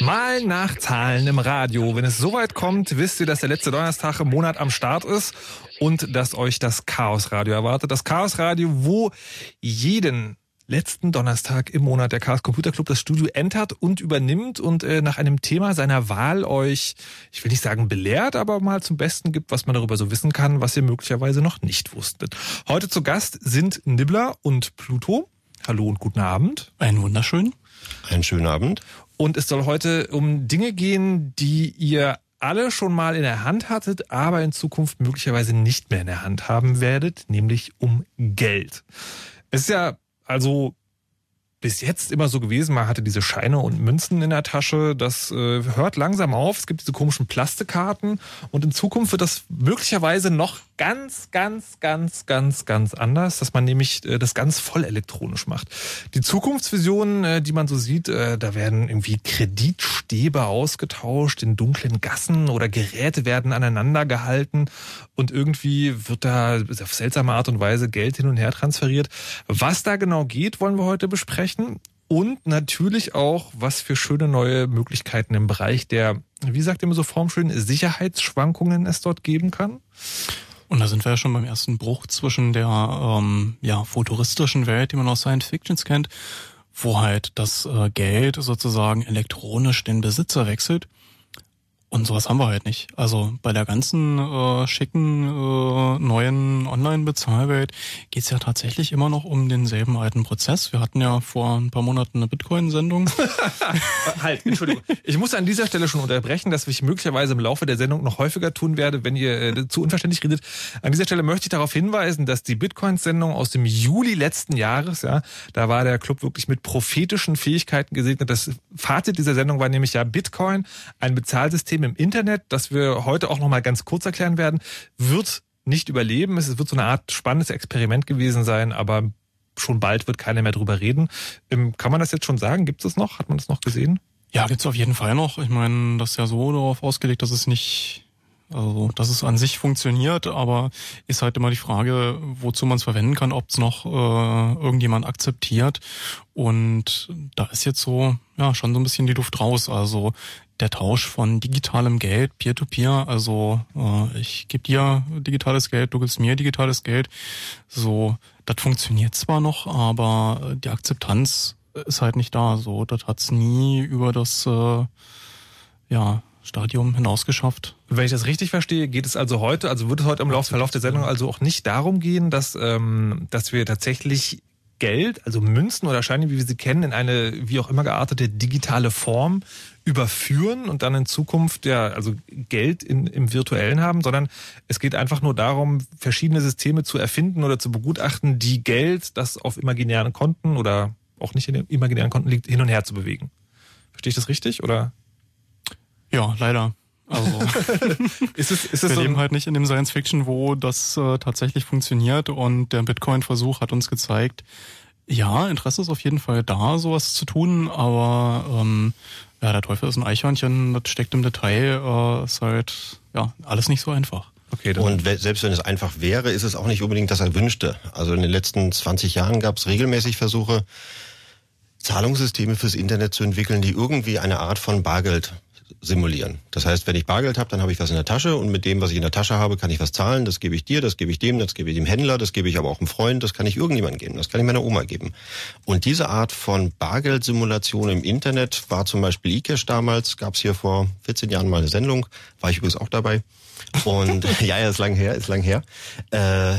Mal nachzahlen im Radio. Wenn es soweit kommt, wisst ihr, dass der letzte Donnerstag im Monat am Start ist und dass euch das Chaos Radio erwartet. Das Chaos Radio, wo jeden letzten Donnerstag im Monat der Chaos Computer Club das Studio entert und übernimmt und äh, nach einem Thema seiner Wahl euch, ich will nicht sagen belehrt, aber mal zum Besten gibt, was man darüber so wissen kann, was ihr möglicherweise noch nicht wusstet. Heute zu Gast sind Nibbler und Pluto. Hallo und guten Abend. Einen wunderschönen. Einen schönen Abend. Und es soll heute um Dinge gehen, die ihr alle schon mal in der Hand hattet, aber in Zukunft möglicherweise nicht mehr in der Hand haben werdet, nämlich um Geld. Es ist ja also bis jetzt immer so gewesen. Man hatte diese Scheine und Münzen in der Tasche. Das äh, hört langsam auf. Es gibt diese komischen Plastikkarten. Und in Zukunft wird das möglicherweise noch ganz, ganz, ganz, ganz, ganz anders, dass man nämlich äh, das ganz voll elektronisch macht. Die Zukunftsvisionen, äh, die man so sieht, äh, da werden irgendwie Kreditstäbe ausgetauscht in dunklen Gassen oder Geräte werden aneinander gehalten und irgendwie wird da auf seltsame Art und Weise Geld hin und her transferiert. Was da genau geht, wollen wir heute besprechen. Und natürlich auch, was für schöne neue Möglichkeiten im Bereich der, wie sagt ihr immer so formschön, Sicherheitsschwankungen es dort geben kann. Und da sind wir ja schon beim ersten Bruch zwischen der ähm, ja, futuristischen Welt, die man aus Science Fictions kennt, wo halt das äh, Geld sozusagen elektronisch den Besitzer wechselt und sowas haben wir halt nicht. Also bei der ganzen äh, schicken äh, neuen Online-Bezahlwelt geht's ja tatsächlich immer noch um denselben alten Prozess. Wir hatten ja vor ein paar Monaten eine Bitcoin-Sendung. halt, Entschuldigung. Ich muss an dieser Stelle schon unterbrechen, dass ich möglicherweise im Laufe der Sendung noch häufiger tun werde, wenn ihr äh, zu unverständlich redet. An dieser Stelle möchte ich darauf hinweisen, dass die Bitcoin-Sendung aus dem Juli letzten Jahres, ja, da war der Club wirklich mit prophetischen Fähigkeiten gesegnet. Das Fazit dieser Sendung war nämlich ja Bitcoin, ein Bezahlsystem System im Internet, das wir heute auch noch mal ganz kurz erklären werden, wird nicht überleben. Es wird so eine Art spannendes Experiment gewesen sein, aber schon bald wird keiner mehr drüber reden. Ähm, kann man das jetzt schon sagen? Gibt es noch? Hat man das noch gesehen? Ja, gibt's auf jeden Fall noch. Ich meine, das ist ja so darauf ausgelegt, dass es nicht, also dass es an sich funktioniert, aber ist halt immer die Frage, wozu man es verwenden kann, ob es noch äh, irgendjemand akzeptiert. Und da ist jetzt so, ja, schon so ein bisschen die Luft raus. Also der Tausch von digitalem Geld, Peer-to-Peer, -Peer, also äh, ich gebe dir digitales Geld, du gibst mir digitales Geld, so, das funktioniert zwar noch, aber die Akzeptanz ist halt nicht da. So, das hat's nie über das äh, ja, Stadium hinausgeschafft. Wenn ich das richtig verstehe, geht es also heute, also wird es heute im Lauf, Verlauf der Sendung also auch nicht darum gehen, dass, ähm, dass wir tatsächlich Geld, also Münzen oder Scheine, wie wir sie kennen, in eine wie auch immer geartete digitale Form überführen und dann in Zukunft ja also Geld in, im virtuellen haben, sondern es geht einfach nur darum, verschiedene Systeme zu erfinden oder zu begutachten, die Geld, das auf imaginären Konten oder auch nicht in imaginären Konten liegt, hin und her zu bewegen. Verstehe ich das richtig oder? Ja, leider. Also ist es, ist es wir so leben halt nicht in dem Science Fiction, wo das äh, tatsächlich funktioniert und der Bitcoin-Versuch hat uns gezeigt, ja, Interesse ist auf jeden Fall da, sowas zu tun, aber ähm, ja, der Teufel ist ein Eichhörnchen, das steckt im Detail, äh, ist halt ja alles nicht so einfach. Okay, und selbst wenn es einfach wäre, ist es auch nicht unbedingt das Erwünschte. Also in den letzten 20 Jahren gab es regelmäßig Versuche, Zahlungssysteme fürs Internet zu entwickeln, die irgendwie eine Art von Bargeld simulieren. Das heißt, wenn ich Bargeld habe, dann habe ich was in der Tasche und mit dem, was ich in der Tasche habe, kann ich was zahlen. Das gebe ich dir, das gebe ich dem, das gebe ich dem Händler, das gebe ich aber auch einem Freund, das kann ich irgendjemandem geben, das kann ich meiner Oma geben. Und diese Art von Bargeldsimulation im Internet war zum Beispiel eCash damals, gab es hier vor 14 Jahren mal eine Sendung, war ich übrigens auch dabei. Und ja, ja, ist lang her, ist lang her. Äh,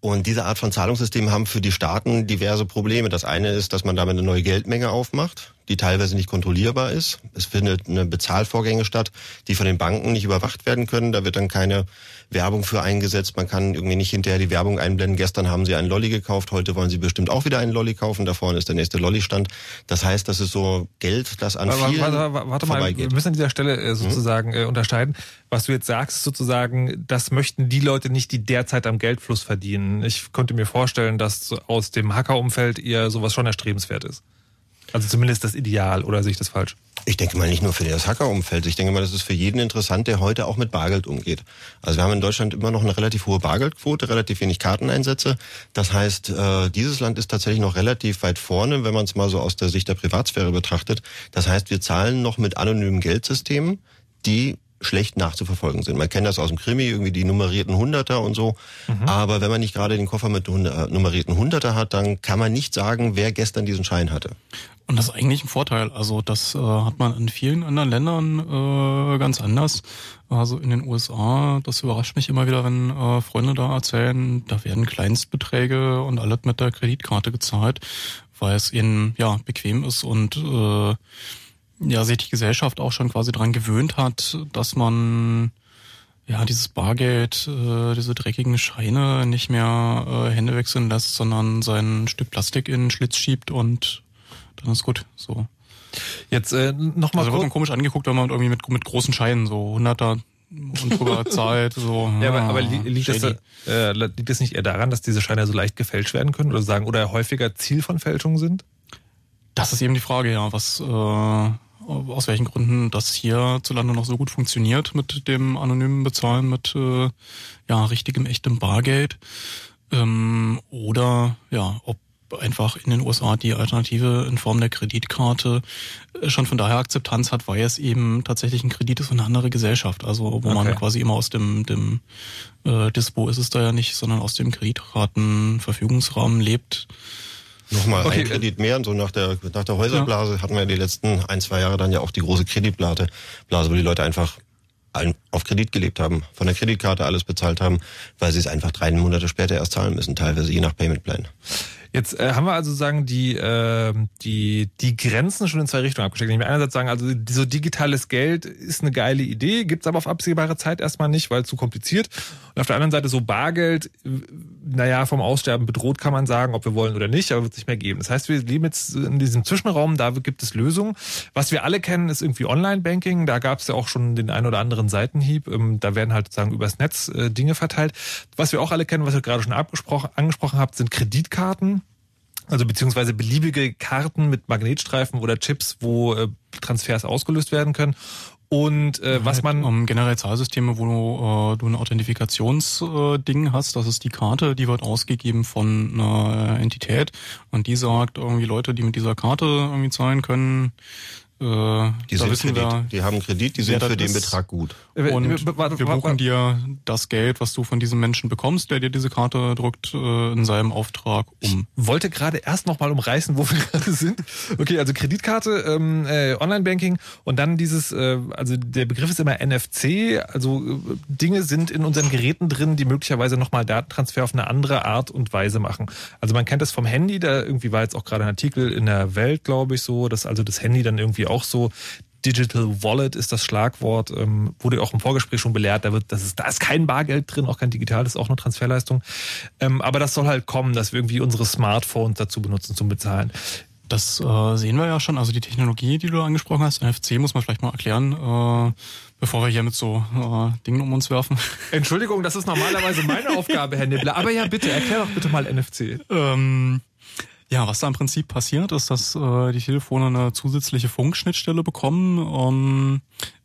und diese Art von Zahlungssystem haben für die Staaten diverse Probleme. Das eine ist, dass man damit eine neue Geldmenge aufmacht die teilweise nicht kontrollierbar ist. Es findet eine Bezahlvorgänge statt, die von den Banken nicht überwacht werden können. Da wird dann keine Werbung für eingesetzt. Man kann irgendwie nicht hinterher die Werbung einblenden. Gestern haben Sie einen Lolli gekauft, heute wollen Sie bestimmt auch wieder einen Lolli kaufen. Da vorne ist der nächste Lolli-Stand. Das heißt, das ist so Geld, das an warte, vielen warte, warte, mal, wir müssen an dieser Stelle äh, sozusagen mhm. unterscheiden. Was du jetzt sagst, ist sozusagen, das möchten die Leute nicht, die derzeit am Geldfluss verdienen. Ich könnte mir vorstellen, dass aus dem Hacker-Umfeld eher sowas schon erstrebenswert ist. Also zumindest das Ideal, oder sehe ich das falsch? Ich denke mal nicht nur für das Hacker-Umfeld. Ich denke mal, das ist für jeden interessant, der heute auch mit Bargeld umgeht. Also wir haben in Deutschland immer noch eine relativ hohe Bargeldquote, relativ wenig Karteneinsätze. Das heißt, äh, dieses Land ist tatsächlich noch relativ weit vorne, wenn man es mal so aus der Sicht der Privatsphäre betrachtet. Das heißt, wir zahlen noch mit anonymen Geldsystemen, die schlecht nachzuverfolgen sind. Man kennt das aus dem Krimi, irgendwie die nummerierten Hunderter und so. Mhm. Aber wenn man nicht gerade den Koffer mit äh, nummerierten Hunderter hat, dann kann man nicht sagen, wer gestern diesen Schein hatte. Und das ist eigentlich ein Vorteil. Also das äh, hat man in vielen anderen Ländern äh, ganz anders. Also in den USA, das überrascht mich immer wieder, wenn äh, Freunde da erzählen, da werden Kleinstbeträge und alles mit der Kreditkarte gezahlt, weil es ihnen ja bequem ist und äh, ja sich die Gesellschaft auch schon quasi dran gewöhnt hat, dass man ja, dieses Bargeld, äh, diese dreckigen Scheine nicht mehr äh, Hände wechseln lässt, sondern sein Stück Plastik in den Schlitz schiebt und dann ist gut. So. Jetzt äh, nochmal. Also wird man komisch angeguckt, wenn man irgendwie mit, mit großen Scheinen so 100er und drüber zahlt. So, ja, aber, aber ah, liegt, das, äh, liegt das nicht eher daran, dass diese Scheine so leicht gefälscht werden können oder sagen oder häufiger Ziel von Fälschungen sind? Das ist eben die Frage, ja, was äh, aus welchen Gründen das hierzulande noch so gut funktioniert mit dem anonymen Bezahlen mit äh, ja richtigem echtem Bargeld ähm, oder ja ob einfach in den USA die Alternative in Form der Kreditkarte äh, schon von daher Akzeptanz hat, weil es eben tatsächlich ein Kredit ist und eine andere Gesellschaft. Also wo man Okay. quasi immer aus dem, dem äh, Dispo ist es da ja nicht, sondern aus dem Kreditkartenverfügungsrahmen lebt. Nochmal Okay, ein Kredit mehr und so nach der, nach der Häuserblase hatten wir die letzten ein, zwei Jahre dann ja auch die große Kreditblase, Blase, wo die Leute einfach ein- auf Kredit gelebt haben, von der Kreditkarte alles bezahlt haben, weil sie es einfach drei Monate später erst zahlen müssen, teilweise je nach Paymentplan. Jetzt äh, haben wir also sagen die äh, die die Grenzen schon in zwei Richtungen abgesteckt. Nämlich einerseits sagen, also so digitales Geld ist eine geile Idee, gibt's aber auf absehbare Zeit erstmal nicht, weil zu kompliziert. Und auf der anderen Seite so Bargeld, naja, vom Aussterben bedroht kann man sagen, ob wir wollen oder nicht, aber wird nicht mehr geben. Das heißt, wir leben jetzt in diesem Zwischenraum, da gibt es Lösungen. Was wir alle kennen, ist irgendwie Online-Banking. Da gab's ja auch schon den ein oder anderen Seitenhieb. Ähm, Da werden halt sozusagen übers Netz äh, Dinge verteilt. Was wir auch alle kennen, was ihr gerade schon angesprochen habt, sind Kreditkarten. Also beziehungsweise beliebige Karten mit Magnetstreifen oder Chips, wo äh, Transfers ausgelöst werden können. Und äh, was man um, generell Zahlsysteme, wo du, äh, du ein Authentifikations-Ding hast, das ist die Karte, die wird ausgegeben von einer Entität und die sagt irgendwie Leute, die mit dieser Karte irgendwie zahlen können, äh, Die, sind wissen Kredit, wir, die haben Kredit, die sind für den. Betrag gut. äh, und wir buchen dir das Geld, was du von diesem Menschen bekommst, der dir diese Karte drückt, äh, in seinem Auftrag um. wollte gerade erst noch mal umreißen, wo wir gerade sind. Okay, also Kreditkarte, ähm, äh, Online-Banking und dann dieses, äh, also der Begriff ist immer NFC, also äh, Dinge sind in unseren Geräten drin, die möglicherweise nochmal Datentransfer auf eine andere Art und Weise machen. Also man kennt das vom Handy, da irgendwie war jetzt auch gerade ein Artikel in der Welt, glaube ich, so, dass also das Handy dann irgendwie auch so Digital Wallet ist das Schlagwort, ähm, wurde auch im Vorgespräch schon belehrt, da wird, das ist, da ist kein Bargeld drin, auch kein digitales, auch nur Transferleistung. Ähm, aber das soll halt kommen, dass wir irgendwie unsere Smartphones dazu benutzen zum Bezahlen. Das äh, sehen wir ja schon. Also die Technologie, die du angesprochen hast, NFC, muss man vielleicht mal erklären, äh, bevor wir hier mit so äh, Dingen um uns werfen. Entschuldigung, das ist normalerweise meine Aufgabe, Herr Nibbler. Aber ja, bitte, erklär doch bitte mal NFC. Ähm, ja, was da im Prinzip passiert, ist, dass äh, die Telefone eine zusätzliche Funkschnittstelle bekommen, ähm,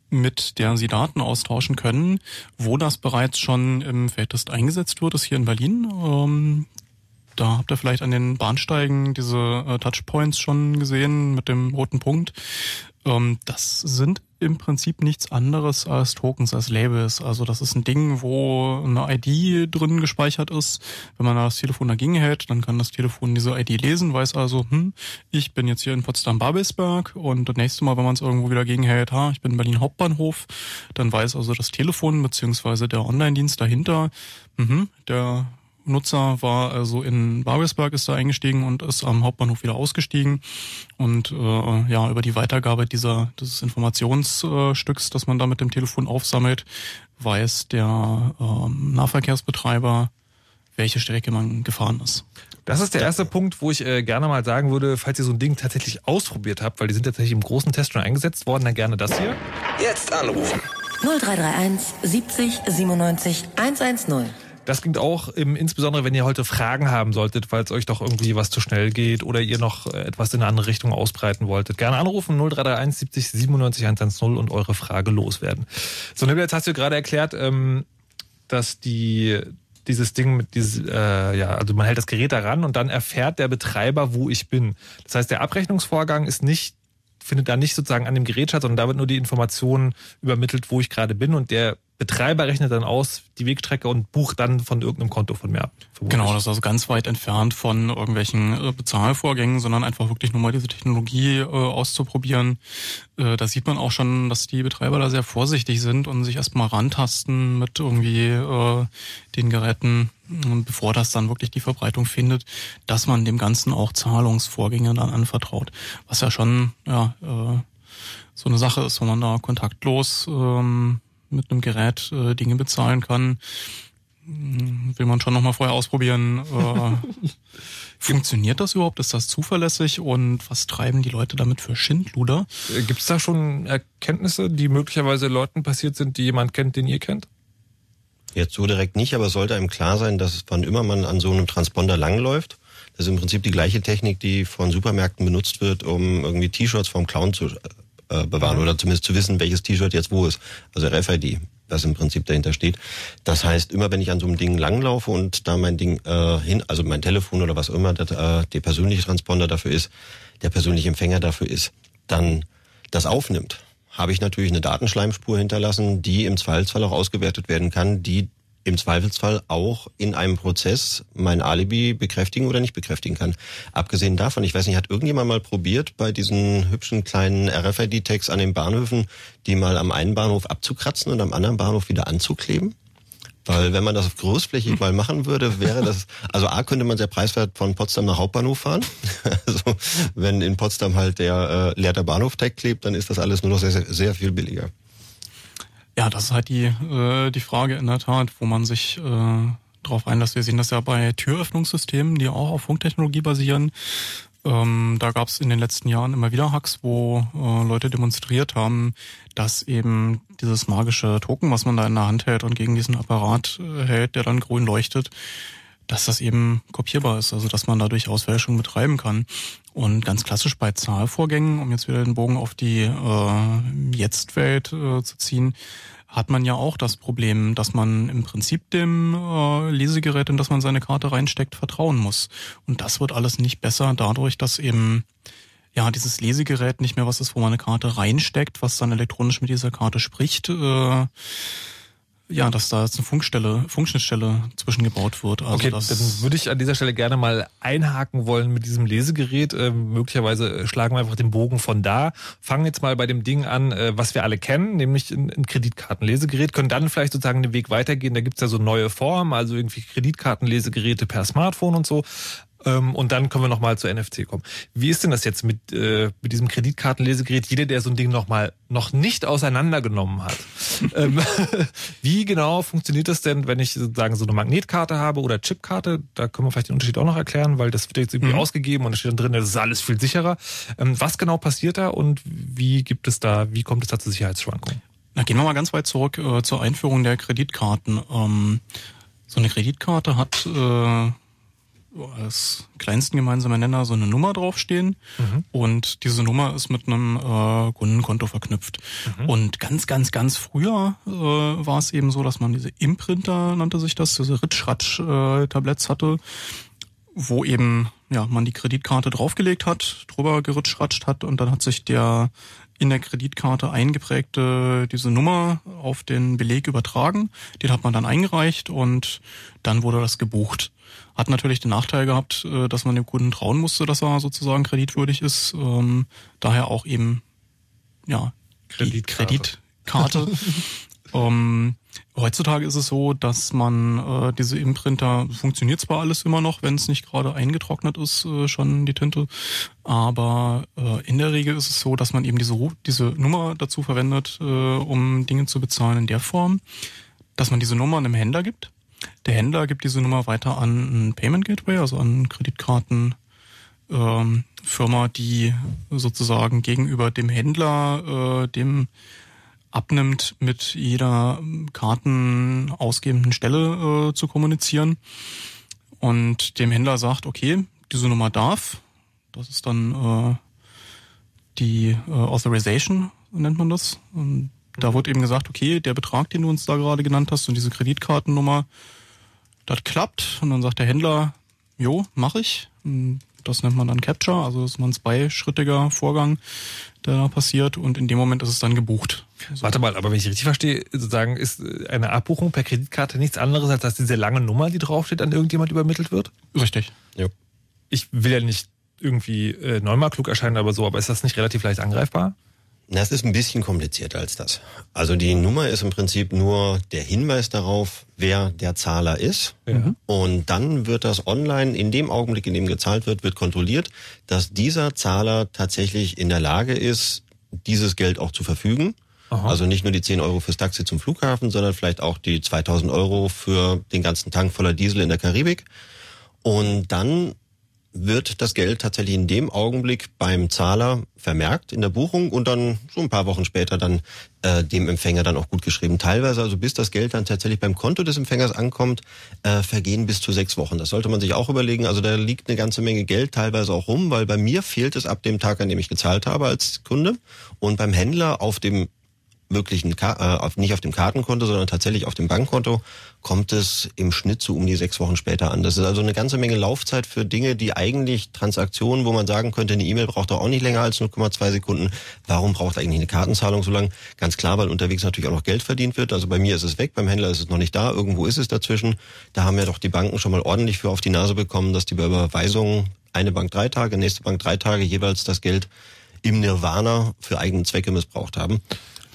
mit der sie Daten austauschen können. Wo das bereits schon im Feldtest eingesetzt wird, ist hier in Berlin. Ähm, da habt ihr vielleicht an den Bahnsteigen diese äh, Touchpoints schon gesehen mit dem roten Punkt. Ähm, das sind im Prinzip nichts anderes als Tokens, als Labels. Also das ist ein Ding, wo eine ID drin gespeichert ist. Wenn man das Telefon dagegen hält, dann kann das Telefon diese ID lesen, weiß also, hm, ich bin jetzt hier in Potsdam-Babelsberg und das nächste Mal, wenn man es irgendwo wieder gegenhält, ha, ich bin in Berlin Hauptbahnhof, dann weiß also das Telefon beziehungsweise der Online-Dienst dahinter, mhm, der Nutzer war also in Babelsberg ist da eingestiegen und ist am Hauptbahnhof wieder ausgestiegen und äh, ja über die Weitergabe dieser dieses Informationsstücks, das man da mit dem Telefon aufsammelt, weiß der ähm, Nahverkehrsbetreiber, welche Strecke man gefahren ist. Das ist der erste Punkt, wo ich äh, gerne mal sagen würde, falls ihr so ein Ding tatsächlich ausprobiert habt, weil die sind tatsächlich im großen Test schon eingesetzt worden, dann gerne das hier. Jetzt anrufen. 0331 70 97 110. Das klingt auch im, insbesondere, wenn ihr heute Fragen haben solltet, es euch doch irgendwie was zu schnell geht oder ihr noch äh, etwas in eine andere Richtung ausbreiten wolltet. Gerne anrufen 0331 70 97 110 und eure Frage loswerden. So, Nibbel, jetzt hast du gerade erklärt, ähm, dass die dieses Ding mit dieses, äh, ja, also man hält das Gerät daran und dann erfährt der Betreiber, wo ich bin. Das heißt, der Abrechnungsvorgang ist nicht findet da nicht sozusagen an dem Gerät statt, sondern da wird nur die Information übermittelt, wo ich gerade bin und der Betreiber rechnet dann aus die Wegstrecke und bucht dann von irgendeinem Konto von mir ab. vermutlich. Genau, das ist also ganz weit entfernt von irgendwelchen äh, Bezahlvorgängen, sondern einfach wirklich nur mal diese Technologie äh, auszuprobieren. Äh, da sieht man auch schon, dass die Betreiber da sehr vorsichtig sind und sich erstmal rantasten mit irgendwie äh, den Geräten, bevor das dann wirklich die Verbreitung findet, dass man dem Ganzen auch Zahlungsvorgänge dann anvertraut. Was ja schon ja, äh, so eine Sache ist, wenn man da kontaktlos ähm, mit einem Gerät äh, Dinge bezahlen kann, hm, will man schon nochmal vorher ausprobieren. Äh, funktioniert das überhaupt? Ist das zuverlässig? Und was treiben die Leute damit für Schindluder? Äh, Gibt es da schon Erkenntnisse, die möglicherweise Leuten passiert sind, die jemand kennt, den ihr kennt? Jetzt so direkt nicht, aber es sollte einem klar sein, dass wann immer man an so einem Transponder langläuft, das ist im Prinzip die gleiche Technik, die von Supermärkten benutzt wird, um irgendwie T-Shirts vom Clown zu äh, bewahren oder zumindest zu wissen, welches T-Shirt jetzt wo ist. Also RFID, das im Prinzip dahinter steht. Das heißt, immer wenn ich an so einem Ding langlaufe und da mein Ding äh, hin, also mein Telefon oder was auch immer das, äh, der persönliche Transponder dafür ist, der persönliche Empfänger dafür ist, dann das aufnimmt, habe ich natürlich eine Datenschleimspur hinterlassen, die im Zweifelsfall auch ausgewertet werden kann, die im Zweifelsfall auch in einem Prozess mein Alibi bekräftigen oder nicht bekräftigen kann. Abgesehen davon, ich weiß nicht, hat irgendjemand mal probiert, bei diesen hübschen kleinen RFID-Tags an den Bahnhöfen, die mal am einen Bahnhof abzukratzen und am anderen Bahnhof wieder anzukleben? Weil wenn man das großflächig mal machen würde, wäre das, also A könnte man sehr preiswert von Potsdam nach Hauptbahnhof fahren. Also wenn in Potsdam halt der äh, leer Bahnhof-Tag klebt, dann ist das alles nur noch sehr, sehr, sehr viel billiger. Ja, das ist halt die, äh, die Frage in der Tat, wo man sich äh, darauf einlässt. Wir sehen das ja bei Türöffnungssystemen, die auch auf Funktechnologie basieren. Ähm, da gab es in den letzten Jahren immer wieder Hacks, wo äh, Leute demonstriert haben, dass eben dieses magische Token, was man da in der Hand hält und gegen diesen Apparat äh, hält, der dann grün leuchtet, dass das eben kopierbar ist, also dass man dadurch Ausfälschung betreiben kann. Und ganz klassisch bei Zahlvorgängen, um jetzt wieder den Bogen auf die äh, Jetzt-Welt äh, zu ziehen, hat man ja auch das Problem, dass man im Prinzip dem äh, Lesegerät, in das man seine Karte reinsteckt, vertrauen muss. Und das wird alles nicht besser dadurch, dass eben ja dieses Lesegerät nicht mehr was ist, wo man eine Karte reinsteckt, was dann elektronisch mit dieser Karte spricht. Äh, ja, dass da jetzt eine Funkstelle, Funkschnittstelle zwischengebaut wird. Also okay, das dann würde ich an dieser Stelle gerne mal einhaken wollen mit diesem Lesegerät. Äh, möglicherweise schlagen wir einfach den Bogen von da. Fangen jetzt mal bei dem Ding an, äh, was wir alle kennen, nämlich ein, ein Kreditkartenlesegerät. Können dann vielleicht sozusagen den Weg weitergehen. Da gibt's ja so neue Formen, also irgendwie Kreditkartenlesegeräte per Smartphone und so. Ähm, und dann können wir nochmal zur NFC kommen. Wie ist denn das jetzt mit, äh, mit diesem Kreditkartenlesegerät? Jeder, der so ein Ding nochmal noch nicht auseinandergenommen hat. ähm, wie genau funktioniert das denn, wenn ich sozusagen so eine Magnetkarte habe oder Chipkarte? Da können wir vielleicht den Unterschied auch noch erklären, weil das wird jetzt irgendwie mhm. ausgegeben und da steht dann drin, das ist alles viel sicherer. Ähm, was genau passiert da und wie gibt es da, wie kommt es da zu Sicherheitsschwankungen? Na, gehen wir mal ganz weit zurück äh, zur Einführung der Kreditkarten. Ähm, so eine Kreditkarte hat äh, als kleinsten gemeinsamen Nenner so eine Nummer draufstehen mhm. und diese Nummer ist mit einem äh, Kundenkonto verknüpft. Mhm. Und ganz, ganz, ganz früher äh, war es eben so, dass man diese Imprinter, nannte sich das, diese Ritschratsch-Tabletts äh, hatte, wo eben ja man die Kreditkarte draufgelegt hat, drüber geritschratscht hat und dann hat sich der in der Kreditkarte eingeprägte diese Nummer auf den Beleg übertragen. Den hat man dann eingereicht und dann wurde das gebucht. Hat natürlich den Nachteil gehabt, äh, dass man dem Kunden trauen musste, dass er sozusagen kreditwürdig ist. Ähm, daher auch eben ja Kreditkarte. Kreditkarte. ähm, heutzutage ist es so, dass man äh, diese Imprinter funktioniert zwar alles immer noch, wenn es nicht gerade eingetrocknet ist, äh, schon die Tinte, aber äh, in der Regel ist es so, dass man eben diese diese Nummer dazu verwendet, äh, um Dinge zu bezahlen in der Form, dass man diese Nummer einem Händler gibt der Händler gibt diese Nummer weiter an ein Payment Gateway, also an Kreditkarten. Ähm, Firma, die sozusagen gegenüber dem Händler äh, dem abnimmt, mit jeder Karten ausgebenden Stelle äh, zu kommunizieren und dem Händler sagt, okay, diese Nummer darf. Das ist dann äh, die äh, Authorization, nennt man das. Und da wurde eben gesagt, okay, der Betrag, den du uns da gerade genannt hast und diese Kreditkartennummer, das klappt. Und dann sagt der Händler, jo, mach ich. Das nennt man dann Capture, also das ist ein zweischrittiger Vorgang, der da passiert und in dem Moment ist es dann gebucht. Also Warte mal, aber wenn ich richtig verstehe, sozusagen ist eine Abbuchung per Kreditkarte nichts anderes, als dass diese lange Nummer, die draufsteht, an irgendjemand übermittelt wird? Richtig. Ja. Ich will ja nicht irgendwie äh, neunmal klug erscheinen, aber so, aber ist das nicht relativ leicht angreifbar? Das ist ein bisschen komplizierter als das. Also die Nummer ist im Prinzip nur der Hinweis darauf, wer der Zahler ist. Ja. Und dann wird das online, in dem Augenblick, in dem gezahlt wird, wird kontrolliert, dass dieser Zahler tatsächlich in der Lage ist, dieses Geld auch zu verfügen. Aha. Also nicht nur die 10 Euro fürs Taxi zum Flughafen, sondern vielleicht auch die 2000 Euro für den ganzen Tank voller Diesel in der Karibik. Und dann wird das Geld tatsächlich in dem Augenblick beim Zahler vermerkt in der Buchung und dann so ein paar Wochen später dann äh, dem Empfänger dann auch gut geschrieben. Teilweise, also bis das Geld dann tatsächlich beim Konto des Empfängers ankommt, äh, vergehen bis zu sechs Wochen. Das sollte man sich auch überlegen. Also da liegt eine ganze Menge Geld teilweise auch rum, weil bei mir fehlt es ab dem Tag, an dem ich gezahlt habe als Kunde und beim Händler auf dem wirklichen, äh, auf, nicht auf dem Kartenkonto, sondern tatsächlich auf dem Bankkonto, kommt es im Schnitt so um die sechs Wochen später an. Das ist also eine ganze Menge Laufzeit für Dinge, die eigentlich Transaktionen, wo man sagen könnte, eine E-Mail braucht doch auch nicht länger als 0,2 Sekunden. Warum braucht eigentlich eine Kartenzahlung so lang? Ganz klar, weil unterwegs natürlich auch noch Geld verdient wird. Also bei mir ist es weg, beim Händler ist es noch nicht da, irgendwo ist es dazwischen. Da haben ja doch die Banken schon mal ordentlich für auf die Nase bekommen, dass die bei Überweisungen eine Bank drei Tage, nächste Bank drei Tage jeweils das Geld im Nirvana für eigene Zwecke missbraucht haben.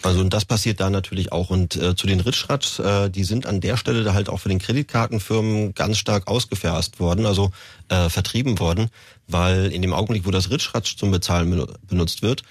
Also und das passiert da natürlich auch. Und äh, zu den Ritschratz, äh, die sind an der Stelle da halt auch für den Kreditkartenfirmen ganz stark ausgefährst worden, also äh, vertrieben worden, weil in dem Augenblick, wo das Ritschratz zum Bezahlen benutzt wird,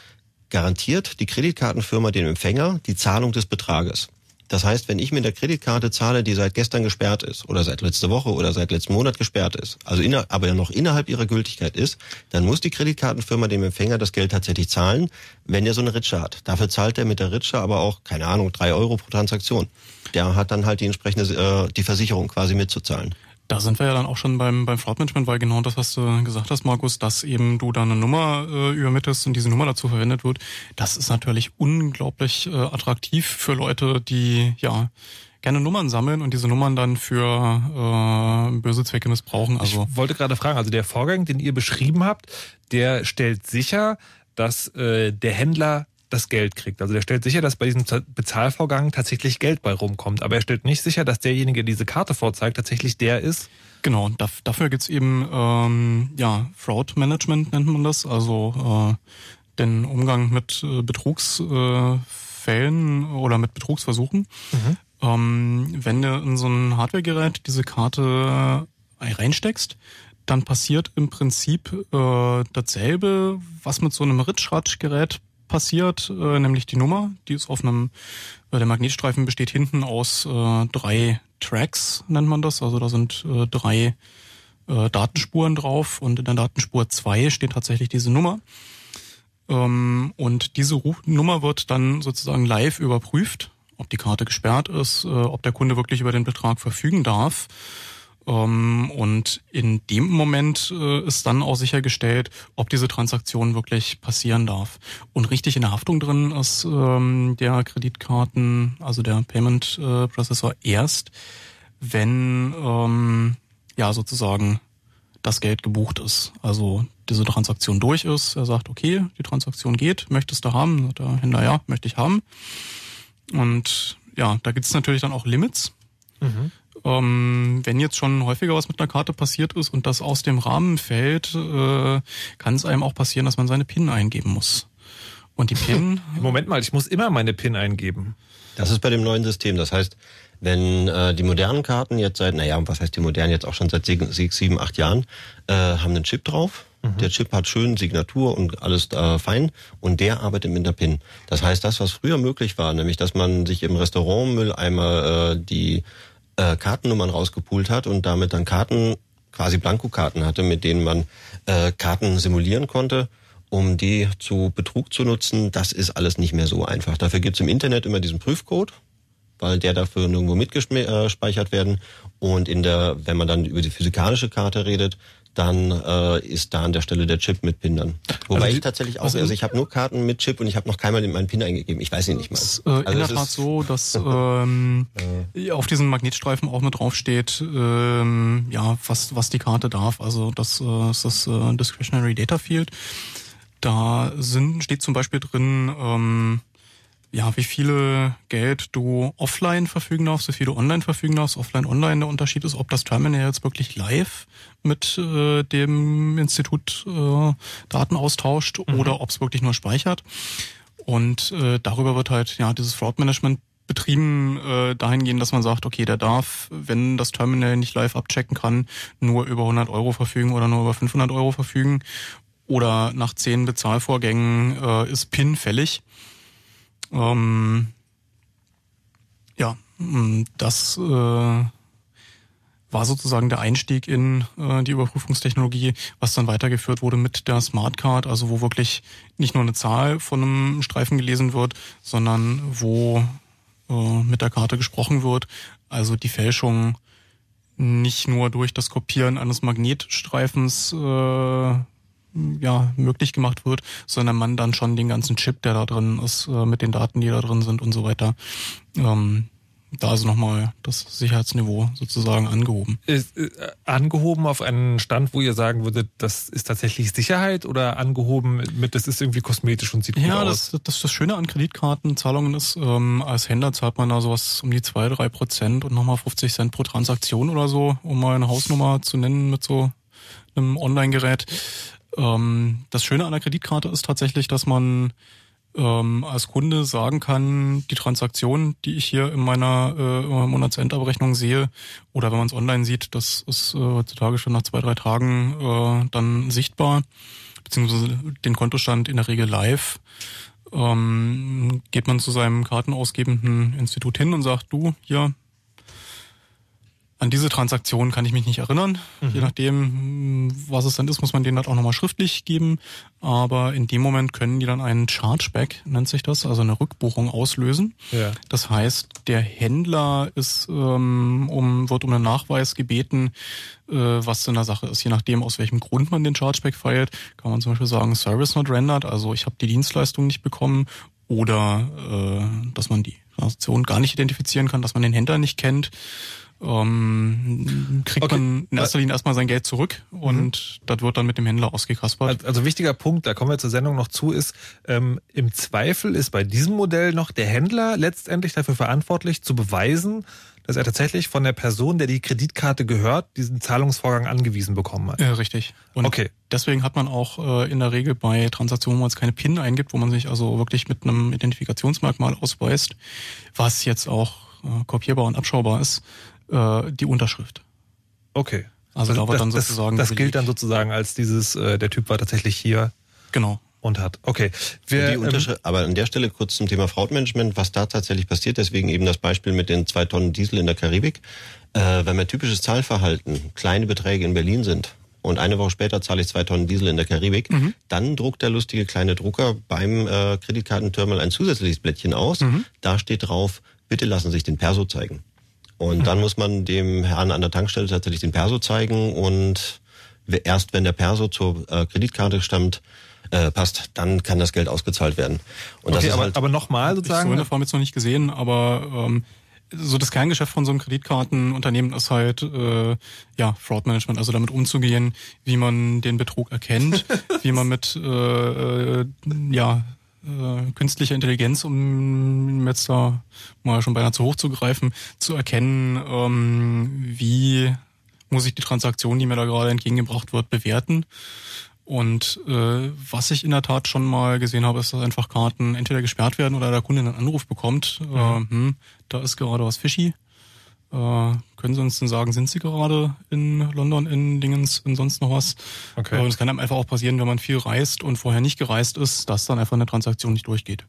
garantiert die Kreditkartenfirma dem Empfänger die Zahlung des Betrages. Das heißt, wenn ich mit der Kreditkarte zahle, die seit gestern gesperrt ist oder seit letzter Woche oder seit letzten Monat gesperrt ist, also inner, aber ja noch innerhalb ihrer Gültigkeit ist, dann muss die Kreditkartenfirma dem Empfänger das Geld tatsächlich zahlen, wenn er so eine Ritsche hat. Dafür zahlt er mit der Ritsche aber auch, keine Ahnung, drei Euro pro Transaktion. Der hat dann halt die entsprechende, äh, die Versicherung quasi mitzuzahlen. Da sind wir ja dann auch schon beim, beim Fraudmanagement, weil genau das, was du gesagt hast, Markus, dass eben du da eine Nummer äh, übermittelst und diese Nummer dazu verwendet wird, das ist natürlich unglaublich äh, attraktiv für Leute, die ja gerne Nummern sammeln und diese Nummern dann für äh, böse Zwecke missbrauchen. Also ich wollte gerade fragen, also der Vorgang, den ihr beschrieben habt, der stellt sicher, dass äh, der Händler das Geld kriegt. Also der stellt sicher, dass bei diesem Bezahlvorgang tatsächlich Geld bei rumkommt. Aber er stellt nicht sicher, dass derjenige, der diese Karte vorzeigt, tatsächlich der ist. Genau, dafür gibt's eben ähm, ja Fraud Management nennt man das, also äh, den Umgang mit äh, Betrugsfällen äh, oder mit Betrugsversuchen. Mhm. Ähm, wenn du in so ein Hardwaregerät diese Karte äh, reinsteckst, dann passiert im Prinzip äh, dasselbe, was mit so einem Ritschratsch-Gerät passiert, äh, nämlich die Nummer. Die ist auf einem, äh, der Magnetstreifen besteht hinten aus äh, drei Tracks, nennt man das. Also da sind äh, drei äh, Datenspuren drauf und in der Datenspur zwei steht tatsächlich diese Nummer. Ähm, und diese Ruf Nummer wird dann sozusagen live überprüft, ob die Karte gesperrt ist, äh, ob der Kunde wirklich über den Betrag verfügen darf. Ähm, und in dem Moment äh, ist dann auch sichergestellt, ob diese Transaktion wirklich passieren darf. Und richtig in der Haftung drin ist ähm, der Kreditkarten, also der Payment äh, Processor erst, wenn ähm, ja sozusagen das Geld gebucht ist. Also diese Transaktion durch ist. Er sagt, okay, die Transaktion geht, möchtest du haben? Sagt der Händler, ja, möchte ich haben. Und ja, da gibt es natürlich dann auch Limits. Mhm. Ähm, wenn jetzt schon häufiger was mit einer Karte passiert ist und das aus dem Rahmen fällt, äh, kann es einem auch passieren, dass man seine PIN eingeben muss. Und die PIN. Moment mal, ich muss immer meine PIN eingeben. Das ist bei dem neuen System. Das heißt, wenn äh, die modernen Karten jetzt seit, naja, was heißt die modernen jetzt auch schon seit sechs, sieben, acht Jahren, äh, haben einen Chip drauf. Mhm. Der Chip hat schön Signatur und alles äh, fein und der arbeitet mit der PIN. Das heißt, das, was früher möglich war, nämlich dass man sich im Restaurantmülleimer äh, die äh, Kartennummern rausgepult hat und damit dann Karten, quasi Blankokarten hatte, mit denen man äh, Karten simulieren konnte, um die zu Betrug zu nutzen. Das ist alles nicht mehr so einfach. Dafür gibt's im Internet immer diesen Prüfcode, weil der dafür nirgendwo mitgespeichert werden. Und in der, wenn man dann über die physikalische Karte redet, dann äh, ist da an der Stelle der Chip mit PIN dann. Wobei also ich tatsächlich auch, also ich habe nur Karten mit Chip und ich habe noch keinmal meinen PIN eingegeben. Ich weiß ihn nicht mal. Ist, äh, also in der Tat so, dass ähm, auf diesen Magnetstreifen auch mit draufsteht, ähm, ja, was, was die Karte darf. Also das äh, ist das äh, Discretionary Data Field. Da sind, steht zum Beispiel drin, ähm, ja, wie viele Geld du offline verfügen darfst, wie viel du online verfügen darfst. Offline, online, der Unterschied ist, ob das Terminal jetzt wirklich live mit äh, dem Institut äh, Daten austauscht mhm. oder ob es wirklich nur speichert. Und äh, darüber wird halt ja dieses Fraud Management betrieben äh, dahingehend, dass man sagt, okay, der darf, wenn das Terminal nicht live abchecken kann, nur über 100 Euro verfügen oder nur über 500 Euro verfügen oder nach zehn Bezahlvorgängen äh, ist PIN fällig. Ähm, ja, mm, das äh, war sozusagen der Einstieg in äh, die Überprüfungstechnologie, was dann weitergeführt wurde mit der Smartcard, also wo wirklich nicht nur eine Zahl von einem Streifen gelesen wird, sondern wo äh, mit der Karte gesprochen wird. Also die Fälschung nicht nur durch das Kopieren eines Magnetstreifens äh, ja, möglich gemacht wird, sondern man dann schon den ganzen Chip, der da drin ist, äh, mit den Daten, die da drin sind und so weiter, ähm, da ist nochmal das Sicherheitsniveau sozusagen angehoben. Ist, äh, angehoben auf einen Stand, wo ihr sagen würdet, das ist tatsächlich Sicherheit oder angehoben mit, das ist irgendwie kosmetisch und sieht gut ja, aus? Ja, das, das, das Schöne an Kreditkartenzahlungen ist, ähm, als Händler zahlt man da sowas um die zwei drei Prozent und nochmal 50 Cent pro Transaktion oder so, um mal eine Hausnummer zu nennen mit so einem Online-Gerät. Ähm, das Schöne an der Kreditkarte ist tatsächlich, dass man ähm, als Kunde sagen kann, die Transaktion, die ich hier in meiner äh, Monatsendabrechnung sehe, oder wenn man es online sieht, das ist äh, heutzutage schon nach zwei, drei Tagen äh, dann sichtbar, beziehungsweise den Kontostand in der Regel live. Ähm, geht man zu seinem kartenausgebenden Institut hin und sagt, du, hier, an diese Transaktion kann ich mich nicht erinnern. Mhm. Je nachdem, was es dann ist, muss man denen halt auch nochmal schriftlich geben. Aber in dem Moment können die dann einen Chargeback, nennt sich das, also eine Rückbuchung auslösen. Ja. Das heißt, der Händler ist ähm, um, wird um einen Nachweis gebeten, äh, was in der Sache ist. Je nachdem, aus welchem Grund man den Chargeback feiert, kann man zum Beispiel sagen, Service not rendered, also ich habe die Dienstleistung nicht bekommen oder äh, dass man die Transaktion gar nicht identifizieren kann, dass man den Händler nicht kennt ähm, kriegt okay. man in erster Linie erstmal sein Geld zurück und mhm. das wird dann mit dem Händler ausgekaspert. Also wichtiger Punkt, da kommen wir zur Sendung noch zu, ist, ähm, im Zweifel ist bei diesem Modell noch der Händler letztendlich dafür verantwortlich, zu beweisen, dass er tatsächlich von der Person, der die Kreditkarte gehört, diesen Zahlungsvorgang angewiesen bekommen hat. Ja, richtig. Und okay. deswegen hat man auch äh, in der Regel bei Transaktionen, wo man jetzt keine PIN eingibt, wo man sich also wirklich mit einem Identifikationsmerkmal ausweist, was jetzt auch äh, kopierbar und abschaubar ist, äh, die Unterschrift. Okay. Also, also da wird dann sozusagen. Das, das gilt dann sozusagen als dieses, äh, der Typ war tatsächlich hier. Genau. Und hat. Okay. Wir, die ähm, aber an der Stelle kurz zum Thema Fraudmanagement, was da tatsächlich passiert, deswegen eben das Beispiel mit den zwei Tonnen Diesel in der Karibik. Äh, wenn mein typisches Zahlverhalten kleine Beträge in Berlin sind und eine Woche später zahle ich zwei Tonnen Diesel in der Karibik, mhm. dann druckt der lustige kleine Drucker beim äh, Kreditkartenterminal ein zusätzliches Blättchen aus. Mhm. Da steht drauf, bitte lassen Sie sich den Perso zeigen. Und dann muss man dem Herrn an der Tankstelle tatsächlich den Perso zeigen und erst wenn der Perso zur äh, Kreditkarte stammt, äh, passt, dann kann das Geld ausgezahlt werden. Und okay, das aber, halt aber nochmal sozusagen. Ich so in der Form jetzt noch nicht gesehen, aber ähm, so das Kerngeschäft von so einem Kreditkartenunternehmen ist halt äh, ja Fraud Management, also damit umzugehen, wie man den Betrug erkennt, wie man mit äh, äh, ja äh, künstliche Intelligenz, um jetzt da mal schon beinahe zu hoch zu greifen, zu erkennen, ähm, wie muss ich die Transaktion, die mir da gerade entgegengebracht wird, bewerten. Und äh, was ich in der Tat schon mal gesehen habe, ist, dass einfach Karten entweder gesperrt werden oder der Kunde einen Anruf bekommt. Mhm. Äh, hm, da ist gerade was fishy. Äh, können Sie uns denn sagen, sind Sie gerade in London, in Dingens, in sonst noch was? Okay. Äh, es kann einem einfach auch passieren, wenn man viel reist und vorher nicht gereist ist, dass dann einfach eine Transaktion nicht durchgeht.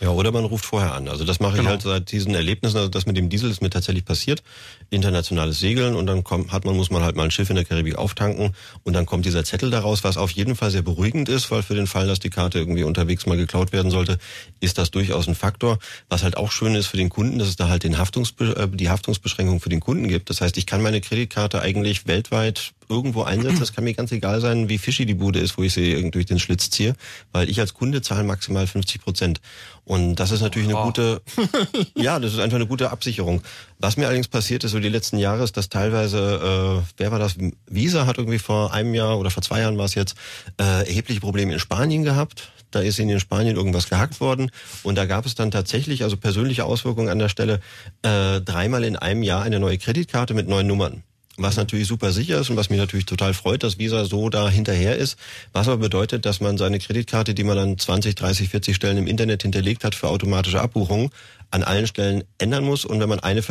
Ja, oder man ruft vorher an. Also das mache genau. ich halt seit diesen Erlebnissen. Also das mit dem Diesel ist mir tatsächlich passiert. Internationales Segeln und dann kommt, hat man, muss man halt mal ein Schiff in der Karibik auftanken und dann kommt dieser Zettel daraus, was auf jeden Fall sehr beruhigend ist, weil für den Fall, dass die Karte irgendwie unterwegs mal geklaut werden sollte, ist das durchaus ein Faktor. Was halt auch schön ist für den Kunden, dass es da halt den Haftungsbe äh, die Haftungsbeschränkung für den Kunden gibt. Das heißt, ich kann meine Kreditkarte eigentlich weltweit irgendwo einsetzen. Es kann mir ganz egal sein, wie fishy die Bude ist, wo ich sie durch den Schlitz ziehe, weil ich als Kunde zahle maximal 50 Prozent. Und das ist natürlich eine gute, ja, das ist einfach eine gute Absicherung. Was mir allerdings passiert ist die letzten Jahre, ist, dass teilweise, äh, wer war das? Visa hat irgendwie vor einem Jahr oder vor zwei Jahren war es jetzt, äh, erhebliche Probleme in Spanien gehabt. Da ist ihnen in Spanien irgendwas gehackt worden und da gab es dann tatsächlich, also persönliche Auswirkungen an der Stelle, äh, dreimal in einem Jahr eine neue Kreditkarte mit neuen Nummern was natürlich super sicher ist und was mich natürlich total freut, dass Visa so da hinterher ist. Was aber bedeutet, dass man seine Kreditkarte, die man an 20, 30, 40 Stellen im Internet hinterlegt hat für automatische Abbuchungen, an allen Stellen ändern muss und wenn man eine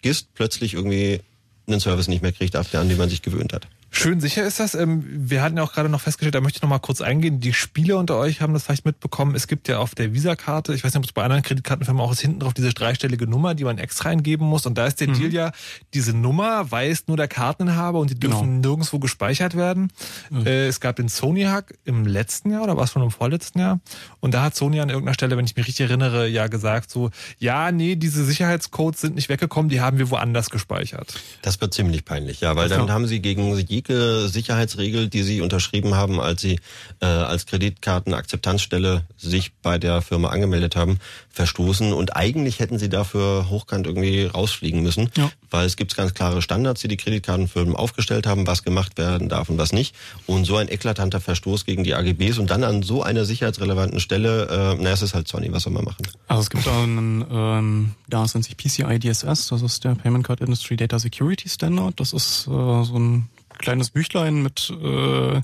vergisst, plötzlich irgendwie einen Service nicht mehr kriegt, an den man sich gewöhnt hat. Schön sicher ist das. Ähm, wir hatten ja auch gerade noch festgestellt, da möchte ich noch mal kurz eingehen. Die Spieler unter euch haben das vielleicht mitbekommen. Es gibt ja auf der Visa-Karte, ich weiß nicht, ob es bei anderen Kreditkartenfirmen auch ist, hinten drauf diese dreistellige Nummer, die man extra eingeben muss. Und da ist der mhm. Deal ja, diese Nummer weiß nur der Karteninhaber und die dürfen genau. nirgendwo gespeichert werden. Mhm. Es gab den Sony-Hack im letzten Jahr oder war es schon im vorletzten Jahr? Und da hat Sony an irgendeiner Stelle, wenn ich mich richtig erinnere, ja gesagt so, ja, nee, diese Sicherheitscodes sind nicht weggekommen, die haben wir woanders gespeichert. Das wird ziemlich peinlich, ja, weil dann haben sie gegen jede Sicherheitsregel, die sie unterschrieben haben, als sie äh, als Kreditkartenakzeptanzstelle sich bei der Firma angemeldet haben, verstoßen. Und eigentlich hätten sie dafür hochkant irgendwie rausfliegen müssen, ja. weil es gibt ganz klare Standards, die die Kreditkartenfirmen aufgestellt haben, was gemacht werden darf und was nicht. Und so ein eklatanter Verstoß gegen die AGBs und dann an so einer sicherheitsrelevanten Stelle, äh, na, es ist halt Sony, was soll man machen? Also es gibt da einen, ähm, da nennt sich PCI DSS, das ist der Payment Card Industry Data Security Standard. Das ist äh, so ein kleines Büchlein mit äh,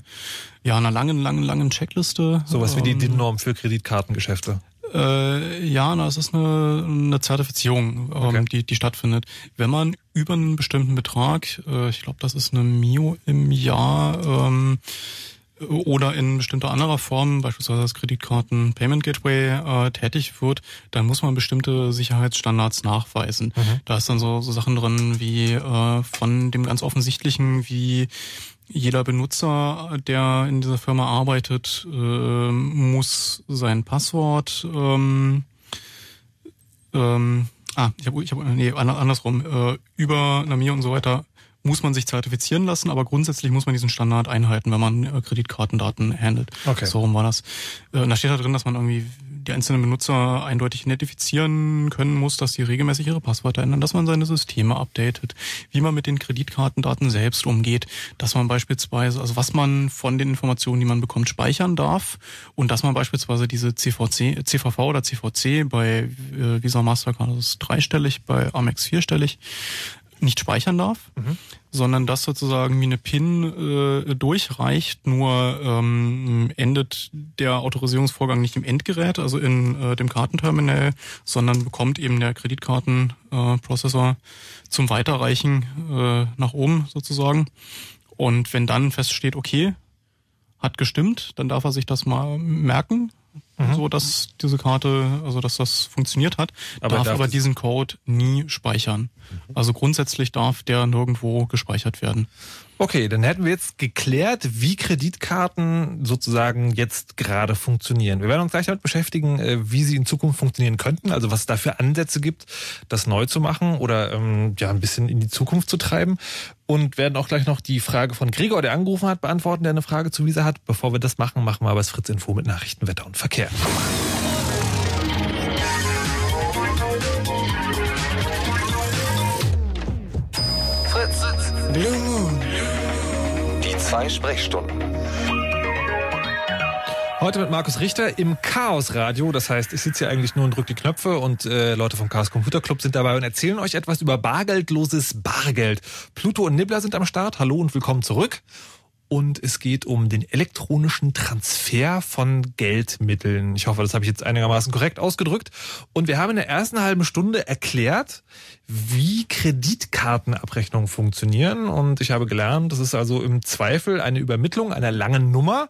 ja einer langen, langen, langen Checkliste. Sowas wie die ähm, DIN-Norm für Kreditkartengeschäfte. Äh, ja, na, es ist eine, eine Zertifizierung, ähm, okay. die, die stattfindet. Wenn man über einen bestimmten Betrag, äh, ich glaube, das ist eine Mio im Jahr, ähm, oder in bestimmter anderer Form, beispielsweise als Kreditkarten Payment Gateway äh, tätig wird, dann muss man bestimmte Sicherheitsstandards nachweisen. Mhm. Da ist dann so, so Sachen drin wie äh, von dem ganz offensichtlichen, wie jeder Benutzer, der in dieser Firma arbeitet, äh, muss sein Passwort ähm, ähm, ah, ich habe ich hab, nee, andersrum, äh, über Namir und so weiter muss man sich zertifizieren lassen, aber grundsätzlich muss man diesen Standard einhalten, wenn man äh, Kreditkartendaten handelt. Okay. So rum war das. Äh, und da steht da drin, dass man irgendwie die einzelnen Benutzer eindeutig identifizieren können muss, dass sie regelmäßig ihre Passwörter ändern, dass man seine Systeme updatet, wie man mit den Kreditkartendaten selbst umgeht, dass man beispielsweise, also was man von den Informationen, die man bekommt, speichern darf und dass man beispielsweise diese CVC, CVV oder CVC bei äh, Visa Mastercard, ist dreistellig, bei Amex vierstellig, nicht speichern darf, mhm. sondern das sozusagen wie eine PIN äh, durchreicht, nur ähm, endet der Autorisierungsvorgang nicht im Endgerät, also in äh, dem Kartenterminal, sondern bekommt eben der Kreditkartenprozessor äh, zum Weiterreichen äh, nach oben sozusagen. Und wenn dann feststeht, okay, hat gestimmt, dann darf er sich das mal merken, Mhm. so dass diese Karte, also dass das funktioniert hat, aber darf, darf aber diesen Code nie speichern. Mhm. Also grundsätzlich darf der nirgendwo gespeichert werden. Okay, dann hätten wir jetzt geklärt, wie Kreditkarten sozusagen jetzt gerade funktionieren. Wir werden uns gleich damit beschäftigen, äh, wie sie in Zukunft funktionieren könnten, also was es da für Ansätze gibt, das neu zu machen oder ähm, ja ein bisschen in die Zukunft zu treiben. Und werden auch gleich noch die Frage von Gregor, der angerufen hat, beantworten, der eine Frage zu Visa hat. Bevor wir das machen, machen wir aber das Fritz Info mit Nachrichten, Wetter und Verkehr. Fritz. Blue zwei Sprechstunden. Heute mit Markus Richter im Chaos Radio. Das heißt, ich sitze hier eigentlich nur und drücke die Knöpfe und äh, Leute vom Chaos Computer Club sind dabei und erzählen euch etwas über bargeldloses Bargeld. Pluto und Nibbler sind am Start. Hallo und willkommen zurück und es geht um den elektronischen Transfer von Geldmitteln. Ich hoffe, das habe ich jetzt einigermaßen korrekt ausgedrückt. Und wir haben in der ersten halben Stunde erklärt, wie Kreditkartenabrechnungen funktionieren. Und ich habe gelernt, das ist also im Zweifel eine Übermittlung einer langen Nummer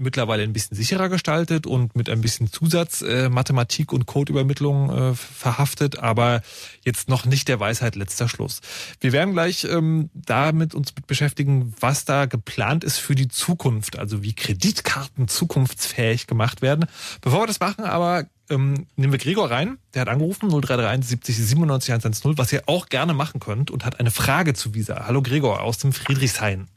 mittlerweile ein bisschen sicherer gestaltet und mit ein bisschen Zusatz äh, Mathematik und Codeübermittlung äh, verhaftet, aber jetzt noch nicht der Weisheit letzter Schluss. Wir werden gleich ähm, damit uns beschäftigen, was da geplant ist für die Zukunft, also wie Kreditkarten zukunftsfähig gemacht werden. Bevor wir das machen, aber ähm, nehmen wir Gregor rein, der hat angerufen 0331 70 97 110, was ihr auch gerne machen könnt und hat eine Frage zu Visa. Hallo Gregor aus dem Friedrichshain.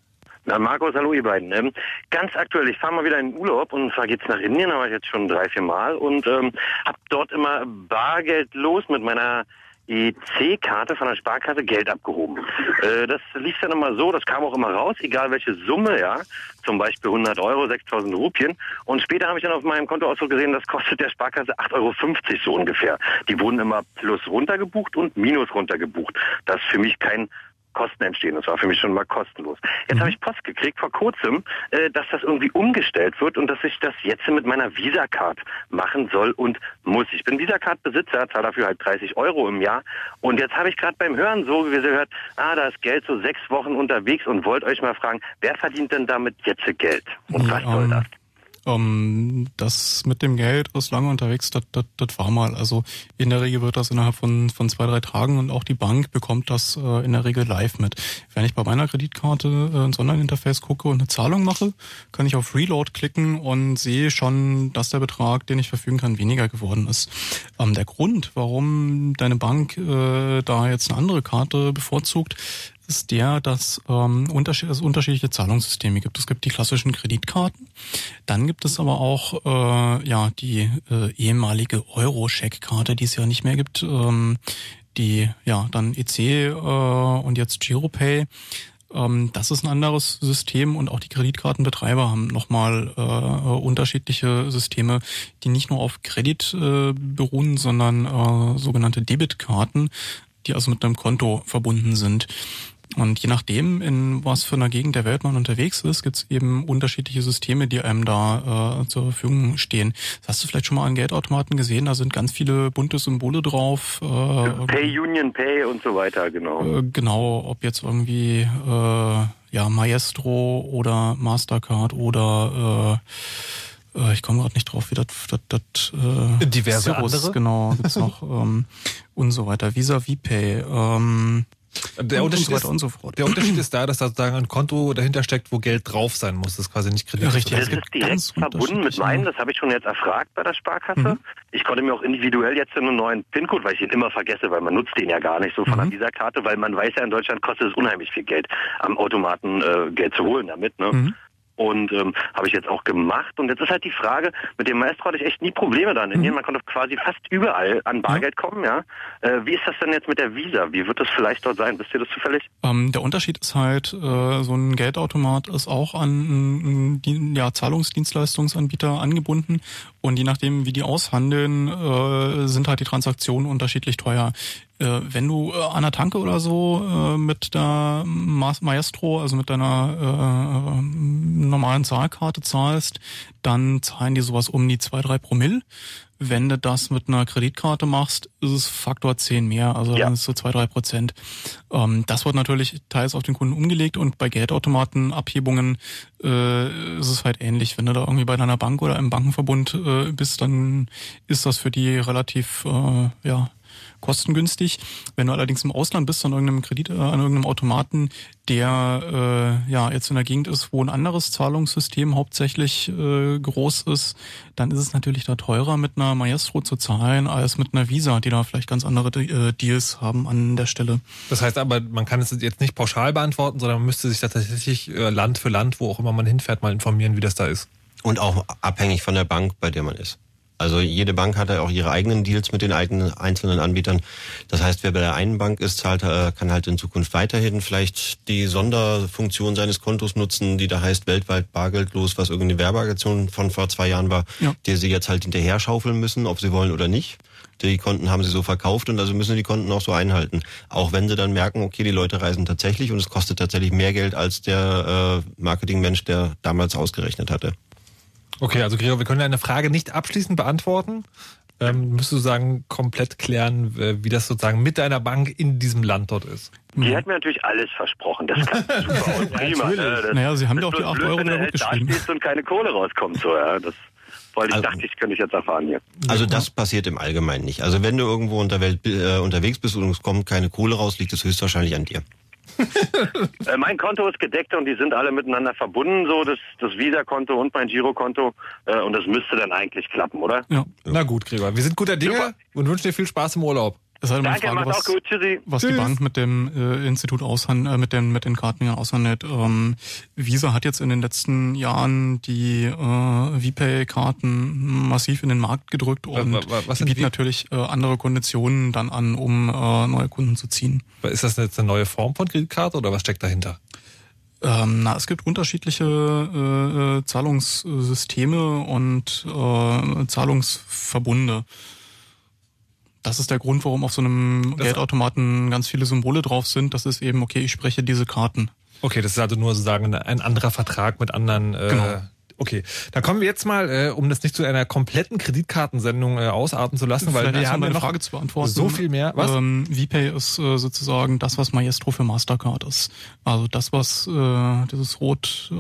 Na, Markus, hallo ihr beiden. Ähm, ganz aktuell, ich fahre mal wieder in Urlaub und zwar geht's nach Indien, da war ich jetzt schon drei, vier Mal und ähm, habe dort immer Bargeld los mit meiner EC-Karte von der Sparkasse Geld abgehoben. Äh, das lief dann immer so, das kam auch immer raus, egal welche Summe, ja, zum Beispiel 100 Euro, 6000 Rupien. Und später habe ich dann auf meinem Kontoauszug gesehen, das kostet der Sparkasse 8,50 Euro so ungefähr. Die wurden immer plus runtergebucht und minus runtergebucht. Das ist für mich kein Kosten entstehen. Das war für mich schon mal kostenlos. Jetzt Mhm. habe ich Post gekriegt vor kurzem, äh, dass das irgendwie umgestellt wird und dass ich das jetzt mit meiner Visa-Card machen soll und muss. Ich bin Visa-Card-Besitzer, zahle dafür halt 30 Euro im Jahr. Und jetzt habe ich gerade beim Hören so gehört, ah, da ist Geld so sechs Wochen unterwegs und wollte euch mal fragen, wer verdient denn damit jetzt Geld? Und was soll das? Ähm, das mit dem Geld ist lange unterwegs, das, das, das war mal. Also in der Regel wird das innerhalb von, von zwei, drei Tagen und auch die Bank bekommt das äh, in der Regel live mit. Wenn ich bei meiner Kreditkarte äh, ins Online-Interface gucke und eine Zahlung mache, kann ich auf Reload klicken und sehe schon, dass der Betrag, den ich verfügen kann, weniger geworden ist. Ähm, der Grund, warum deine Bank äh, da jetzt eine andere Karte bevorzugt, ist der, dass ähm, unterschied es unterschiedliche Zahlungssysteme gibt. Es gibt die klassischen Kreditkarten, dann gibt es aber auch äh, ja die äh, ehemalige Euro-Check-Karte, die es ja nicht mehr gibt, ähm, die ja dann EC äh, und jetzt Giropay. Ähm, das ist ein anderes System und auch die Kreditkartenbetreiber haben nochmal äh, unterschiedliche Systeme, die nicht nur auf Kredit äh, beruhen, sondern äh, sogenannte Debitkarten, die also mit einem Konto verbunden sind. Und je nachdem, in was für einer Gegend der Welt man unterwegs ist, gibt's eben unterschiedliche Systeme, die einem da äh, zur Verfügung stehen. Das hast du vielleicht schon mal an Geldautomaten gesehen? Da sind ganz viele bunte Symbole drauf. Äh, Pay Union Pay und so weiter, genau. äh, genau, ob jetzt irgendwie äh, ja Maestro oder Mastercard oder äh, äh, ich komme gerade nicht drauf, wie das das, das äh, Diverse Cirrus, andere? genau gibt's noch ähm, und so weiter. Visa VPay. Ähm, Der und, Unterschied und so ist, und so fort. Der Unterschied ist da, dass da sozusagen ein Konto dahinter steckt, wo Geld drauf sein muss. Das ist quasi nicht Kredit. Ja, richtig. Das gibt ist direkt verbunden mit meinem, das habe ich schon jetzt erfragt bei der Sparkasse. Mhm. Ich konnte mir auch individuell jetzt einen neuen PIN-Code, weil ich ihn immer vergesse, weil man nutzt den ja gar nicht so von Mhm. der Visa-Karte, weil man weiß ja, in Deutschland kostet es unheimlich viel Geld, am Automaten äh, Geld zu holen damit. Ne? Mhm. Und ähm, habe ich jetzt auch gemacht. Und jetzt ist halt die Frage, mit dem Maestro hatte ich echt nie Probleme da in Mhm. Indien. Man konnte quasi fast überall an Bargeld kommen, ja. Äh, wie ist das denn jetzt mit der Visa? Wie wird das vielleicht dort sein? Wisst ihr das zufällig? Ähm, der Unterschied ist halt, äh, so ein Geldautomat ist auch an die, ja, Zahlungsdienstleistungsanbieter angebunden und je nachdem, wie die aushandeln, äh, sind halt die Transaktionen unterschiedlich teuer. Äh, wenn du äh, an der Tanke oder so äh, mit der Ma- Maestro, also mit deiner äh, normalen Zahlkarte zahlst, dann zahlen die sowas um die zwei drei Promille. Wenn du das mit einer Kreditkarte machst, ist es Faktor 10 mehr, also Ja. dann ist es so zwei drei Prozent. Ähm, das wird natürlich teils auf den Kunden umgelegt und bei Geldautomatenabhebungen äh, ist es halt ähnlich. Wenn du da irgendwie bei deiner Bank oder im Bankenverbund äh, bist, dann ist das für die relativ äh, ja kostengünstig. Wenn du allerdings im Ausland bist, an irgendeinem Kredit, äh, an irgendeinem Automaten, der äh, ja jetzt in der Gegend ist, wo ein anderes Zahlungssystem hauptsächlich äh, groß ist, dann ist es natürlich da teurer, mit einer Maestro zu zahlen, als mit einer Visa, die da vielleicht ganz andere äh, Deals haben an der Stelle. Das heißt aber, man kann es jetzt nicht pauschal beantworten, sondern man müsste sich da tatsächlich äh, Land für Land, wo auch immer man hinfährt, mal informieren, wie das da ist. Und auch abhängig von der Bank, bei der man ist. Also jede Bank hat ja auch ihre eigenen Deals mit den eigenen einzelnen Anbietern. Das heißt, wer bei der einen Bank ist, zahlt, äh, kann halt in Zukunft weiterhin vielleicht die Sonderfunktion seines Kontos nutzen, die da heißt weltweit bargeldlos, was irgendeine Werbeaktion von vor zwei Jahren war, Ja. der sie jetzt halt hinterher schaufeln müssen, ob sie wollen oder nicht. Die Konten haben sie so verkauft und also müssen sie die Konten auch so einhalten. Auch wenn sie dann merken, okay, die Leute reisen tatsächlich und es kostet tatsächlich mehr Geld als der äh, Marketingmensch, der damals ausgerechnet hatte. Okay, also Gregor, wir können deine Frage nicht abschließend beantworten. Ähm, müsstest du sagen, komplett klären, äh, wie das sozusagen mit deiner Bank in diesem Land dort ist. Die hat mir natürlich alles versprochen. Das kann super und prima. ne? Das, Naja, sie haben dir auch die bloß 8 blöd, Euro wenn wieder du halt da und keine Kohle rauskommt. So, ja. Das wollte ich, Also- dachte ich, könnte ich jetzt erfahren hier. Also das passiert im Allgemeinen nicht. Also wenn du irgendwo unter Welt, äh, unterwegs bist und es kommt keine Kohle raus, liegt es höchstwahrscheinlich an dir. Äh, mein Konto ist gedeckt und die sind alle miteinander verbunden, so das, das Visa-Konto und mein Girokonto. Äh, und das müsste dann eigentlich klappen, oder? Ja. Na gut, Gregor, wir sind guter Dinge Super. und wünschen dir viel Spaß im Urlaub. Es ist halt Danke, Frage, was, gut. Was die. Bank mit dem äh, Institut aushand, äh, mit den mit den Karten aushandelt. Ähm, Visa hat jetzt in den letzten Jahren die äh, VPay-Karten massiv in den Markt gedrückt und wa- wa- was bieten die? natürlich äh, andere Konditionen dann an, um äh, neue Kunden zu ziehen. Ist das jetzt eine neue Form von Kreditkarte oder was steckt dahinter? Ähm, na, es gibt unterschiedliche äh, äh, Zahlungssysteme und äh, Zahlungsverbunde. Das ist der Grund, warum auf so einem Das- Geldautomaten ganz viele Symbole drauf sind. Das ist eben, okay, ich spreche diese Karten. Okay, das ist also nur sozusagen ein anderer Vertrag mit anderen. Äh, Genau. Okay, da kommen wir jetzt mal, äh, um das nicht zu einer kompletten Kreditkartensendung äh, ausarten zu lassen, weil Vielleicht wir haben ja noch Frage zu beantworten. so viel mehr. Was? Ähm, VPay ist äh, sozusagen das, was Maestro für Mastercard ist. Also das, was äh, dieses rot äh,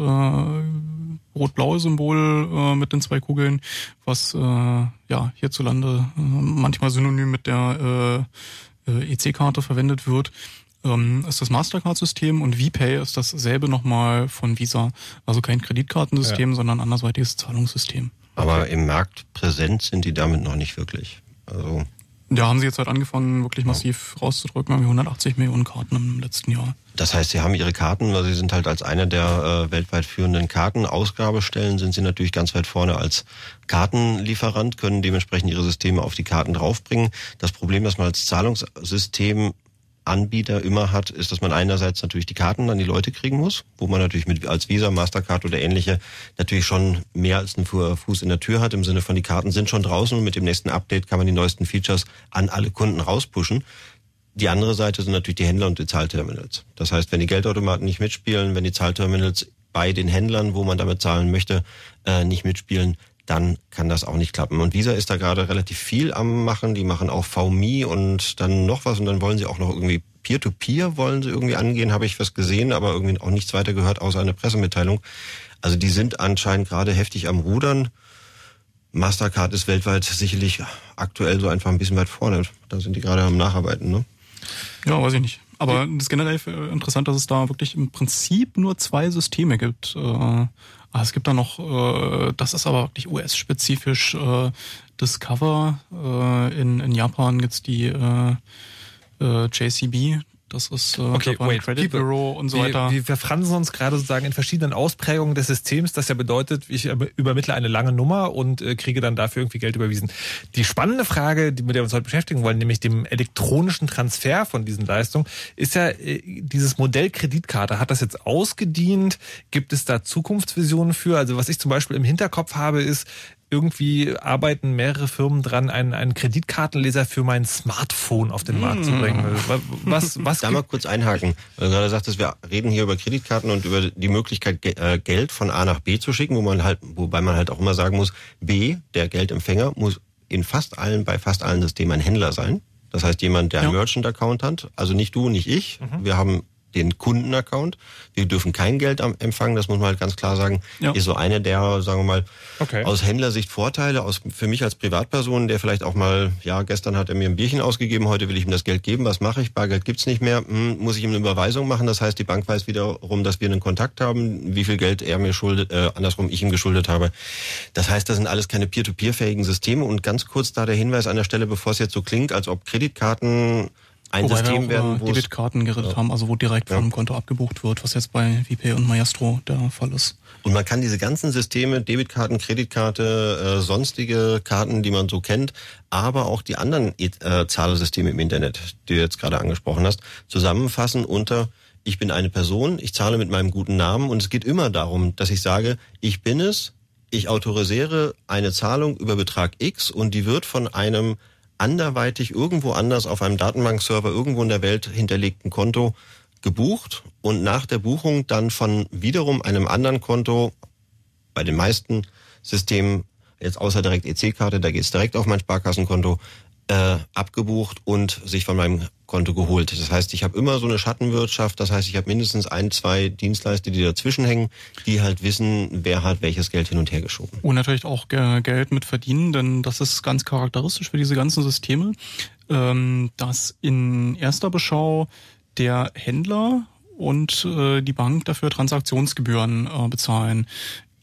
rot-blaue Symbol äh, mit den zwei Kugeln, was äh, ja hierzulande äh, manchmal synonym mit der äh, äh, EC-Karte verwendet wird, ähm, ist das Mastercard-System und VPay ist dasselbe nochmal von Visa. Also kein Kreditkartensystem, sondern ein andersweitiges Zahlungssystem. Aber im Markt präsent sind die damit noch nicht wirklich. Also Da haben sie jetzt halt angefangen, wirklich massiv rauszudrücken. Wir haben 180 Millionen Karten im letzten Jahr. Das heißt, Sie haben Ihre Karten, weil Sie sind halt als einer der äh, weltweit führenden Kartenausgabestellen, sind Sie natürlich ganz weit vorne als Kartenlieferant, können dementsprechend Ihre Systeme auf die Karten draufbringen. Das Problem, das man als Zahlungssystem Anbieter immer hat, ist, dass man einerseits natürlich die Karten an die Leute kriegen muss, wo man natürlich mit als Visa, Mastercard oder ähnliche natürlich schon mehr als einen Fu- Fuß in der Tür hat, im Sinne von die Karten sind schon draußen und mit dem nächsten Update kann man die neuesten Features an alle Kunden rauspushen. Die andere Seite sind natürlich die Händler und die Zahlterminals. Das heißt, wenn die Geldautomaten nicht mitspielen, wenn die Zahlterminals bei den Händlern, wo man damit zahlen möchte, äh, nicht mitspielen, dann kann das auch nicht klappen. Und Visa ist da gerade relativ viel am machen. Die machen auch VMI und dann noch was und dann wollen sie auch noch irgendwie Peer-to-Peer wollen sie irgendwie angehen, habe ich was gesehen, aber irgendwie auch nichts weiter gehört außer eine Pressemitteilung. Also die sind anscheinend gerade heftig am Rudern. Mastercard ist weltweit sicherlich aktuell so einfach ein bisschen weit vorne. Da sind die gerade am Nacharbeiten, ne? Ja, weiß ich nicht. Aber das ist generell äh, interessant, dass es da wirklich im Prinzip nur zwei Systeme gibt. Ah, es gibt da noch, äh, das ist aber wirklich US-spezifisch, äh, Discover. Äh, in, in Japan gibt's die äh, äh, JCB. Das ist äh, Okay, Japan wait, Credit people. Bureau und so wir, weiter. Wir verfransen uns gerade sozusagen in verschiedenen Ausprägungen des Systems, das ja bedeutet, ich übermittle eine lange Nummer und äh, kriege dann dafür irgendwie Geld überwiesen. Die spannende Frage, die, mit der wir uns heute beschäftigen wollen, nämlich dem elektronischen Transfer von diesen Leistungen, ist ja äh, dieses Modell Kreditkarte. Hat das jetzt ausgedient? Gibt es da Zukunftsvisionen für? Also was ich zum Beispiel im Hinterkopf habe, ist, irgendwie arbeiten mehrere Firmen dran, einen, einen Kreditkartenleser für mein Smartphone auf den Markt zu bringen. Was, was Da mal kurz einhaken. Weil du gerade sagtest, wir reden hier über Kreditkarten und über die Möglichkeit, äh, Geld von A nach B zu schicken, wo man halt, wobei man halt auch immer sagen muss, B, der Geldempfänger, muss in fast allen, bei fast allen Systemen ein Händler sein. Das heißt, jemand, der einen Ja. Merchant-Account hat, also nicht du, nicht ich. Wir haben den Kundenaccount. Wir dürfen kein Geld empfangen, das muss man halt ganz klar sagen. Ja. Ist so eine der, sagen wir mal, Okay. aus Händlersicht Vorteile, aus, für mich als Privatperson, der vielleicht auch mal, ja, gestern hat er mir ein Bierchen ausgegeben, heute will ich ihm das Geld geben, was mache ich? Bargeld gibt's nicht mehr, hm, muss ich ihm eine Überweisung machen, das heißt, die Bank weiß wiederum, dass wir einen Kontakt haben, wie viel Geld er mir schuldet, äh, andersrum ich ihm geschuldet habe. Das heißt, das sind alles keine peer-to-peer-fähigen Systeme und ganz kurz da der Hinweis an der Stelle, bevor es jetzt so klingt, als ob Kreditkarten ein Wobei System wir auch werden, Debitkarten geredet haben, also wo direkt Ja. vom Konto abgebucht wird, was jetzt bei VP und Maestro der Fall ist. Und man kann diese ganzen Systeme, Debitkarten, Kreditkarte, äh, sonstige Karten, die man so kennt, aber auch die anderen äh, Zahlsysteme im Internet, die du jetzt gerade angesprochen hast, zusammenfassen unter ich bin eine Person, ich zahle mit meinem guten Namen und es geht immer darum, dass ich sage, ich bin es, ich autorisiere eine Zahlung über Betrag X und die wird von einem anderweitig irgendwo anders auf einem Datenbankserver irgendwo in der Welt hinterlegten Konto gebucht und nach der Buchung dann von wiederum einem anderen Konto bei den meisten Systemen, jetzt außer direkt EC-Karte, da geht's direkt auf mein Sparkassenkonto, äh, abgebucht und sich von meinem Konto geholt. Das heißt, ich habe immer so eine Schattenwirtschaft, das heißt, ich habe mindestens ein, zwei Dienstleister, die dazwischen hängen, die halt wissen, wer hat welches Geld hin und her geschoben. Und natürlich auch Ge- Geld mit verdienen, denn das ist ganz charakteristisch für diese ganzen Systeme, ähm, dass in erster Beschau der Händler und äh, die Bank dafür Transaktionsgebühren äh, bezahlen.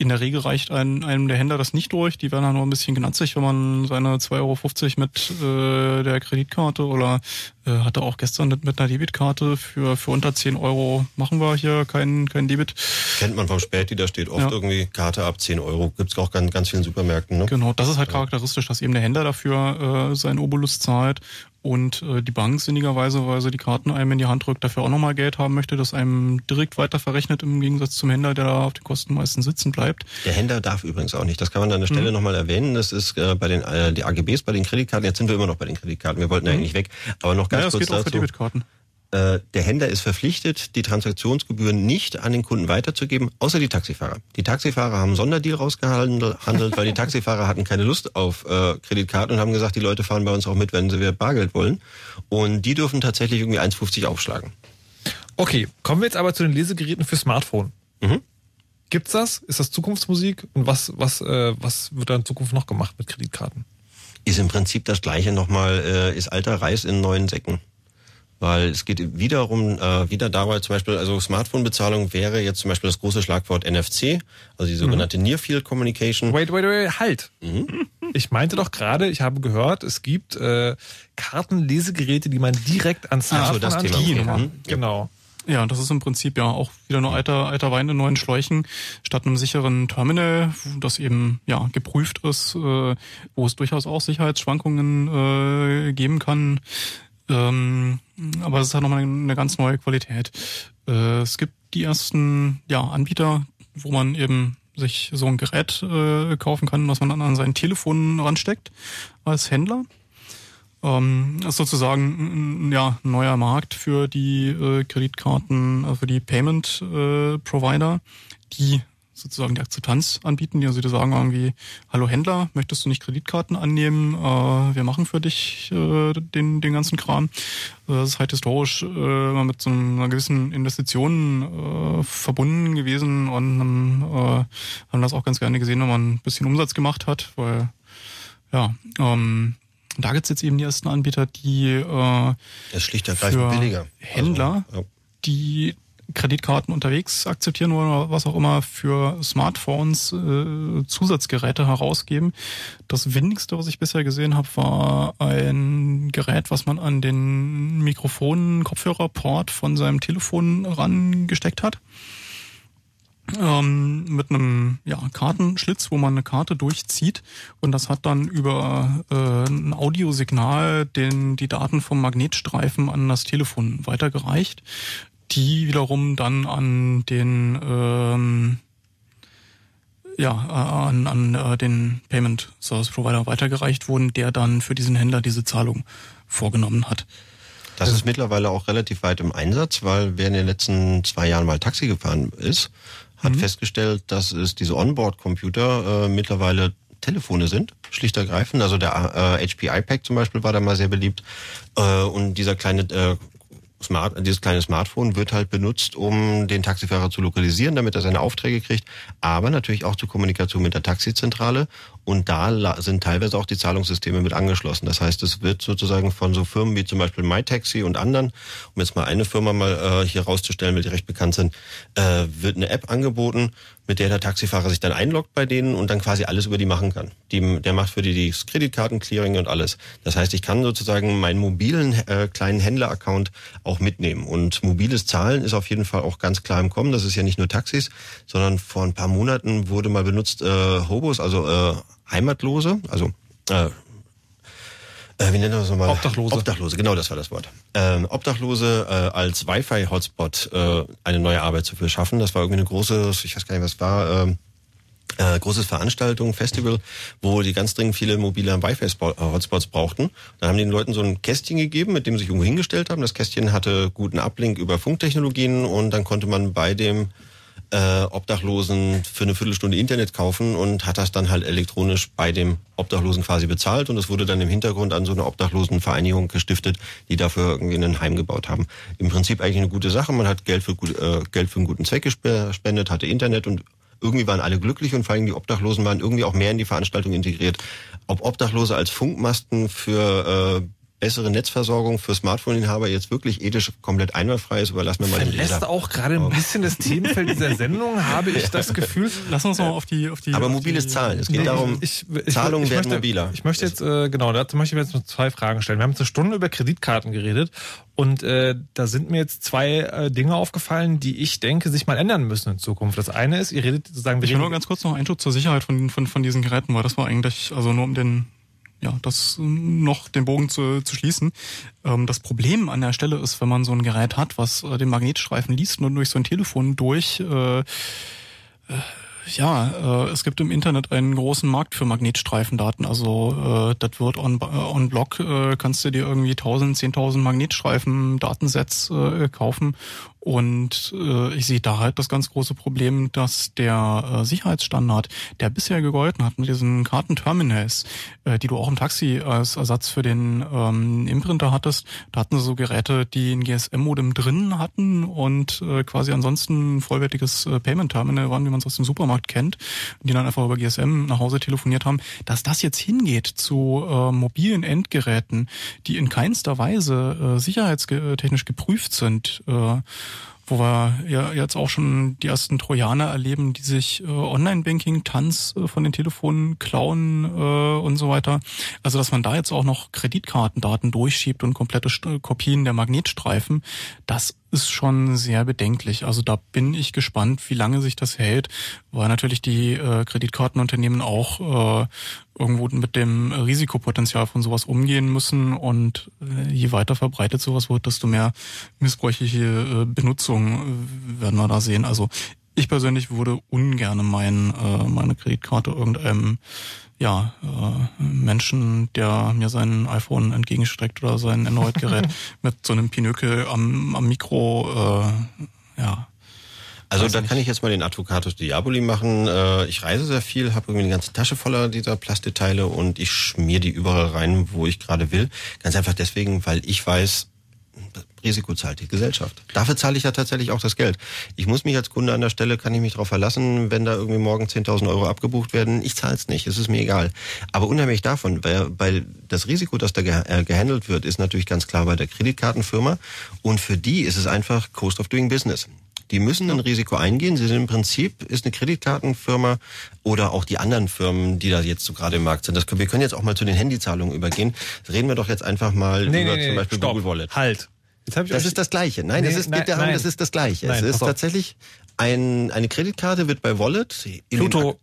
In der Regel reicht ein, einem der Händler das nicht durch. Die werden dann nur ein bisschen gnatzig, wenn man seine 2,50 Euro mit äh, der Kreditkarte oder äh, hatte auch gestern mit, mit einer Debitkarte für, für unter 10 Euro machen wir hier kein, kein Debit. Kennt man vom Späti, da steht oft Ja. irgendwie Karte ab 10 Euro. Gibt's auch ganz, ganz vielen Supermärkten. Ne? Genau, das ist halt charakteristisch, dass eben der Händler dafür äh, seinen Obolus zahlt und äh, die Bank sinnigerweise, weil sie die Karten einem in die Hand drückt, dafür auch nochmal Geld haben möchte, das einem direkt weiter verrechnet im Gegensatz zum Händler, der da auf den Kosten meistens sitzen bleibt. Der Händler darf übrigens auch nicht. Das kann man an der Stelle mhm. nochmal erwähnen. Das ist äh, bei den äh, die AGBs bei den Kreditkarten. Jetzt sind wir immer noch bei den Kreditkarten. Wir wollten mhm. eigentlich weg. Aber noch ganz naja, kurz das geht dazu. Auch für Debitkarten. Äh, der Händler ist verpflichtet, die Transaktionsgebühren nicht an den Kunden weiterzugeben, außer die Taxifahrer. Die Taxifahrer haben einen Sonderdeal rausgehandelt, weil die Taxifahrer hatten keine Lust auf äh, Kreditkarten und haben gesagt, die Leute fahren bei uns auch mit, wenn sie wieder Bargeld wollen. Und die dürfen tatsächlich irgendwie 1,50 aufschlagen. Okay, kommen wir jetzt aber zu den Lesegeräten für Smartphone. Mhm. Gibt's das? Ist das Zukunftsmusik? Und was, was, äh, was wird da in Zukunft noch gemacht mit Kreditkarten? Ist im Prinzip das Gleiche nochmal, äh, ist alter Reis in neuen Säcken weil es geht wiederum äh, wieder dabei zum Beispiel, also Smartphone-Bezahlung wäre jetzt zum Beispiel das große Schlagwort NFC, also die sogenannte mhm. Near Field Communication. Wait, wait, wait, halt. Mhm. Ich meinte doch gerade, ich habe gehört, es gibt äh, Kartenlesegeräte, die man direkt ans Smartphone ah, so, das Thema. Mhm. Genau. Ja, das ist im Prinzip ja auch wieder nur alter, alter Wein in neuen Schläuchen, statt einem sicheren Terminal, das eben ja geprüft ist, äh, wo es durchaus auch Sicherheitsschwankungen äh, geben kann. Ähm, aber es ist halt nochmal eine ganz neue Qualität. Äh, es gibt die ersten ja, Anbieter, wo man eben sich so ein Gerät äh, kaufen kann, was man dann an sein Telefon ransteckt als Händler. Ähm, ist sozusagen ja, ein neuer Markt für die äh, Kreditkarten, äh, für die Payment äh, die sozusagen die Akzeptanz anbieten, die also die sagen irgendwie, hallo Händler, möchtest du nicht Kreditkarten annehmen? Äh, wir machen für dich äh, den, den ganzen Kram. Äh, das ist halt historisch äh, mit so einer gewissen Investition äh, verbunden gewesen und äh, haben das auch ganz gerne gesehen, wenn man ein bisschen Umsatz gemacht hat, weil ja, ähm, da gibt's jetzt eben die ersten Anbieter, die äh, das schlicht ergreifend billiger. Händler, also, ja. die Kreditkarten unterwegs akzeptieren oder was auch immer für Smartphones äh, Zusatzgeräte herausgeben. Das windigste, was ich bisher gesehen habe, war ein Gerät, was man an den Mikrofon Kopfhörerport von seinem Telefon rangesteckt hat. Ähm, mit einem ja, Kartenschlitz, wo man eine Karte durchzieht und das hat dann über äh, ein Audiosignal den, die Daten vom Magnetstreifen an das Telefon weitergereicht die wiederum dann an den ähm, ja, an, an äh, den Payment Service Provider weitergereicht wurden, der dann für diesen Händler diese Zahlung vorgenommen hat. Das ist mittlerweile auch relativ weit im Einsatz, weil wer in den letzten zwei Jahren mal Taxi gefahren ist, hat mhm. festgestellt, dass es diese Onboard-Computer äh, mittlerweile Telefone sind, schlicht ergreifend. Also der äh, HP iPad zum Beispiel war da mal sehr beliebt. Äh, und dieser kleine äh, Smart, dieses kleine Smartphone wird halt benutzt, um den Taxifahrer zu lokalisieren, damit er seine Aufträge kriegt, aber natürlich auch zur Kommunikation mit der Taxizentrale. Und da sind teilweise auch die Zahlungssysteme mit angeschlossen. Das heißt, es wird sozusagen von so Firmen wie zum Beispiel MyTaxi und anderen, um jetzt mal eine Firma mal äh, hier rauszustellen, weil die recht bekannt sind, äh, wird eine App angeboten, mit der der Taxifahrer sich dann einloggt bei denen und dann quasi alles über die machen kann. Die, der macht für die das Kreditkartenclearing und alles. Das heißt, ich kann sozusagen meinen mobilen äh, kleinen Händler-Account auch mitnehmen. Und mobiles Zahlen ist auf jeden Fall auch ganz klar im Kommen. Das ist ja nicht nur Taxis, sondern vor ein paar Monaten wurde mal benutzt äh, Hobos, also äh, Heimatlose, also äh, äh, wie nennen wir das nochmal? Obdachlose. Obdachlose, genau das war das Wort. Ähm, Obdachlose äh, als Wi-Fi-Hotspot äh, eine neue Arbeit zu schaffen. Das war irgendwie eine große, ich weiß gar nicht, was war, ähm, äh, großes Veranstaltung, Festival, wo die ganz dringend viele mobile Wi-Fi-Hotspots brauchten. Dann haben die den Leuten so ein Kästchen gegeben, mit dem sie sich irgendwo hingestellt haben. Das Kästchen hatte guten Uplink über Funktechnologien und dann konnte man bei dem äh, Obdachlosen für eine Viertelstunde Internet kaufen und hat das dann halt elektronisch bei dem Obdachlosen quasi bezahlt und es wurde dann im Hintergrund an so eine Obdachlosenvereinigung gestiftet, die dafür irgendwie ein Heim gebaut haben. Im Prinzip eigentlich eine gute Sache. Man hat Geld für, äh, Geld für einen guten Zweck gespendet, hatte Internet und irgendwie waren alle glücklich und vor allem die Obdachlosen waren irgendwie auch mehr in die Veranstaltung integriert. Ob Obdachlose als Funkmasten für äh, bessere Netzversorgung für Smartphone-Inhaber jetzt wirklich ethisch komplett einwandfrei ist, überlassen wir mal den Leser. auch gerade ein bisschen das Themenfeld dieser Sendung, habe ich das Gefühl. Lass uns mal auf die, auf die. Aber mobiles Zahlen. Es geht nee, darum, ich, ich, Zahlungen ich, werden möchte, mobiler. Ich möchte jetzt, äh, genau, dazu möchte ich jetzt noch zwei Fragen stellen. Wir haben jetzt eine Stunde über Kreditkarten geredet und äh, da sind mir jetzt zwei äh, Dinge aufgefallen, die ich denke, sich mal ändern müssen in Zukunft. Das eine ist, ihr redet sozusagen... Ich will nur ganz kurz noch Einschub zur Sicherheit von, von, von diesen Geräten, weil das war eigentlich, also nur um den ja, das noch den Bogen zu, zu schließen. Ähm, das Problem an der Stelle ist, wenn man so ein Gerät hat, was äh, den Magnetstreifen liest und durch so ein Telefon durch äh, äh, ja, äh, es gibt im Internet einen großen Markt für Magnetstreifendaten. Also äh, das wird on, on Block, äh, kannst du dir irgendwie 1000, 10.000 Magnetstreifen-Datensets äh, kaufen und äh, ich sehe da halt das ganz große Problem, dass der äh, Sicherheitsstandard, der bisher gegolten hat mit diesen Kartenterminals, äh, die du auch im Taxi als Ersatz für den ähm, Imprinter hattest, da hatten sie so Geräte, die ein GSM-Modem drin hatten und äh, quasi ansonsten ein vollwertiges äh, Payment-Terminal waren, wie man es aus dem Supermarkt kennt, die dann einfach über GSM nach Hause telefoniert haben, dass das jetzt hingeht zu äh, mobilen Endgeräten, die in keinster Weise äh, sicherheitstechnisch geprüft sind, äh, wo wir ja jetzt auch schon die ersten Trojaner erleben, die sich äh, Online-Banking-Tanz äh, von den Telefonen klauen äh, und so weiter. Also dass man da jetzt auch noch Kreditkartendaten durchschiebt und komplette St Kopien der Magnetstreifen, das ist schon sehr bedenklich. Also da bin ich gespannt, wie lange sich das hält, weil natürlich die äh, Kreditkartenunternehmen auch äh, irgendwo mit dem Risikopotenzial von sowas umgehen müssen und äh, je weiter verbreitet sowas wird, desto mehr missbräuchliche äh, Benutzung äh, werden wir da sehen. Also ich persönlich würde ungern mein, äh, meine Kreditkarte irgendeinem ja, äh, Menschen, der mir sein iPhone entgegenstreckt oder sein Android-Gerät mit so einem Pinökel am, am Mikro, äh, ja. Also da kann ich jetzt mal den Advocatus Diaboli machen. Äh, ich reise sehr viel, habe irgendwie eine ganze Tasche voller dieser Plastikteile und ich schmier die überall rein, wo ich gerade will. Ganz einfach deswegen, weil ich weiß, Risiko zahlt die Gesellschaft. Dafür zahle ich ja tatsächlich auch das Geld. Ich muss mich als Kunde an der Stelle, kann ich mich darauf verlassen, wenn da irgendwie morgen 10.000 Euro abgebucht werden, ich zahle es nicht, es ist mir egal. Aber unheimlich davon, weil, weil das Risiko, das da äh, gehandelt wird, ist natürlich ganz klar bei der Kreditkartenfirma und für die ist es einfach Cost of Doing Business. Die müssen ein Risiko eingehen. Sie sind im Prinzip, ist eine Kreditkartenfirma oder auch die anderen Firmen, die da jetzt so gerade im Markt sind. Das können, wir können jetzt auch mal zu den Handyzahlungen übergehen. Reden wir doch jetzt einfach mal Nee, über nee, zum nee, Beispiel stopp. Google Wallet. Halt. Jetzt hab ich Das ist das Gleiche. Nein, Nee, es ist, nein, geht darum, nein. das ist das Gleiche. Nein, es ist tatsächlich ein, eine Kreditkarte wird bei Wallet. Pluto. Ak-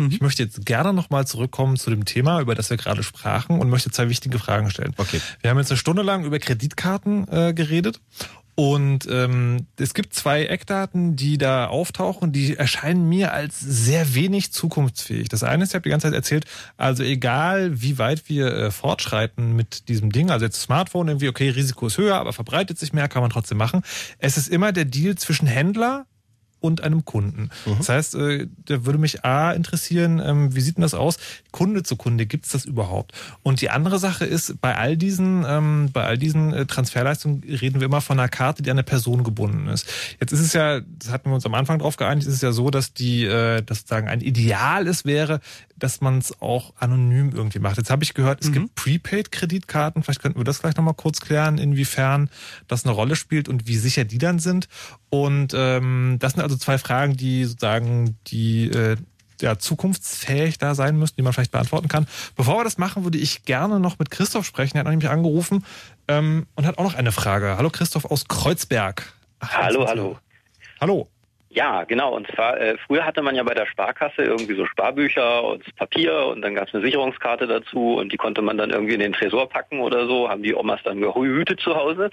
Mhm. Ich möchte jetzt gerne nochmal zurückkommen zu dem Thema, über das wir gerade sprachen und möchte zwei wichtige Fragen stellen. Okay. Wir haben jetzt eine Stunde lang über Kreditkarten äh, geredet und ähm, es gibt zwei Eckdaten, die da auftauchen, die erscheinen mir als sehr wenig zukunftsfähig. Das eine ist, ich habe die ganze Zeit erzählt, also egal wie weit wir äh, fortschreiten mit diesem Ding, also jetzt Smartphone irgendwie, okay, Risiko ist höher, aber verbreitet sich mehr, kann man trotzdem machen. Es ist immer der Deal zwischen Händler und einem Kunden. Das heißt, äh, da würde mich A interessieren, ähm, wie sieht denn das aus? Kunde zu Kunde, gibt es das überhaupt? Und die andere Sache ist, bei all diesen, ähm, bei all diesen äh, Transferleistungen reden wir immer von einer Karte, die an eine Person gebunden ist. Jetzt ist es ja, das hatten wir uns am Anfang drauf geeinigt, ist es ja so, dass die, äh, dass sozusagen ein Ideal es wäre, dass man es auch anonym irgendwie macht. Jetzt habe ich gehört, es gibt Prepaid-Kreditkarten. Vielleicht könnten wir das gleich nochmal kurz klären, inwiefern das eine Rolle spielt und wie sicher die dann sind. Und ähm, das sind also zwei Fragen, die sozusagen die äh, ja, zukunftsfähig da sein müssen, die man vielleicht beantworten kann. Bevor wir das machen, würde ich gerne noch mit Christoph sprechen. Er hat nämlich angerufen ähm, und hat auch noch eine Frage. Hallo Christoph aus Kreuzberg. Ach, Hallo, hallo. Hallo. Ja, genau. Und zwar, äh, früher hatte man ja bei der Sparkasse irgendwie so Sparbücher und Papier und dann gab es eine Sicherungskarte dazu und die konnte man dann irgendwie in den Tresor packen oder so, haben die Omas dann gehütet zu Hause.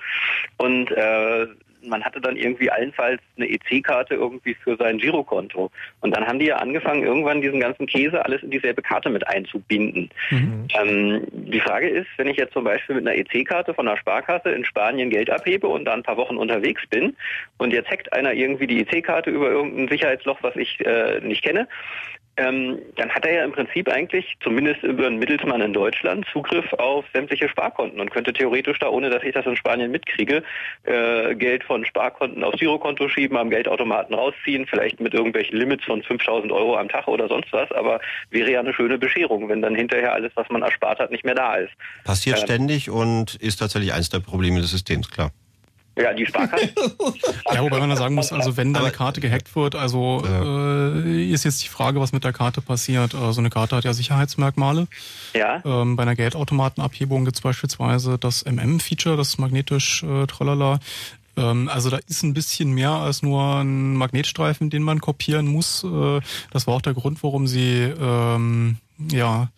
Und äh, man hatte dann irgendwie allenfalls eine EC-Karte irgendwie für sein Girokonto. Und dann haben die ja angefangen, irgendwann diesen ganzen Käse alles in dieselbe Karte mit einzubinden. Ähm, die Frage ist, wenn ich jetzt zum Beispiel mit einer EC-Karte von einer Sparkasse in Spanien Geld abhebe und da ein paar Wochen unterwegs bin und jetzt hackt einer irgendwie die EC-Karte über irgendein Sicherheitsloch, was ich äh, nicht kenne, ähm, dann hat er ja im Prinzip eigentlich, zumindest über einen Mittelsmann in Deutschland, Zugriff auf sämtliche Sparkonten und könnte theoretisch da, ohne dass ich das in Spanien mitkriege, äh, Geld von Sparkonten aufs Girokonto schieben, am Geldautomaten rausziehen, vielleicht mit irgendwelchen Limits von 5000 Euro am Tag oder sonst was, aber wäre ja eine schöne Bescherung, wenn dann hinterher alles, was man erspart hat, nicht mehr da ist. Passiert Ähm, ständig und ist tatsächlich eins der Probleme des Systems, klar. Ja, die Sparkasse. Ja, wobei man da sagen muss, also wenn deine Karte gehackt wird, also äh, ist jetzt die Frage, was mit der Karte passiert. Äh, so eine Karte hat ja Sicherheitsmerkmale. ja. Ähm, bei einer Geldautomatenabhebung gibt es beispielsweise das MM-Feature, das magnetisch äh, tralala. Ähm, also da ist ein bisschen mehr als nur ein Magnetstreifen, den man kopieren muss. Äh, das war auch der Grund, warum sie ähm, ja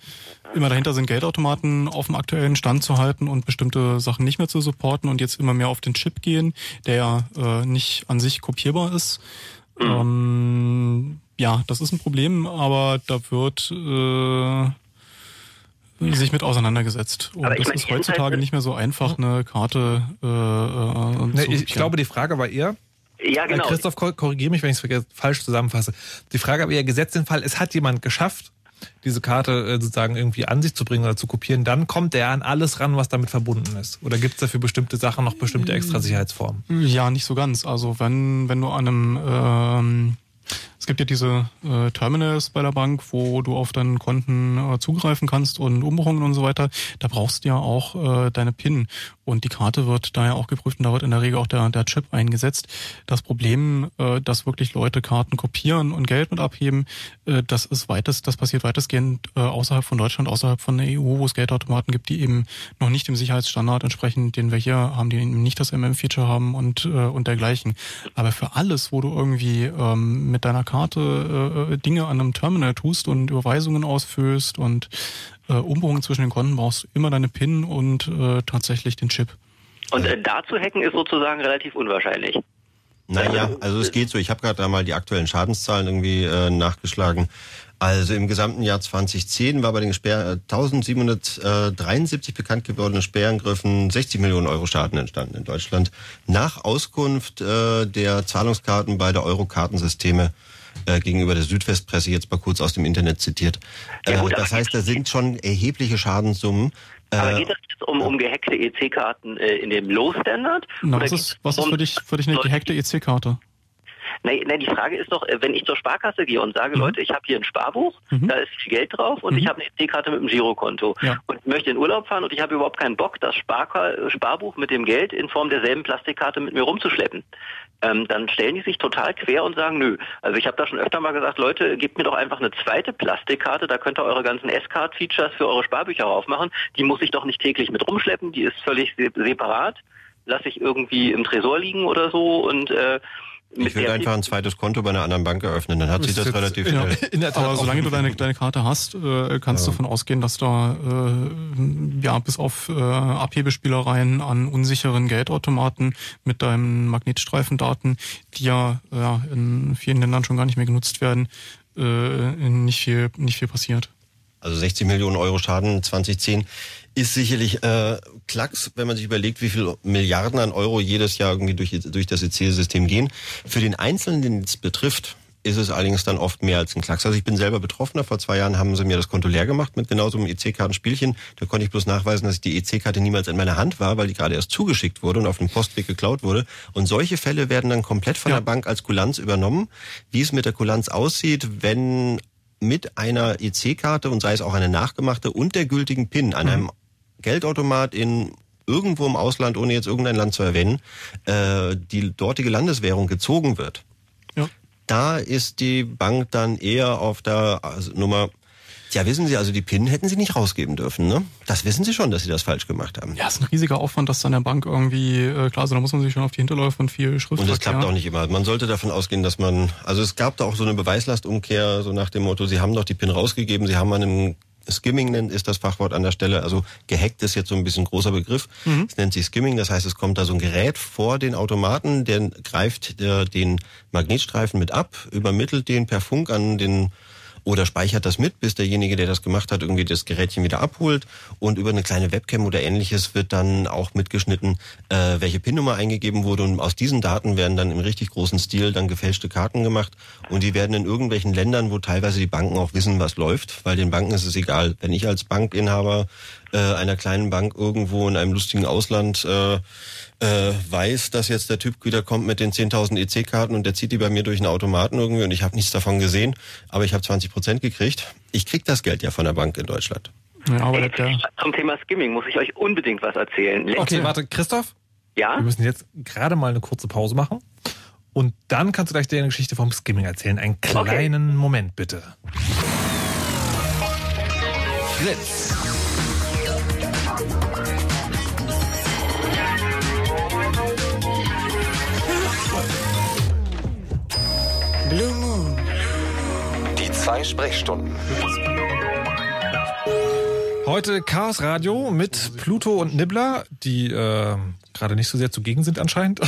immer dahinter sind, Geldautomaten auf dem aktuellen Stand zu halten und bestimmte Sachen nicht mehr zu supporten und jetzt immer mehr auf den Chip gehen, der ja äh, nicht an sich kopierbar ist. Mhm. Ähm, ja, das ist ein Problem, aber da wird äh, sich mit auseinandergesetzt. Und das ist heutzutage halt nicht mehr so einfach, eine Karte äh, äh, nee, Ich glaube, die Frage war eher, ja, genau. Christoph, korrigiere mich, wenn ich es falsch zusammenfasse. Die Frage aber eher gesetzt den Fall, es hat jemand geschafft, diese Karte äh, sozusagen irgendwie an sich zu bringen oder zu kopieren, dann kommt er an alles ran, was damit verbunden ist. Oder gibt es da für bestimmte Sachen noch bestimmte extra Sicherheitsformen? Ja, nicht so ganz. Also wenn, wenn du an einem ähm gibt ja diese äh, Terminals bei der Bank, wo du auf deinen Konten äh, zugreifen kannst und Umbuchungen und so weiter. Da brauchst du ja auch äh, deine PIN und die Karte wird daher auch geprüft und da wird in der Regel auch der, der Chip eingesetzt. Das Problem, äh, dass wirklich Leute Karten kopieren und Geld mit abheben, äh, das ist weitest, das passiert weitestgehend äh, außerhalb von Deutschland, außerhalb von der EU, wo es Geldautomaten gibt, die eben noch nicht dem Sicherheitsstandard entsprechen, den wir hier haben, die eben nicht das MM-Feature haben und, äh, und dergleichen. Aber für alles, wo du irgendwie ähm, mit deiner Karte äh, Dinge an einem Terminal tust und Überweisungen ausführst und äh, Umbuchungen zwischen den Konten brauchst du immer deine PIN und äh, tatsächlich den Chip. Und äh, da zu hacken ist sozusagen relativ unwahrscheinlich. Naja, also es geht so. Ich habe gerade einmal die aktuellen Schadenszahlen irgendwie äh, nachgeschlagen. Also im gesamten Jahr 2010 war bei den Sperr 1773 bekannt gewordenen Sperrangriffen 60 Millionen Euro Schaden entstanden in Deutschland. Nach Auskunft äh, der Zahlungskarten bei der Euro-Kartensysteme äh, gegenüber der Südwestpresse jetzt mal kurz aus dem Internet zitiert. Ja, gut, äh, das heißt, da sind schon erhebliche Schadenssummen. Aber äh, geht das jetzt um, um gehackte EC-Karten äh, in dem Low-Standard? Was ist, was ist für dich, für dich eine gehackte EC-Karte? Nein, nein, die Frage ist doch, wenn ich zur Sparkasse gehe und sage, mhm. Leute, ich habe hier ein Sparbuch, mhm. da ist viel Geld drauf und mhm. ich habe eine EC-Karte mit einem Girokonto ja. und möchte in Urlaub fahren und ich habe überhaupt keinen Bock, das Spar Sparbuch mit dem Geld in Form derselben Plastikkarte mit mir rumzuschleppen. Ähm, dann stellen die sich total quer und sagen, nö. Also ich habe da schon öfter mal gesagt, Leute, gebt mir doch einfach eine zweite Plastikkarte, da könnt ihr eure ganzen S-Card-Features für eure Sparbücher raufmachen. Die muss ich doch nicht täglich mit rumschleppen, die ist völlig separat. Lasse ich irgendwie im Tresor liegen oder so und äh, ich würde einfach ein zweites Konto bei einer anderen Bank eröffnen, dann hat sich das relativ schnell. In, in der Tat, Aber solange du deine, deine Karte hast, äh, kannst ja. du davon ausgehen, dass da äh, ja bis auf äh, Abhebespielereien an unsicheren Geldautomaten mit deinen Magnetstreifendaten, die ja, ja in vielen Ländern schon gar nicht mehr genutzt werden, äh, nicht viel nicht viel passiert. Also 60 Millionen Euro Schaden 2010 ist sicherlich äh, Klacks, wenn man sich überlegt, wie viel Milliarden an Euro jedes Jahr irgendwie durch, durch das EC-System gehen. Für den Einzelnen, den es betrifft, ist es allerdings dann oft mehr als ein Klacks. Also ich bin selber Betroffener. Vor zwei Jahren haben sie mir das Konto leer gemacht mit genau so einem EC-Kartenspielchen. Da konnte ich bloß nachweisen, dass die EC-Karte niemals in meiner Hand war, weil die gerade erst zugeschickt wurde und auf dem Postweg geklaut wurde. Und solche Fälle werden dann komplett von ja. der Bank als Kulanz übernommen. Wie es mit der Kulanz aussieht, wenn mit einer EC-Karte und sei es auch eine nachgemachte und der gültigen PIN an mhm. einem Geldautomat in irgendwo im Ausland, ohne jetzt irgendein Land zu erwähnen, äh, die dortige Landeswährung gezogen wird. Ja. Da ist die Bank dann eher auf der also Nummer ja, wissen Sie, also die PIN hätten Sie nicht rausgeben dürfen, ne? Das wissen Sie schon, dass Sie das falsch gemacht haben. Ja, ist ein riesiger Aufwand, dass dann der Bank irgendwie, äh, klar, so da muss man sich schon auf die Hinterläufe und viel Schrift Und das klappt auch nicht immer. Man sollte davon ausgehen, dass man, also es gab da auch so eine Beweislastumkehr, so nach dem Motto, Sie haben doch die PIN rausgegeben, Sie haben an einem Skimming nennt, ist das Fachwort an der Stelle. Also gehackt ist jetzt so ein bisschen großer Begriff. Mhm. Es nennt sich Skimming, das heißt, es kommt da so ein Gerät vor den Automaten, der greift äh, den Magnetstreifen mit ab, übermittelt den per Funk an den oder speichert das mit, bis derjenige, der das gemacht hat, irgendwie das Gerätchen wieder abholt. Und über eine kleine Webcam oder ähnliches wird dann auch mitgeschnitten, äh, welche PIN-Nummer eingegeben wurde. Und aus diesen Daten werden dann im richtig großen Stil dann gefälschte Karten gemacht. Und die werden in irgendwelchen Ländern, wo teilweise die Banken auch wissen, was läuft, weil den Banken ist es egal. Wenn ich als Bankinhaber äh, einer kleinen Bank irgendwo in einem lustigen Ausland äh, äh, weiß, dass jetzt der Typ wieder kommt mit den 10.000 EC-Karten und der zieht die bei mir durch einen Automaten irgendwie und ich habe nichts davon gesehen, aber ich habe 20 Prozent gekriegt. Ich krieg das Geld ja von der Bank in Deutschland. Ja, aber Ey, der... Zum Thema Skimming muss ich euch unbedingt was erzählen. Okay, warte, Christoph? Ja? Wir müssen jetzt gerade mal eine kurze Pause machen. Und dann kannst du gleich deine Geschichte vom Skimming erzählen. Einen kleinen okay. Moment bitte. Fritz. Zwei Sprechstunden. Heute Chaos Radio mit Pluto und Nibbler, die äh, gerade nicht so sehr zugegen sind anscheinend.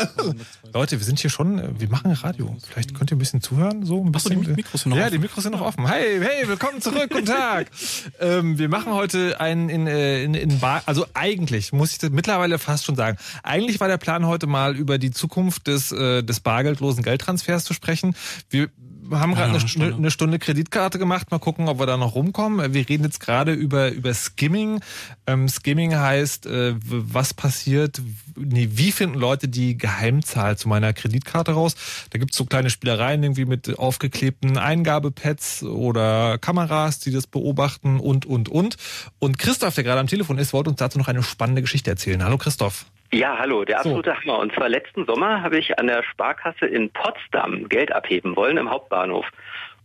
Leute, wir sind hier schon, wir machen Radio. Vielleicht könnt ihr ein bisschen zuhören, so ein bisschen. die Mikros sind noch ja, offen. die Mikros sind noch offen. Hey, hey, willkommen zurück, guten Tag. ähm, wir machen heute einen in, äh, in, in Bar, also eigentlich muss ich das mittlerweile fast schon sagen. Eigentlich war der Plan heute mal über die Zukunft des äh, des bargeldlosen Geldtransfers zu sprechen. Wir haben gerade Ja, eine, eine Stunde. Kreditkarte gemacht. Mal gucken, ob wir da noch rumkommen. Wir reden jetzt gerade über, über Skimming. Ähm, Skimming heißt, äh, was passiert, nee, wie finden Leute die Geheimzahl zu meiner Kreditkarte raus? Da gibt's so kleine Spielereien irgendwie mit aufgeklebten Eingabepads oder Kameras, die das beobachten und, und, und. Und Christoph, der gerade am Telefon ist, wollte uns dazu noch eine spannende Geschichte erzählen. Hallo Christoph. Ja, hallo, der So. absolute Hammer. Und zwar letzten Sommer habe ich an der Sparkasse in Potsdam Geld abheben wollen im Hauptbahnhof.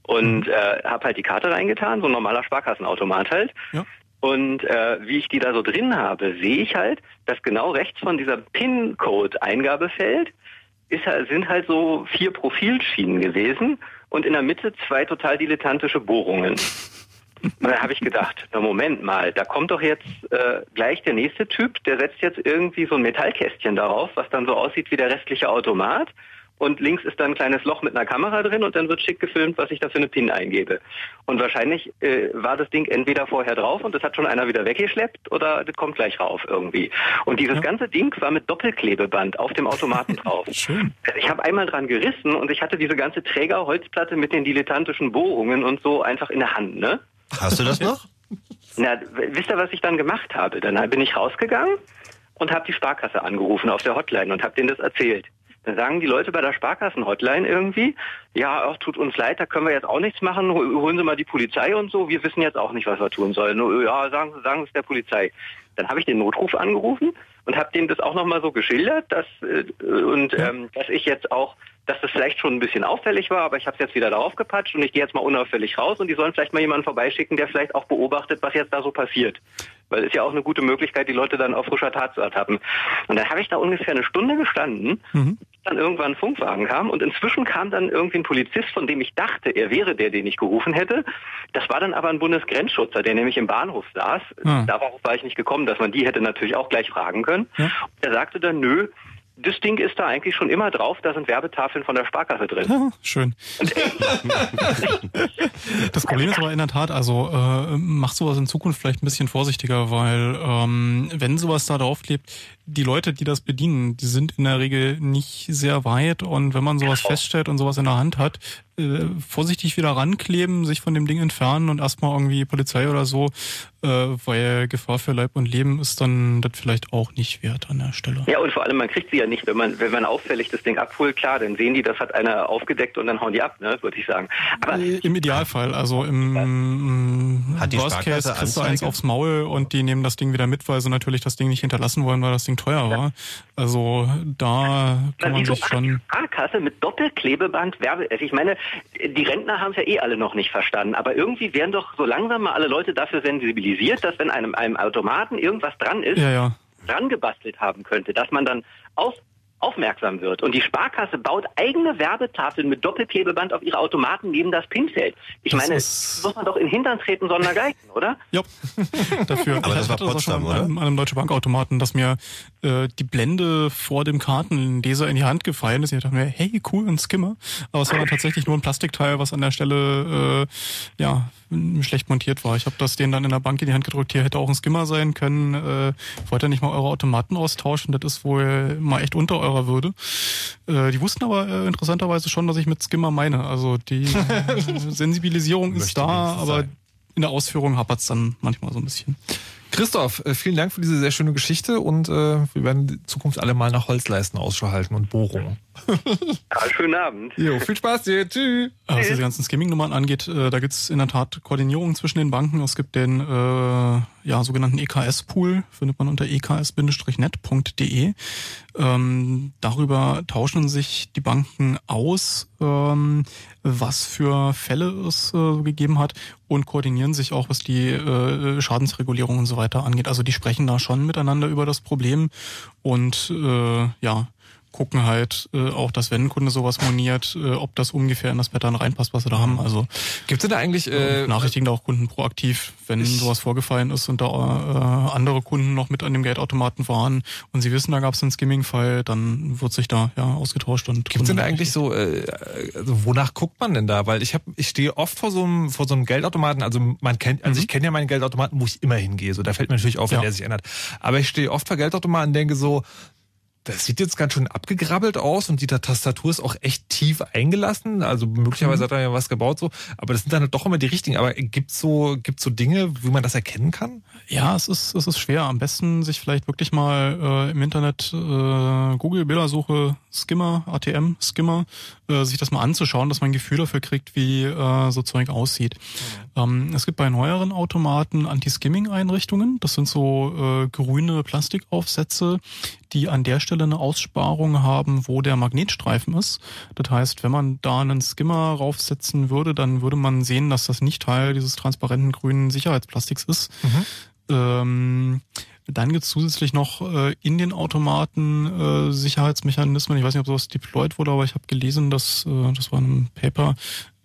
Und äh, habe halt die Karte reingetan, so ein normaler Sparkassenautomat halt. Ja. Und äh, wie ich die da so drin habe, sehe ich halt, dass genau rechts von dieser PIN-Code-Eingabefeld ist, halt- sind halt so vier Profilschienen gewesen und in der Mitte zwei total dilettantische Bohrungen. Und dann habe ich gedacht, na Moment mal, da kommt doch jetzt äh, gleich der nächste Typ, der setzt jetzt irgendwie so ein Metallkästchen darauf, was dann so aussieht wie der restliche Automat. Und links ist dann ein kleines Loch mit einer Kamera drin und dann wird schick gefilmt, was ich da für eine PIN eingebe. Und wahrscheinlich äh, war das Ding entweder vorher drauf und das hat schon einer wieder weggeschleppt oder das kommt gleich rauf irgendwie. Und dieses ganze Ding war mit Doppelklebeband auf dem Automaten drauf. Schön. Ich habe einmal dran gerissen und ich hatte diese ganze Trägerholzplatte mit den dilettantischen Bohrungen und so einfach in der Hand, ne? Hast du das noch? Na, wisst ihr, was ich dann gemacht habe? Dann bin ich rausgegangen und habe die Sparkasse angerufen auf der Hotline und habe denen das erzählt. Dann sagen die Leute bei der Sparkassen-Hotline irgendwie, ja, ach, tut uns leid, da können wir jetzt auch nichts machen, hol- holen Sie mal die Polizei und so, wir wissen jetzt auch nicht, was wir tun sollen. Ja, sagen Sie, sagen Sie es der Polizei. Dann habe ich den Notruf angerufen und habe denen das auch nochmal so geschildert, dass äh, und ähm, dass ich jetzt auch, dass das vielleicht schon ein bisschen auffällig war, aber ich habe es jetzt wieder darauf gepatscht und ich gehe jetzt mal unauffällig raus und die sollen vielleicht mal jemanden vorbeischicken, der vielleicht auch beobachtet, was jetzt da so passiert. Weil ist ja auch eine gute Möglichkeit, die Leute dann auf frischer Tat zu ertappen. Und dann habe ich da ungefähr eine Stunde gestanden, bis dann irgendwann ein Funkwagen kam und inzwischen kam dann irgendwie ein Polizist, von dem ich dachte, er wäre der, den ich gerufen hätte. Das war dann aber ein Bundesgrenzschutzer, der nämlich im Bahnhof saß. Ah. Darauf war ich nicht gekommen, dass man die hätte natürlich auch gleich fragen können. Ja. Er sagte dann, nö, das Ding ist da eigentlich schon immer drauf, da sind Werbetafeln von der Sparkasse drin. Ja, schön. Das Problem ist aber in der Tat, also äh, macht sowas in Zukunft vielleicht ein bisschen vorsichtiger, weil ähm, wenn sowas da draufklebt, die Leute, die das bedienen, die sind in der Regel nicht sehr weit und wenn man sowas feststellt und sowas in der Hand hat, äh, vorsichtig wieder rankleben, sich von dem Ding entfernen und erstmal irgendwie Polizei oder so, äh, weil Gefahr für Leib und Leben ist dann das vielleicht auch nicht wert an der Stelle. Ja, und vor allem, man kriegt sie ja nicht, wenn man, wenn man auffällig das Ding abholt, klar, dann sehen die, das hat einer aufgedeckt und dann hauen die ab, ne, würde ich sagen. Aber Äh, Im Idealfall, also im, im Hat die Worst Case kriegst du eins aufs Maul und die nehmen das Ding wieder mit, weil sie natürlich das Ding nicht hinterlassen wollen, weil das Ding teuer war. Also da kann man sich schon... Sparkasse mit Doppelklebeband Werbe. Also ich meine, die Rentner haben es ja eh alle noch nicht verstanden, aber irgendwie werden doch so langsam mal alle Leute dafür sensibilisiert, dass wenn einem, einem Automaten irgendwas dran ist, Ja, ja. dran gebastelt haben könnte, dass man dann aus, aufmerksam wird. Und die Sparkasse baut eigene Werbetafeln mit Doppelklebeband auf ihre Automaten neben das Pinfeld. Ich Das meine, muss man doch in Hintern treten, sondergleichen, oder? Ja, dafür. Aber das war Potsdam, schon oder? An, an einem Deutsche Bankautomaten, dass mir äh, die Blende vor dem Kartenleser in die Hand gefallen ist. Ich dachte mir, hey, cool, ein Skimmer. Aber es war dann tatsächlich nur ein Plastikteil, was an der Stelle äh, ja schlecht montiert war. Ich habe das denen dann in der Bank in die Hand gedrückt. Hier hätte auch ein Skimmer sein können. Äh, wollt ihr nicht mal eure Automaten austauschen? Das ist wohl mal echt unter eurer Würde. Äh, die wussten aber äh, interessanterweise schon, dass ich mit Skimmer meine. Also die Sensibilisierung ist Möchte da, aber sein. in der Ausführung hapert's dann manchmal so ein bisschen. Christoph, äh, vielen Dank für diese sehr schöne Geschichte und äh, wir werden in Zukunft alle mal nach Holzleisten Ausschau halten und Bohrungen. Ja, schönen Abend. Jo, viel Spaß dir. Tschüss. Was diese ganzen Skimming-Nummern angeht, äh, da gibt's in der Tat Koordinierung zwischen den Banken. Es gibt den äh, ja, sogenannten EKS-Pool, findet man unter eks-net.de. Ähm, darüber tauschen sich die Banken aus, ähm, was für Fälle es äh, gegeben hat und koordinieren sich auch, was die äh, Schadensregulierung und so weiter angeht. Also die sprechen da schon miteinander über das Problem und äh, ja, gucken halt äh, auch, dass wenn ein Kunde sowas moniert, äh, ob das ungefähr in das Pattern reinpasst, was sie da haben. Also Gibt es da eigentlich äh, nachrichtigen da auch Kunden proaktiv, wenn sowas vorgefallen ist und da äh, andere Kunden noch mit an dem Geldautomaten waren und sie wissen, da gab es einen Skimming-Fall, dann wird sich da ja ausgetauscht und Gibt es denn da eigentlich so, äh, also wonach guckt man denn da? Weil ich habe, ich stehe oft vor so einem vor so einem Geldautomaten. Also man kennt, also Mhm. ich kenne ja meinen Geldautomaten, wo ich immer hingehe. So, da fällt mir natürlich auf, wenn Ja. der sich ändert. Aber ich stehe oft vor Geldautomaten und denke so, das sieht jetzt ganz schön abgegrabbelt aus und die Tastatur ist auch echt tief eingelassen. Also möglicherweise Mhm. hat er ja was gebaut so. Aber das sind dann doch immer die richtigen. Aber gibt's so, gibt's so Dinge, wie man das erkennen kann? Ja, es ist, es ist schwer. Am besten sich vielleicht wirklich mal äh, im Internet äh, Google Bildersuche Skimmer, ATM Skimmer, äh, sich das mal anzuschauen, dass man ein Gefühl dafür kriegt, wie äh, so Zeug aussieht. Ähm, es gibt bei neueren Automaten Anti-Skimming-Einrichtungen. Das sind so äh, grüne Plastikaufsätze, die an der Stelle eine Aussparung haben, wo der Magnetstreifen ist. Das heißt, wenn man da einen Skimmer raufsetzen würde, dann würde man sehen, dass das nicht Teil dieses transparenten grünen Sicherheitsplastiks ist. Ähm, dann gibt's zusätzlich noch äh, in den Automaten äh, Sicherheitsmechanismen. Ich weiß nicht, ob sowas deployed wurde, aber ich habe gelesen, dass äh, das war in einem Paper,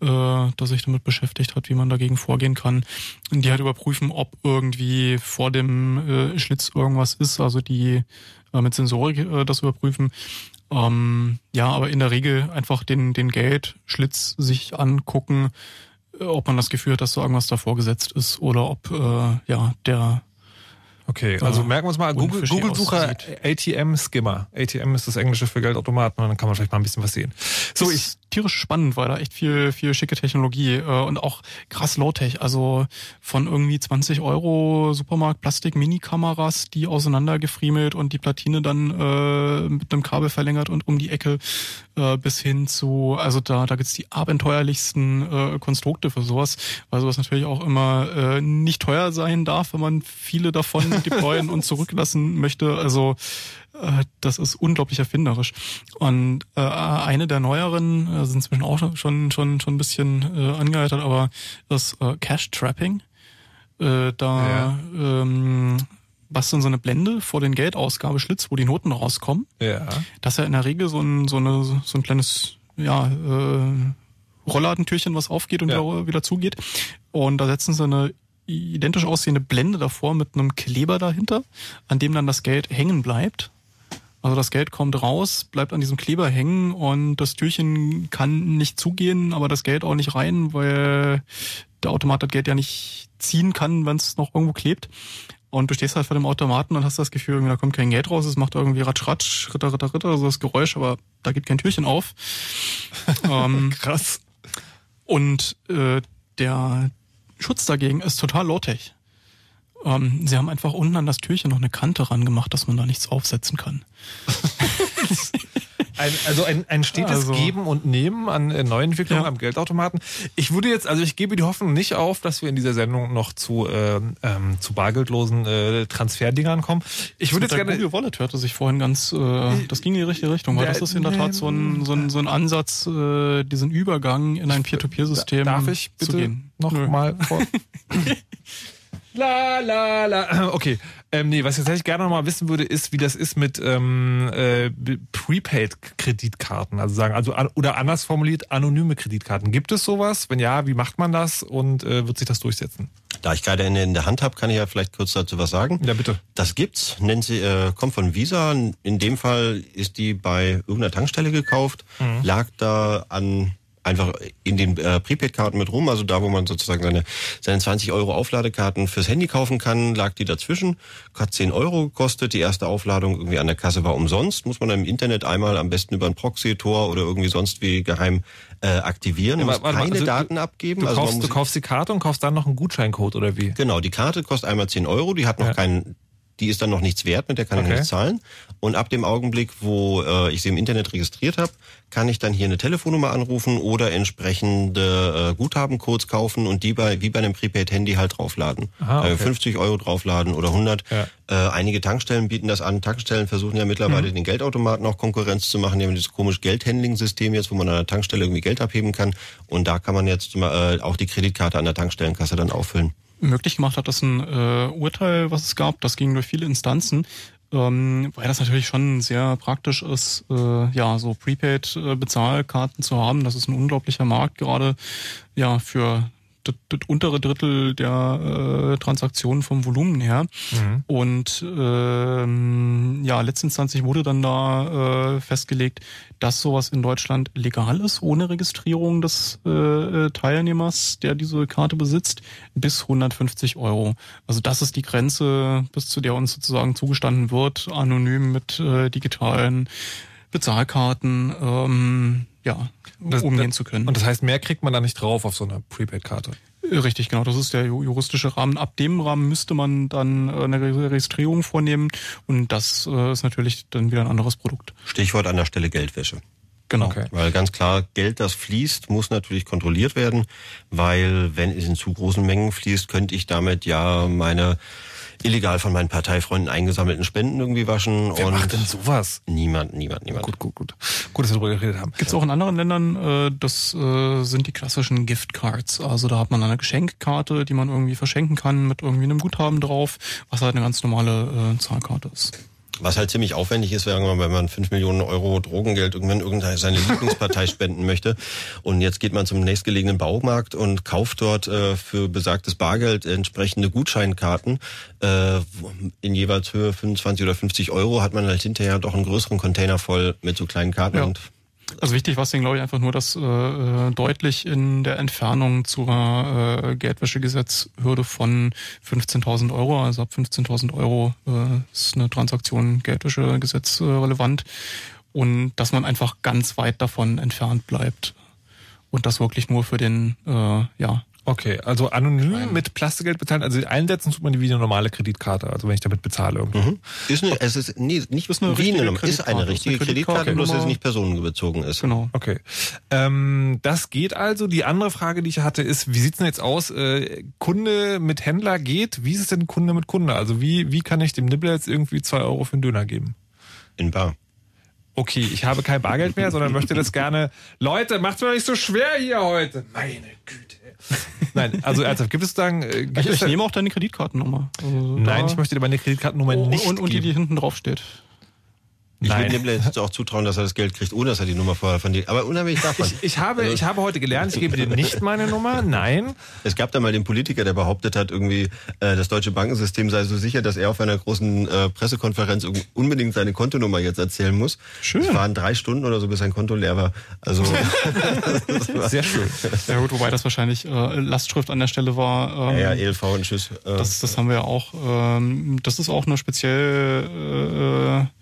äh, das sich damit beschäftigt hat, wie man dagegen vorgehen kann. Die halt überprüfen, ob irgendwie vor dem äh, Schlitz irgendwas ist, also die äh, mit Sensorik äh, das überprüfen. Ähm, ja, aber in der Regel einfach den, den Geldschlitz sich angucken, äh, ob man das Gefühl hat, dass so irgendwas davor gesetzt ist oder ob äh, ja der Okay, also Ja. merken wir uns mal, Google, Unfishy Google-Suche ATM Skimmer. ATM ist das Englische für Geldautomaten und dann kann man vielleicht mal ein bisschen was sehen. So, ich, tierisch spannend, weil da echt viel, viel schicke Technologie äh, und auch krass Low-Tech. Also von irgendwie 20 Euro Supermarkt Plastik Mini-Kameras, die auseinandergefriemelt und die Platine dann äh, mit einem Kabel verlängert und um die Ecke äh, bis hin zu, also da, da gibt's die abenteuerlichsten äh, Konstrukte für sowas, weil sowas natürlich auch immer äh, nicht teuer sein darf, wenn man viele davon deployen und zurücklassen möchte. Also das ist unglaublich erfinderisch. Und äh, eine der neueren, äh, sind inzwischen auch schon schon schon ein bisschen äh, angeheitert, aber das äh, Cash Trapping. Äh, da ähm, basteln so eine Blende vor den Geldausgabeschlitz, wo die Noten rauskommen. ja. Das ist ja in der Regel so ein so eine so ein kleines ja äh, Rolladentürchen, was aufgeht und Ja. wieder, wieder zugeht. Und da setzen sie eine identisch aussehende Blende davor mit einem Kleber dahinter, an dem dann das Geld hängen bleibt. Also das Geld kommt raus, bleibt an diesem Kleber hängen und das Türchen kann nicht zugehen, aber das Geld auch nicht rein, weil der Automat das Geld ja nicht ziehen kann, wenn es noch irgendwo klebt. Und du stehst halt vor dem Automaten und hast das Gefühl, irgendwie, da kommt kein Geld raus, es macht irgendwie Ratsch, Ratsch, Ritter, Ritter, Ritter, so das Geräusch, aber da geht kein Türchen auf. ähm, Krass. und äh, der Schutz dagegen ist total low-tech. Ähm, sie haben einfach unten an das Türchen noch eine Kante ran gemacht, dass man da nichts aufsetzen kann. Ein, also ein, ein stetes Also- Geben und Nehmen an äh, Neuentwicklungen Ja. am Geldautomaten. Ich würde jetzt, also ich gebe die Hoffnung nicht auf, dass wir in dieser Sendung noch zu, ähm, ähm, zu bargeldlosen äh, Transferdingern kommen. Ich würde jetzt gerne. Google Wallet hörte sich vorhin ganz, äh, das ging in die richtige Richtung, weil das ist in der Tat so ein, so ein, so ein Ansatz, äh, diesen Übergang in ein Peer-to-Peer-System Darf ich zu bitte gehen. noch Nö. mal vor? La la la. Okay. Ähm, nee, was ich tatsächlich gerne noch mal wissen würde, ist, wie das ist mit ähm, äh, Prepaid-Kreditkarten. Also sagen, also an- oder anders formuliert, anonyme Kreditkarten. Gibt es sowas? Wenn ja, wie macht man das und äh, wird sich das durchsetzen? Da ich gerade eine in der Hand habe, kann ich ja vielleicht kurz dazu was sagen. Ja, bitte. Das gibt's, nennt sie, äh, kommt von Visa. In dem Fall ist die bei irgendeiner Tankstelle gekauft, lag da an einfach in den äh, Prepaid-Karten mit rum, also da, wo man sozusagen seine, seine 20 Euro Aufladekarten fürs Handy kaufen kann, lag die dazwischen, hat 10 Euro gekostet, die erste Aufladung irgendwie an der Kasse war umsonst, muss man dann im Internet einmal am besten über ein Proxy-Tor oder irgendwie sonst wie geheim äh, aktivieren, Ja, muss keine also du- Daten abgeben. Du, also kaufst, du kaufst die Karte und kaufst dann noch einen Gutscheincode oder wie? Genau, die Karte kostet einmal 10 Euro, die hat noch Ja. keinen, die ist dann noch nichts wert, mit der kann ich Okay. nicht zahlen. Und ab dem Augenblick, wo äh, ich sie im Internet registriert habe, kann ich dann hier eine Telefonnummer anrufen oder entsprechende äh, Guthabencodes kaufen und die bei wie bei einem Prepaid-Handy halt draufladen. Aha, okay. äh, 50 Euro draufladen oder 100. Ja. Äh, einige Tankstellen bieten das an. Tankstellen versuchen ja mittlerweile den Geldautomaten auch Konkurrenz zu machen. Die haben dieses komische Geldhandling-System jetzt, wo man an der Tankstelle irgendwie Geld abheben kann. Und da kann man jetzt äh, auch die Kreditkarte an der Tankstellenkasse dann auffüllen. Möglich gemacht hat, das ein äh, Urteil, was es gab, das ging durch viele Instanzen, ähm, weil das natürlich schon sehr praktisch ist, äh, ja, so Prepaid-Bezahlkarten zu haben. Das ist ein unglaublicher Markt, gerade ja für das, das untere Drittel der äh, Transaktionen vom Volumen her. Mhm. Und ähm, ja, letztinstanzlich wurde dann da äh, festgelegt, dass sowas in Deutschland legal ist, ohne Registrierung des äh, Teilnehmers, der diese Karte besitzt, bis 150 Euro. Also das ist die Grenze, bis zu der uns sozusagen zugestanden wird, anonym mit äh, digitalen Bezahlkarten ähm, ja, Das- umgehen zu können. Und das heißt, mehr kriegt man da nicht drauf auf so einer Prepaid-Karte. Richtig, genau. Das ist der ju- juristische Rahmen. Ab dem Rahmen müsste man dann äh, eine Re- Registrierung vornehmen und das äh, ist natürlich dann wieder ein anderes Produkt. Stichwort an der Stelle Geldwäsche. Genau. Okay. Weil ganz klar, Geld, das fließt, muss natürlich kontrolliert werden, weil wenn es in zu großen Mengen fließt, könnte ich damit ja meine illegal von meinen Parteifreunden eingesammelten Spenden irgendwie waschen. Wer und macht denn sowas? Niemand, niemand, niemand. Gut, gut, gut. Gut, dass wir darüber geredet haben. Gibt's auch in anderen Ländern, äh, das äh, sind die klassischen Gift Cards. Also da hat man eine Geschenkkarte, die man irgendwie verschenken kann mit irgendwie einem Guthaben drauf, was halt eine ganz normale äh, Zahlkarte ist. Was halt ziemlich aufwendig ist, wenn man 5 Millionen Euro Drogengeld irgendwann irgendeine seine Lieblingspartei spenden möchte. Und jetzt geht man zum nächstgelegenen Baumarkt und kauft dort äh, für besagtes Bargeld entsprechende Gutscheinkarten. Äh, in jeweils Höhe 25 oder 50 Euro hat man halt hinterher doch einen größeren Container voll mit so kleinen Karten. Ja. Und Also wichtig war es denen, glaube ich, einfach nur, dass äh, äh, deutlich in der Entfernung zur äh, Geldwäschegesetzhürde von 15.000 Euro, also ab 15.000 Euro äh, ist eine Transaktion Geldwäschegesetz äh, relevant. Und dass man einfach ganz weit davon entfernt bleibt. Und das wirklich nur für den, äh, ja, Okay, also anonym mit Plastikgeld bezahlen, also einsetzen tut man die wie eine normale Kreditkarte, also wenn ich damit bezahle irgendwo. Mhm. ist eine, es ist nee, nicht Ist eine wie richtige eine, ist eine Kreditkarte. richtige Ist eine Kreditkarte, Kreditkarte, bloß dass es Nummer. nicht personenbezogen ist. genau. Okay. Ähm, das geht also. Die andere Frage, die ich hatte, ist, wie sieht's denn jetzt aus? Äh, Kunde mit Händler geht. Wie ist es denn Kunde mit Kunde? Also wie, wie kann ich dem Nibbler jetzt irgendwie zwei Euro für einen Döner geben? In Bar. Okay, ich habe kein Bargeld mehr, sondern möchte das gerne. Leute, macht's mir nicht so schwer hier heute. Meine Güte. Nein, also ernsthaft, gibt es dann. Äh, gibt Ich, es ich da- nehme auch deine Kreditkartennummer. Also Nein, ich möchte dir meine Kreditkartennummer und, nicht und, und die, die hinten drauf steht. Ich Nein. würde Nibbler jetzt auch zutrauen, dass er das Geld kriegt, ohne dass er die Nummer vorher von dir. Aber unabhängig davon. Ich, ich, habe, Also- ich habe heute gelernt, ich gebe dir nicht meine Nummer. Nein. Es gab da mal den Politiker, der behauptet hat, irgendwie äh, das deutsche Bankensystem sei so sicher, dass er auf einer großen äh, Pressekonferenz un- unbedingt seine Kontonummer jetzt erzählen muss. Schön. Es waren drei Stunden oder so, bis sein Konto leer war. Also Sehr schön. Ja gut, wobei das wahrscheinlich äh, Lastschrift an der Stelle war. Ähm, ja, ELV und Tschüss. Äh, das, das haben wir ja auch. Ähm, das ist auch eine speziell äh,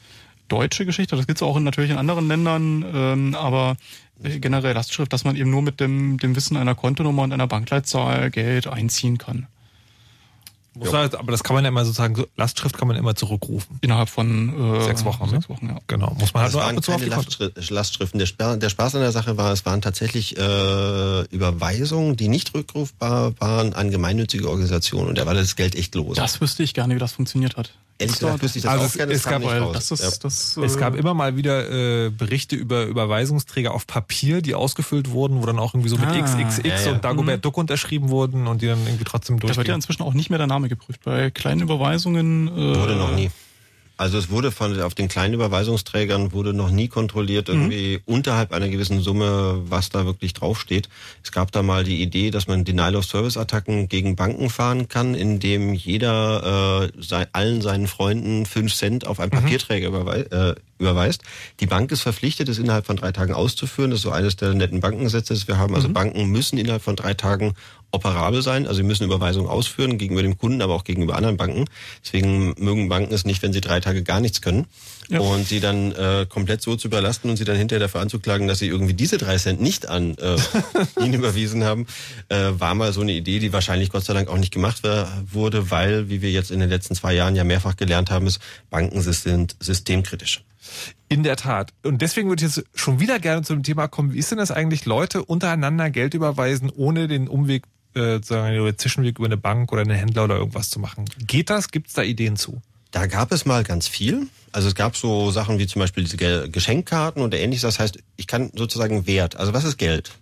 deutsche Geschichte. Das gibt's auch in, natürlich in anderen Ländern, ähm, aber generell Lastschrift, dass man eben nur mit dem, dem Wissen einer Kontonummer und einer Bankleitzahl Geld einziehen kann. Muss man, aber das kann man ja immer sozusagen, so- Lastschrift kann man immer zurückrufen. Innerhalb von äh, Sechs Wochen, ne? Sechs Wochen, ja. Genau. Muss man halt es nur ab und zu auf die. Lastschri Lastschriften. Der, der Spaß an der Sache war, es waren tatsächlich äh, Überweisungen, die nicht rückrufbar waren an gemeinnützige Organisationen. Und da war das Geld echt los. Das wüsste ich gerne, wie das funktioniert hat. Ehrlich gesagt wüsste ich das Also auch es- gerne. es kam gab nicht raus. Das ist, Ja. das, Es äh, gab immer mal wieder äh, Berichte über Überweisungsträger auf Papier, die ausgefüllt wurden, wo dann auch irgendwie so mit Ah, XXX ja, ja. und Dagobert Duck unterschrieben wurden und die dann irgendwie trotzdem Da wird ja inzwischen auch nicht mehr der Name geprüft. Bei kleinen Überweisungen äh, Wurde noch nie. Also es wurde von auf den kleinen Überweisungsträgern wurde noch nie kontrolliert irgendwie unterhalb einer gewissen Summe, was da wirklich draufsteht. Es gab da mal die Idee, dass man Denial of Service Attacken gegen Banken fahren kann, indem jeder äh, sei, allen seinen Freunden fünf Cent auf einen Papierträger überwei äh, überweist. Die Bank ist verpflichtet, es innerhalb von drei Tagen auszuführen. Das ist so eines der netten Bankengesetze, das wir haben. Also Banken müssen innerhalb von drei Tagen operabel sein. Also sie müssen Überweisungen ausführen gegenüber dem Kunden, aber auch gegenüber anderen Banken. Deswegen mögen Banken es nicht, wenn sie drei Tage gar nichts können. Ja. Und sie dann äh, komplett so zu überlasten und sie dann hinterher dafür anzuklagen, dass sie irgendwie diese drei Cent nicht an äh, ihn überwiesen haben, äh, war mal so eine Idee, die wahrscheinlich Gott sei Dank auch nicht gemacht wurde, weil, wie wir jetzt in den letzten zwei Jahren ja mehrfach gelernt haben, ist, Banken sind systemkritisch. In der Tat. Und deswegen würde ich jetzt schon wieder gerne zu dem Thema kommen, wie ist denn das eigentlich, Leute untereinander Geld überweisen, ohne den Umweg, äh, wir, Zwischenweg über eine Bank oder einen Händler oder irgendwas zu machen? Geht das? Gibt es da Ideen zu? Da gab es mal ganz viel. Also es gab so Sachen wie zum Beispiel diese Ge- Geschenkkarten und ähnliches. Das heißt, ich kann sozusagen Wert. Also was ist Geld?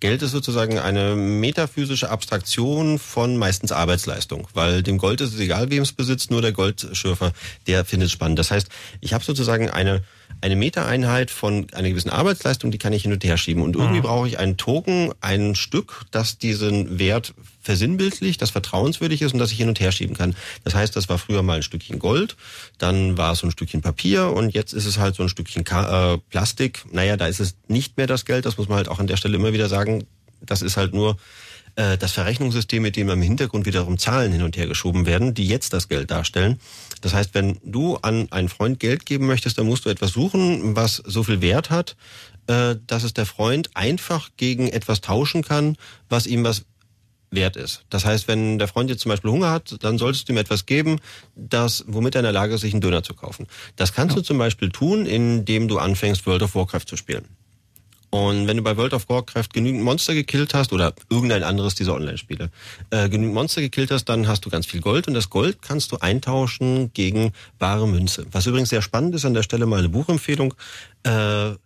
Geld ist sozusagen eine metaphysische Abstraktion von meistens Arbeitsleistung, weil dem Gold ist es egal, wem es besitzt, nur der Goldschürfer, der findet es spannend. Das heißt, ich habe sozusagen eine eine Meta-Einheit von einer gewissen Arbeitsleistung, die kann ich hin und her schieben. Und irgendwie mhm. brauche ich einen Token, ein Stück, das diesen Wert versinnbildlicht, das vertrauenswürdig ist und das ich hin und her schieben kann. Das heißt, das war früher mal ein Stückchen Gold, dann war es so ein Stückchen Papier und jetzt ist es halt so ein Stückchen Ka äh, Plastik. Naja, da ist es nicht mehr das Geld, das muss man halt auch an der Stelle immer wieder sagen. Das ist halt nur äh, das Verrechnungssystem, mit dem im Hintergrund wiederum Zahlen hin und her geschoben werden, die jetzt das Geld darstellen. Das heißt, wenn du an einen Freund Geld geben möchtest, dann musst du etwas suchen, was so viel Wert hat, äh, dass es der Freund einfach gegen etwas tauschen kann, was ihm was wert ist. Das heißt, wenn der Freund jetzt zum Beispiel Hunger hat, dann solltest du ihm etwas geben, das, womit er in der Lage ist, sich einen Döner zu kaufen. Das kannst ja. du zum Beispiel tun, indem du anfängst, World of Warcraft zu spielen. Und wenn du bei World of Warcraft genügend Monster gekillt hast oder irgendein anderes dieser Online-Spiele, äh, genügend Monster gekillt hast, dann hast du ganz viel Gold und das Gold kannst du eintauschen gegen bare Münze. Was übrigens sehr spannend ist, an der Stelle mal eine Buchempfehlung. Äh, äh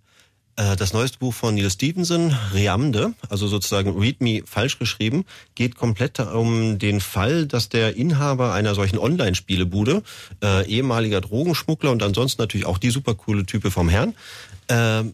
das neueste Buch von Neil Stevenson, Reamde, also sozusagen Read Me falsch geschrieben, geht komplett um den Fall, dass der Inhaber einer solchen Online-Spielebude, äh, ehemaliger Drogenschmuggler und ansonsten natürlich auch die supercoole Type vom Herrn, äh,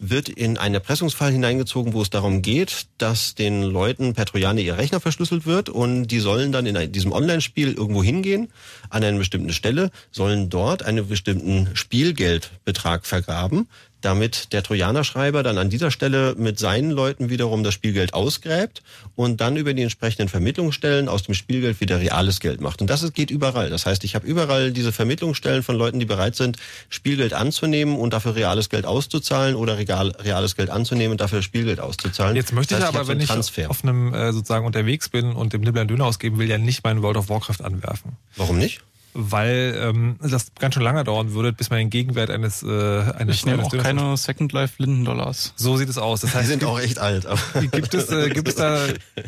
wird in einen Erpressungsfall hineingezogen, wo es darum geht, dass den Leuten per Trojaner ihr Rechner verschlüsselt wird und die sollen dann in diesem Online-Spiel irgendwo hingehen, an eine bestimmte Stelle, sollen dort einen bestimmten Spielgeldbetrag vergraben, damit der Trojanerschreiber dann an dieser Stelle mit seinen Leuten wiederum das Spielgeld ausgräbt und dann über die entsprechenden Vermittlungsstellen aus dem Spielgeld wieder reales Geld macht. Und das geht überall. Das heißt, ich habe überall diese Vermittlungsstellen von Leuten, die bereit sind, Spielgeld anzunehmen und dafür reales Geld auszuzahlen oder real, reales Geld anzunehmen und dafür Spielgeld auszuzahlen. Jetzt möchte das heißt, ich aber, ich wenn Transfer. ich auf einem äh, sozusagen unterwegs bin und dem Nibbler Döner ausgeben will, ja nicht meinen World of Warcraft anwerfen. Warum nicht? Weil ähm, das ganz schön lange dauern würde, bis man den Gegenwert eines äh, eines Ich nehme auch keine Second Life Linden Dollars. So sieht es aus. Das heißt, die sind auch echt alt. Aber gibt es äh, gibt es da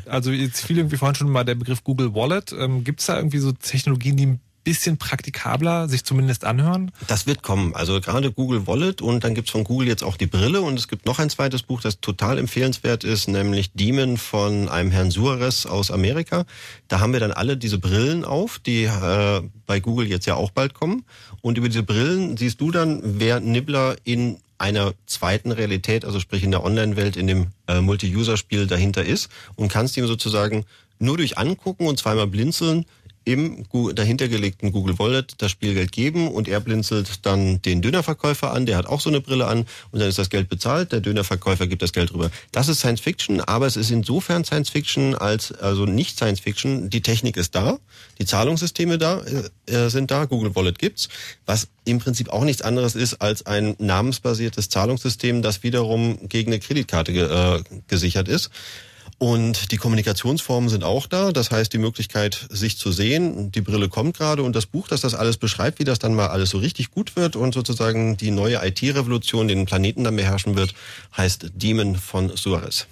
also jetzt fiel irgendwie vorhin schon mal der Begriff Google Wallet. Ähm, gibt es da irgendwie so Technologien, die bisschen praktikabler sich zumindest anhören? Das wird kommen. Also gerade Google Wallet und dann gibt's von Google jetzt auch die Brille und es gibt noch ein zweites Buch, das total empfehlenswert ist, nämlich Demon von einem Herrn Suarez aus Amerika. Da haben wir dann alle diese Brillen auf, die äh, bei Google jetzt ja auch bald kommen. Und über diese Brillen siehst du dann, wer Nibbler in einer zweiten Realität, also sprich in der Online-Welt, in dem äh, Multi-User-Spiel dahinter ist und kannst ihm sozusagen nur durch Angucken und zweimal blinzeln im dahintergelegten Google Wallet das Spielgeld geben und er blinzelt dann den Dönerverkäufer an, der hat auch so eine Brille an und dann ist das Geld bezahlt, der Dönerverkäufer gibt das Geld rüber. Das ist Science Fiction, aber es ist insofern Science Fiction als also nicht Science Fiction. Die Technik ist da, die Zahlungssysteme da äh, äh sind da, Google Wallet gibt's, was im Prinzip auch nichts anderes ist als ein namensbasiertes Zahlungssystem, das wiederum gegen eine Kreditkarte äh, gesichert ist. Und die Kommunikationsformen sind auch da. Das heißt, die Möglichkeit, sich zu sehen. Die Brille kommt gerade und das Buch, das das alles beschreibt, wie das dann mal alles so richtig gut wird und sozusagen die neue IT-Revolution den Planeten dann beherrschen wird, heißt Demon von Suarez.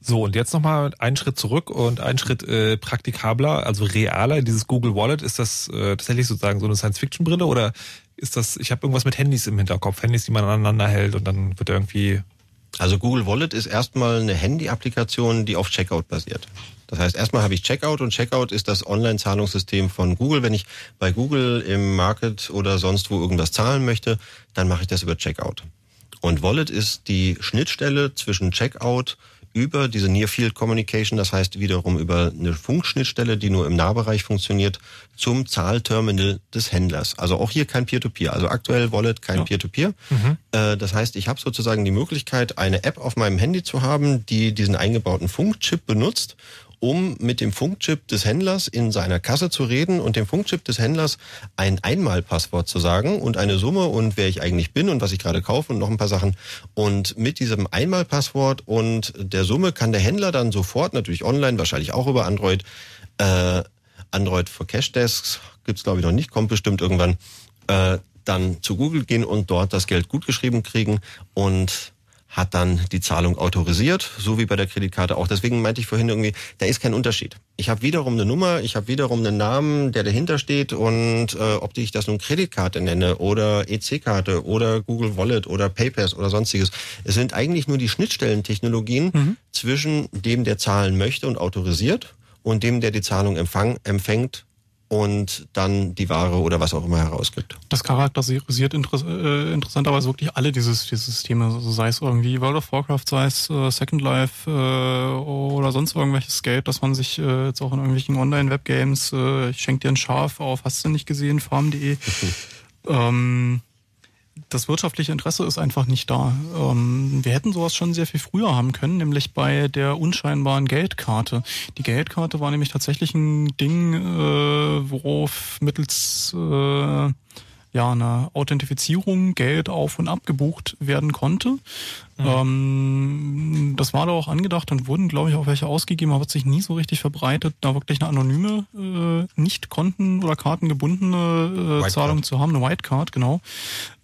So, und jetzt nochmal einen Schritt zurück und einen Schritt äh, praktikabler, also realer. Dieses Google Wallet, ist das äh, tatsächlich sozusagen so eine Science-Fiction-Brille oder ist das, ich habe irgendwas mit Handys im Hinterkopf, Handys, die man aneinander hält und dann wird irgendwie also Google Wallet ist erstmal eine Handy-Applikation, die auf Checkout basiert. Das heißt, erstmal habe ich Checkout und Checkout ist das Online-Zahlungssystem von Google. Wenn ich bei Google im Market oder sonst wo irgendwas zahlen möchte, dann mache ich das über Checkout. Und Wallet ist die Schnittstelle zwischen Checkout über diese Near Field Communication, das heißt wiederum über eine Funkschnittstelle, die nur im Nahbereich funktioniert, zum Zahlterminal des Händlers. Also auch hier kein Peer-to-Peer. -Peer. Also aktuell Wallet kein Peer-to-Peer. -Peer. Mhm. Äh, das heißt, ich habe sozusagen die Möglichkeit, eine App auf meinem Handy zu haben, die diesen eingebauten Funkchip benutzt um mit dem Funkchip des Händlers in seiner Kasse zu reden und dem Funkchip des Händlers ein Einmalpasswort zu sagen und eine Summe und wer ich eigentlich bin und was ich gerade kaufe und noch ein paar Sachen. Und mit diesem Einmalpasswort und der Summe kann der Händler dann sofort, natürlich online, wahrscheinlich auch über Android, äh, Android for Cash Desks, gibt's glaube ich noch nicht, kommt bestimmt irgendwann, äh, dann zu Google gehen und dort das Geld gutgeschrieben kriegen und hat dann die Zahlung autorisiert, so wie bei der Kreditkarte auch. Deswegen meinte ich vorhin irgendwie, da ist kein Unterschied. Ich habe wiederum eine Nummer, ich habe wiederum einen Namen, der dahinter steht und äh, ob ich das nun Kreditkarte nenne oder EC-Karte oder Google Wallet oder PayPass oder sonstiges, es sind eigentlich nur die Schnittstellentechnologien mhm. zwischen dem, der zahlen möchte und autorisiert und dem, der die Zahlung empfang, empfängt und dann die Ware oder was auch immer herausgibt. Das charakterisiert interess äh, interessanterweise wirklich alle dieses, diese Systeme, also sei es irgendwie World of Warcraft, sei es äh, Second Life äh, oder sonst irgendwelches Geld, dass man sich äh, jetzt auch in irgendwelchen Online-Webgames, äh, ich schenke dir ein Schaf auf, hast du nicht gesehen, farm.de, ähm, das wirtschaftliche Interesse ist einfach nicht da. Ähm, wir hätten sowas schon sehr viel früher haben können, nämlich bei der unscheinbaren Geldkarte. Die Geldkarte war nämlich tatsächlich ein Ding, äh, worauf mittels äh, ja, eine Authentifizierung Geld auf und abgebucht werden konnte. Mhm. Ähm, das war da auch angedacht und wurden, glaube ich, auch welche ausgegeben, aber hat sich nie so richtig verbreitet, da wirklich eine anonyme, äh, nicht Konten- oder Kartengebundene äh, Zahlung zu haben, eine Whitecard, genau,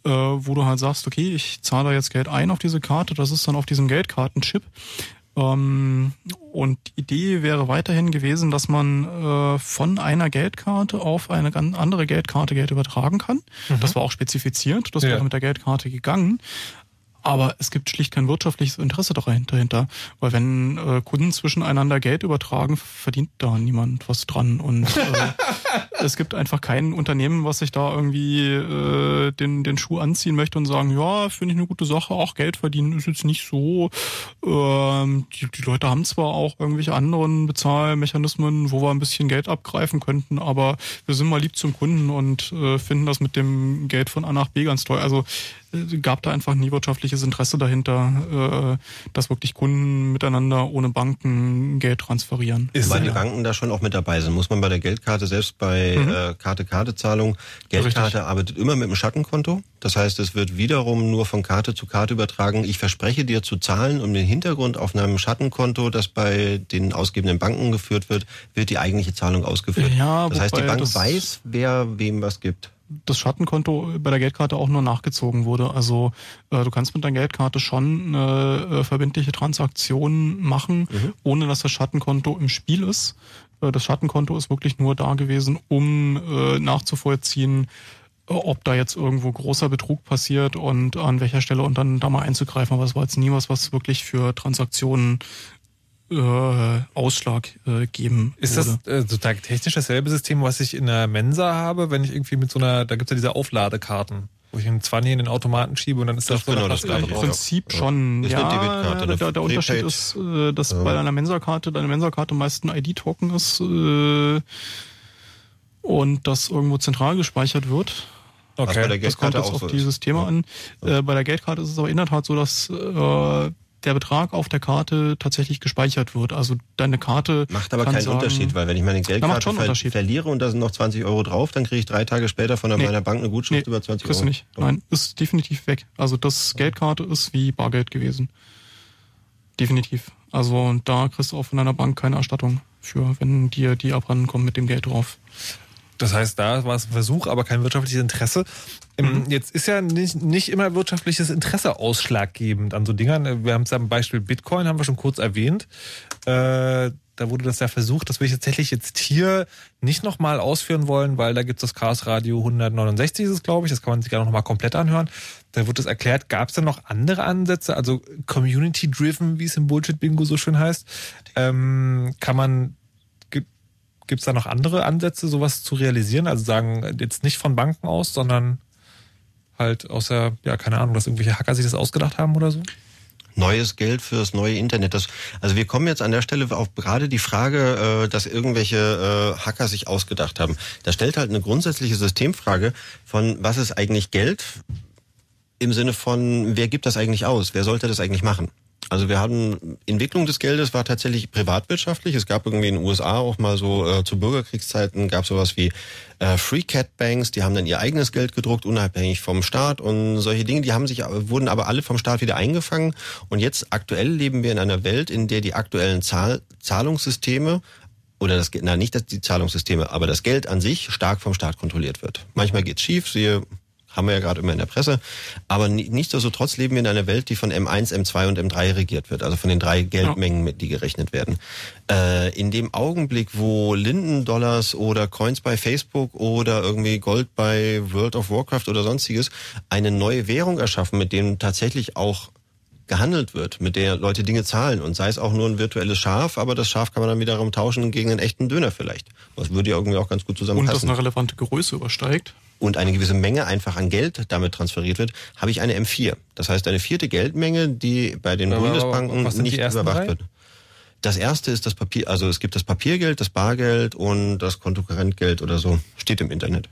äh, wo du halt sagst, okay, ich zahle jetzt Geld ein auf diese Karte, das ist dann auf diesem Geldkartenchip. Ähm, und die Idee wäre weiterhin gewesen, dass man äh, von einer Geldkarte auf eine ganz andere Geldkarte Geld übertragen kann. Mhm. Das war auch spezifiziert, das ja. wäre mit der Geldkarte gegangen. Aber es gibt schlicht kein wirtschaftliches Interesse dahinter, weil wenn äh, Kunden zwischeneinander Geld übertragen, verdient da niemand was dran. Und äh, es gibt einfach kein Unternehmen, was sich da irgendwie äh, den, den Schuh anziehen möchte und sagen, ja, finde ich eine gute Sache, auch Geld verdienen ist jetzt nicht so. Ähm, die, die Leute haben zwar auch irgendwelche anderen Bezahlmechanismen, wo wir ein bisschen Geld abgreifen könnten, aber wir sind mal lieb zum Kunden und äh, finden das mit dem Geld von A nach B ganz toll. Also gab da einfach nie wirtschaftliches Interesse dahinter, äh, dass wirklich Kunden miteinander ohne Banken Geld transferieren. Ist Weil die Banken da schon auch mit dabei sind, muss man bei der Geldkarte selbst bei mhm. äh, Karte-Karte-Zahlung, Geldkarte Richtig. arbeitet immer mit einem Schattenkonto. Das heißt, es wird wiederum nur von Karte zu Karte übertragen. Ich verspreche dir zu zahlen um den Hintergrund auf einem Schattenkonto, das bei den ausgebenden Banken geführt wird, wird die eigentliche Zahlung ausgeführt. Ja, das heißt, die Bank weiß, wer wem was gibt das Schattenkonto bei der Geldkarte auch nur nachgezogen wurde. Also äh, du kannst mit deiner Geldkarte schon eine äh, verbindliche Transaktion machen, mhm. ohne dass das Schattenkonto im Spiel ist. Äh, das Schattenkonto ist wirklich nur da gewesen, um äh, nachzuvollziehen, äh, ob da jetzt irgendwo großer Betrug passiert und an welcher Stelle und dann da mal einzugreifen. Aber es war jetzt nie was, was wirklich für Transaktionen äh, Ausschlag äh, geben. Ist wurde. das äh, sozusagen technisch dasselbe System, was ich in der Mensa habe, wenn ich irgendwie mit so einer, da gibt's ja diese Aufladekarten, wo ich einen 20 in den Automaten schiebe und dann ist das, das so genau das Im Prinzip ja. schon. Ist ja, eine der, der Unterschied ist, äh, dass ja. bei einer Mensa-Karte deine Mensa-Karte meist ein ID-Token ist äh, und das irgendwo zentral gespeichert wird. Okay, das kommt jetzt auf dieses Thema ja. an. Äh, bei der Geldkarte ist es aber in der Tat so, dass äh, der Betrag auf der Karte tatsächlich gespeichert wird. Also deine Karte. Macht aber keinen sagen, Unterschied, weil wenn ich meine Geldkarte ver verliere und da sind noch 20 Euro drauf, dann kriege ich drei Tage später von nee. meiner Bank eine Gutschrift nee, über 20 kriegst Euro. Du nicht. Nein, ist definitiv weg. Also das Geldkarte ist wie Bargeld gewesen. Definitiv. Also da kriegst du auch von deiner Bank keine Erstattung für, wenn dir die abhanden kommen mit dem Geld drauf. Das heißt, da war es ein Versuch, aber kein wirtschaftliches Interesse. Ähm, mhm. Jetzt ist ja nicht, nicht immer wirtschaftliches Interesse ausschlaggebend an so Dingern. Wir haben es am Beispiel Bitcoin, haben wir schon kurz erwähnt. Äh, da wurde das ja versucht. Das will ich tatsächlich jetzt hier nicht nochmal ausführen wollen, weil da gibt es das Chaos Radio 169, ist es, glaube ich. Das kann man sich ja nochmal komplett anhören. Da wird es erklärt. Gab es da noch andere Ansätze, also Community-driven, wie es im Bullshit-Bingo so schön heißt? Ähm, kann man Gibt es da noch andere Ansätze, sowas zu realisieren? Also sagen jetzt nicht von Banken aus, sondern halt aus ja, keine Ahnung, dass irgendwelche Hacker sich das ausgedacht haben oder so? neues Geld fürs neue Internet. Das, also wir kommen jetzt an der Stelle auf gerade die Frage, äh, dass irgendwelche äh, Hacker sich ausgedacht haben. Da stellt halt eine grundsätzliche Systemfrage von, was ist eigentlich Geld? Im Sinne von, wer gibt das eigentlich aus? Wer sollte das eigentlich machen? Also wir haben Entwicklung des Geldes war tatsächlich privatwirtschaftlich. Es gab irgendwie in den USA auch mal so äh, zu Bürgerkriegszeiten gab sowas wie äh, Free Cat Banks. Die haben dann ihr eigenes Geld gedruckt, unabhängig vom Staat und solche Dinge. Die haben sich wurden aber alle vom Staat wieder eingefangen. Und jetzt aktuell leben wir in einer Welt, in der die aktuellen Zahl Zahlungssysteme oder das na nicht die Zahlungssysteme, aber das Geld an sich stark vom Staat kontrolliert wird. Manchmal geht's schief. Siehe haben wir ja gerade immer in der Presse. Aber nichtsdestotrotz leben wir in einer Welt, die von M1, M2 und M3 regiert wird, also von den drei Geldmengen, mit die gerechnet werden. Äh, in dem Augenblick, wo Linden-Dollars oder Coins bei Facebook oder irgendwie Gold bei World of Warcraft oder sonstiges eine neue Währung erschaffen, mit dem tatsächlich auch gehandelt wird, mit der Leute Dinge zahlen und sei es auch nur ein virtuelles Schaf, aber das Schaf kann man dann wiederum tauschen gegen einen echten Döner vielleicht. Das würde ja irgendwie auch ganz gut zusammenpassen. Und das eine relevante Größe übersteigt. Und eine gewisse Menge einfach an Geld damit transferiert wird, habe ich eine M4. Das heißt eine vierte Geldmenge, die bei den aber, Bundesbanken nicht überwacht drei? wird. Das erste ist das Papier, also es gibt das Papiergeld, das Bargeld und das Kontokorrentgeld oder so. Steht im Internet.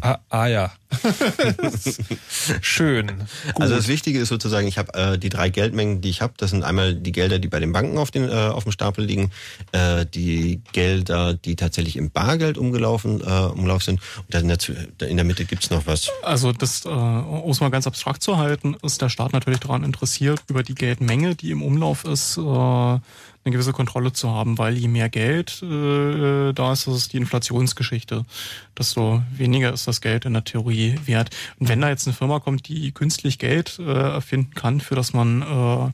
Ah, ah ja. Schön. Gut. Also das Wichtige ist sozusagen, ich habe äh, die drei Geldmengen, die ich habe. Das sind einmal die Gelder, die bei den Banken auf, den, äh, auf dem Stapel liegen, äh, die Gelder, die tatsächlich im Bargeld umgelaufen äh, umlauf sind. Und dann in der, in der Mitte gibt's noch was. Also das, äh, um es mal ganz abstrakt zu halten, ist der Staat natürlich daran interessiert, über die Geldmenge, die im Umlauf ist, äh, eine gewisse Kontrolle zu haben, weil je mehr Geld äh, da ist, das ist die Inflationsgeschichte, desto weniger ist das Geld in der Theorie wert. Und wenn da jetzt eine Firma kommt, die künstlich Geld äh, erfinden kann, für das man äh,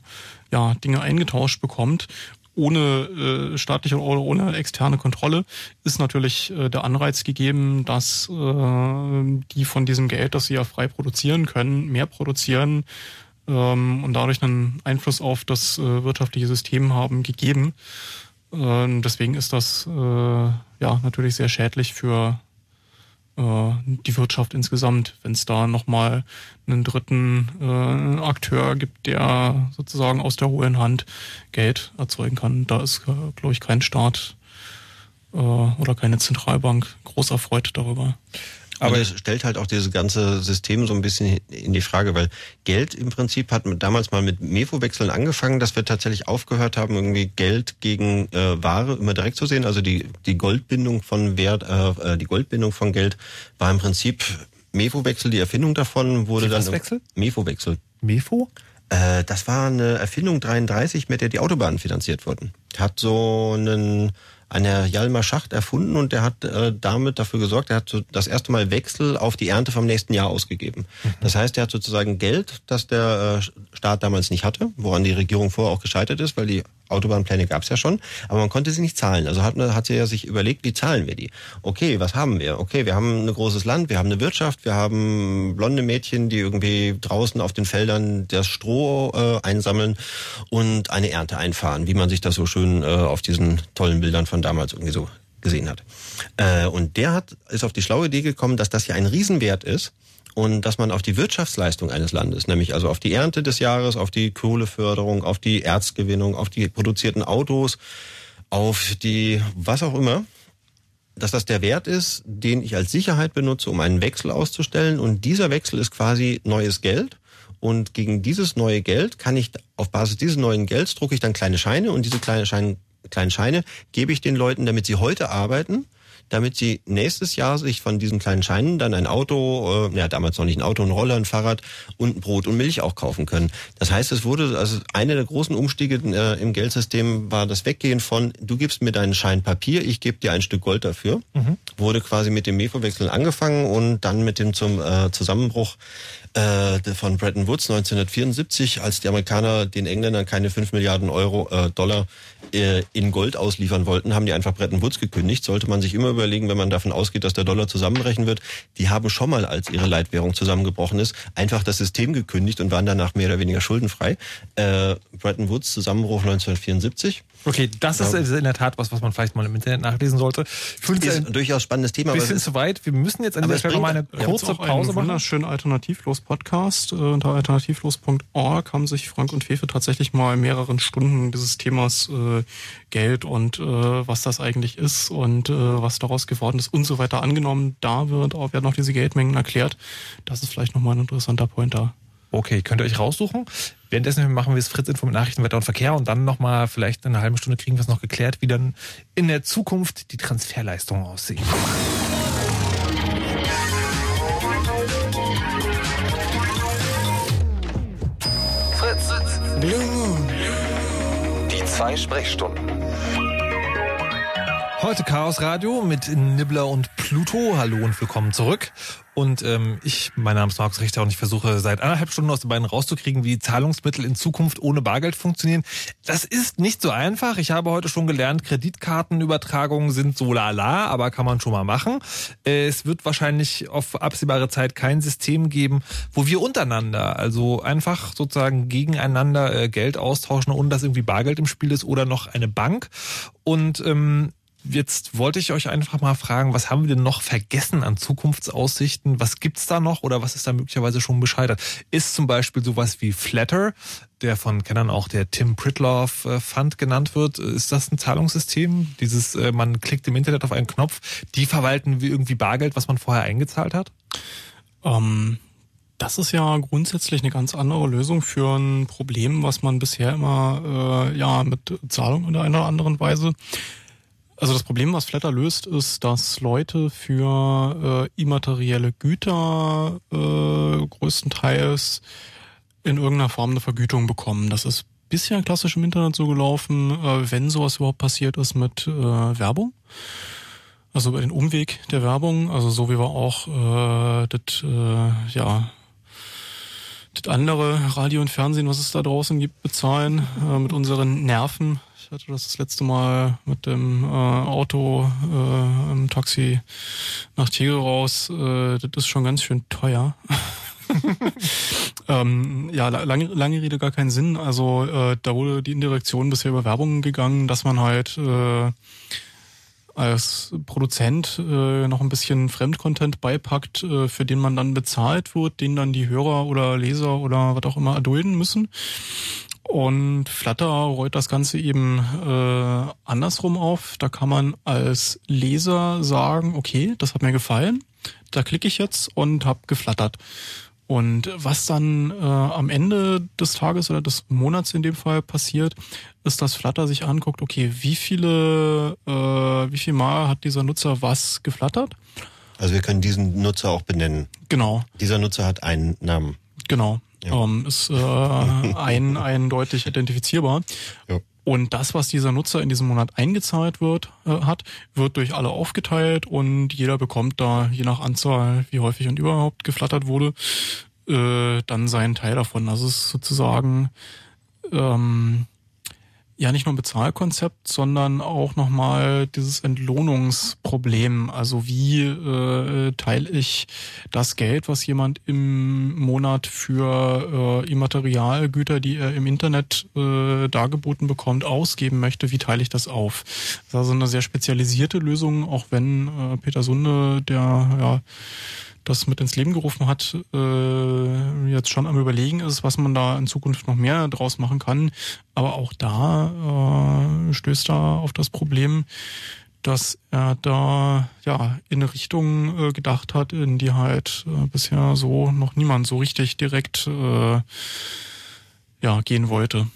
ja Dinge eingetauscht bekommt ohne äh, staatliche oder ohne externe Kontrolle ist natürlich äh, der Anreiz gegeben, dass äh, die von diesem Geld, das sie ja frei produzieren können, mehr produzieren, ähm, und dadurch einen Einfluss auf das äh, wirtschaftliche System haben gegeben. Ähm, deswegen ist das äh, ja natürlich sehr schädlich für äh, die Wirtschaft insgesamt, wenn es da nochmal einen dritten äh, Akteur gibt, der sozusagen aus der hohen Hand Geld erzeugen kann. Da ist, äh, glaube ich, kein Staat äh, oder keine Zentralbank groß erfreut darüber. Aber es stellt halt auch dieses ganze System so ein bisschen in die Frage, weil Geld im Prinzip hat damals mal mit Mefo-Wechseln angefangen, dass wir tatsächlich aufgehört haben, irgendwie Geld gegen äh, Ware immer direkt zu sehen. Also die, die Goldbindung von Wert, äh, äh die Goldbindung von Geld war im Prinzip Mefo-Wechsel, die Erfindung davon wurde die dann. Wechsel? Mefo-Wechsel. Mefo? Äh, das war eine Erfindung 33, mit der die Autobahnen finanziert wurden. Hat so einen einer Jalmar Schacht erfunden und der hat äh, damit dafür gesorgt, er hat das erste Mal Wechsel auf die Ernte vom nächsten Jahr ausgegeben. Mhm. Das heißt, er hat sozusagen Geld, das der äh, Staat damals nicht hatte, woran die Regierung vorher auch gescheitert ist, weil die Autobahnpläne gab es ja schon, aber man konnte sie nicht zahlen. Also hat, hat sie ja sich überlegt, wie zahlen wir die? Okay, was haben wir? Okay, wir haben ein großes Land, wir haben eine Wirtschaft, wir haben blonde Mädchen, die irgendwie draußen auf den Feldern das Stroh äh, einsammeln und eine Ernte einfahren, wie man sich das so schön äh, auf diesen tollen Bildern von damals irgendwie so gesehen hat. Äh, und der hat ist auf die schlaue Idee gekommen, dass das ja ein Riesenwert ist und dass man auf die Wirtschaftsleistung eines Landes, nämlich also auf die Ernte des Jahres, auf die Kohleförderung, auf die Erzgewinnung, auf die produzierten Autos, auf die was auch immer, dass das der Wert ist, den ich als Sicherheit benutze, um einen Wechsel auszustellen. Und dieser Wechsel ist quasi neues Geld. Und gegen dieses neue Geld kann ich auf Basis dieses neuen Gelds drucke ich dann kleine Scheine und diese kleine Scheine, kleinen Scheine gebe ich den Leuten, damit sie heute arbeiten damit sie nächstes Jahr sich von diesen kleinen Scheinen dann ein Auto, äh, ja damals noch nicht ein Auto, ein Roller, ein Fahrrad und Brot und Milch auch kaufen können. Das heißt, es wurde, also eine der großen Umstiege äh, im Geldsystem war das Weggehen von, du gibst mir deinen Schein Papier, ich gebe dir ein Stück Gold dafür. Mhm. Wurde quasi mit dem MEFO-Wechsel angefangen und dann mit dem zum äh, Zusammenbruch äh, von Bretton Woods 1974, als die Amerikaner den Engländern keine 5 Milliarden Euro, äh, Dollar äh, in Gold ausliefern wollten, haben die einfach Bretton Woods gekündigt. Sollte man sich immer überlegen, wenn man davon ausgeht, dass der Dollar zusammenbrechen wird. Die haben schon mal, als ihre Leitwährung zusammengebrochen ist, einfach das System gekündigt und waren danach mehr oder weniger schuldenfrei. Äh, Bretton Woods Zusammenbruch 1974. Okay, das ist in der Tat was, was man vielleicht mal im Internet nachlesen sollte. Ich finde es ein durchaus spannendes Thema. Wir sind zu weit. Wir müssen jetzt an dieser Stelle mal eine kurze Pause machen. Wunderschönen Alternativlos-Podcast. Äh, unter alternativlos.org haben sich Frank und Fefe tatsächlich mal mehreren Stunden dieses Themas äh, Geld und äh, was das eigentlich ist und äh, was daraus geworden ist und so weiter angenommen. Da wird auch werden auch diese Geldmengen erklärt. Das ist vielleicht nochmal ein interessanter Pointer. Okay, könnt ihr euch raussuchen. Währenddessen machen wir es Fritz Info mit Nachrichten, Wetter und Verkehr und dann nochmal vielleicht in einer halben Stunde kriegen wir es noch geklärt, wie dann in der Zukunft die Transferleistungen aussehen. Fritz. Blue Moon. Die zwei Sprechstunden. Heute Chaos Radio mit Nibbler und Pluto. Hallo und willkommen zurück. Und ähm, ich, mein Name ist Markus Richter und ich versuche seit anderthalb Stunden aus den beiden rauszukriegen, wie Zahlungsmittel in Zukunft ohne Bargeld funktionieren. Das ist nicht so einfach. Ich habe heute schon gelernt, Kreditkartenübertragungen sind so lala, aber kann man schon mal machen. Äh, es wird wahrscheinlich auf absehbare Zeit kein System geben, wo wir untereinander, also einfach sozusagen gegeneinander äh, Geld austauschen, ohne dass irgendwie Bargeld im Spiel ist oder noch eine Bank. Und ähm, Jetzt wollte ich euch einfach mal fragen, was haben wir denn noch vergessen an Zukunftsaussichten? Was gibt's da noch oder was ist da möglicherweise schon bescheitert? Ist zum Beispiel sowas wie Flatter, der von Kennern auch der Tim Pritloff äh, Fund genannt wird. Ist das ein Zahlungssystem? Dieses, äh, man klickt im Internet auf einen Knopf, die verwalten wie irgendwie Bargeld, was man vorher eingezahlt hat? Ähm, das ist ja grundsätzlich eine ganz andere Lösung für ein Problem, was man bisher immer äh, ja mit Zahlung in einer oder anderen Weise also das Problem, was Flatter löst, ist, dass Leute für äh, immaterielle Güter äh, größtenteils in irgendeiner Form eine Vergütung bekommen. Das ist bisher klassisch im Internet so gelaufen, äh, wenn sowas überhaupt passiert ist mit äh, Werbung. Also über den Umweg der Werbung, also so wie wir auch äh, das äh, ja das andere Radio und Fernsehen, was es da draußen gibt, bezahlen äh, mit unseren Nerven ich hatte das das letzte Mal mit dem äh, Auto äh, im Taxi nach Tegel raus. Äh, das ist schon ganz schön teuer. ähm, ja, lange, lange Rede gar keinen Sinn. Also äh, da wurde die Indirektion bisher über Werbung gegangen, dass man halt äh, als Produzent äh, noch ein bisschen Fremdcontent beipackt, äh, für den man dann bezahlt wird, den dann die Hörer oder Leser oder was auch immer erdulden müssen. Und Flutter rollt das Ganze eben äh, andersrum auf. Da kann man als Leser sagen, okay, das hat mir gefallen, da klicke ich jetzt und habe geflattert. Und was dann äh, am Ende des Tages oder des Monats in dem Fall passiert, ist, dass Flutter sich anguckt, okay, wie viele, äh, wie viel Mal hat dieser Nutzer was geflattert? Also wir können diesen Nutzer auch benennen. Genau. Dieser Nutzer hat einen Namen. Genau. Ja. Ähm, ist äh, ein, eindeutig identifizierbar. Ja. Und das, was dieser Nutzer in diesem Monat eingezahlt wird, äh, hat, wird durch alle aufgeteilt und jeder bekommt da, je nach Anzahl, wie häufig und überhaupt geflattert wurde, äh, dann seinen Teil davon. Das ist sozusagen ähm, ja nicht nur ein Bezahlkonzept, sondern auch nochmal dieses Entlohnungsproblem. Also wie äh, teile ich das Geld, was jemand im Monat für äh, Immaterialgüter, die er im Internet äh, dargeboten bekommt, ausgeben möchte, wie teile ich das auf? Das ist also eine sehr spezialisierte Lösung, auch wenn äh, Peter Sunde, der ja das mit ins Leben gerufen hat, äh, jetzt schon am Überlegen ist, was man da in Zukunft noch mehr draus machen kann. Aber auch da äh, stößt er auf das Problem, dass er da ja in eine Richtung äh, gedacht hat, in die halt äh, bisher so noch niemand so richtig direkt äh, ja gehen wollte.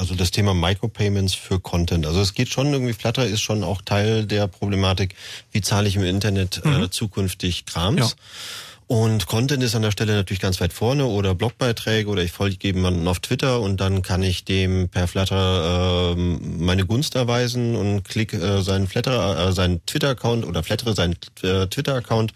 Also das Thema Micropayments für Content. Also es geht schon irgendwie, Flutter ist schon auch Teil der Problematik, wie zahle ich im Internet äh, mhm. äh, zukünftig Krams. Ja. Und Content ist an der Stelle natürlich ganz weit vorne oder Blogbeiträge oder ich folge jemanden auf Twitter und dann kann ich dem per Flutter äh, meine Gunst erweisen und klicke äh, seinen Flutter, äh, seinen Twitter-Account oder flattere seinen äh, Twitter-Account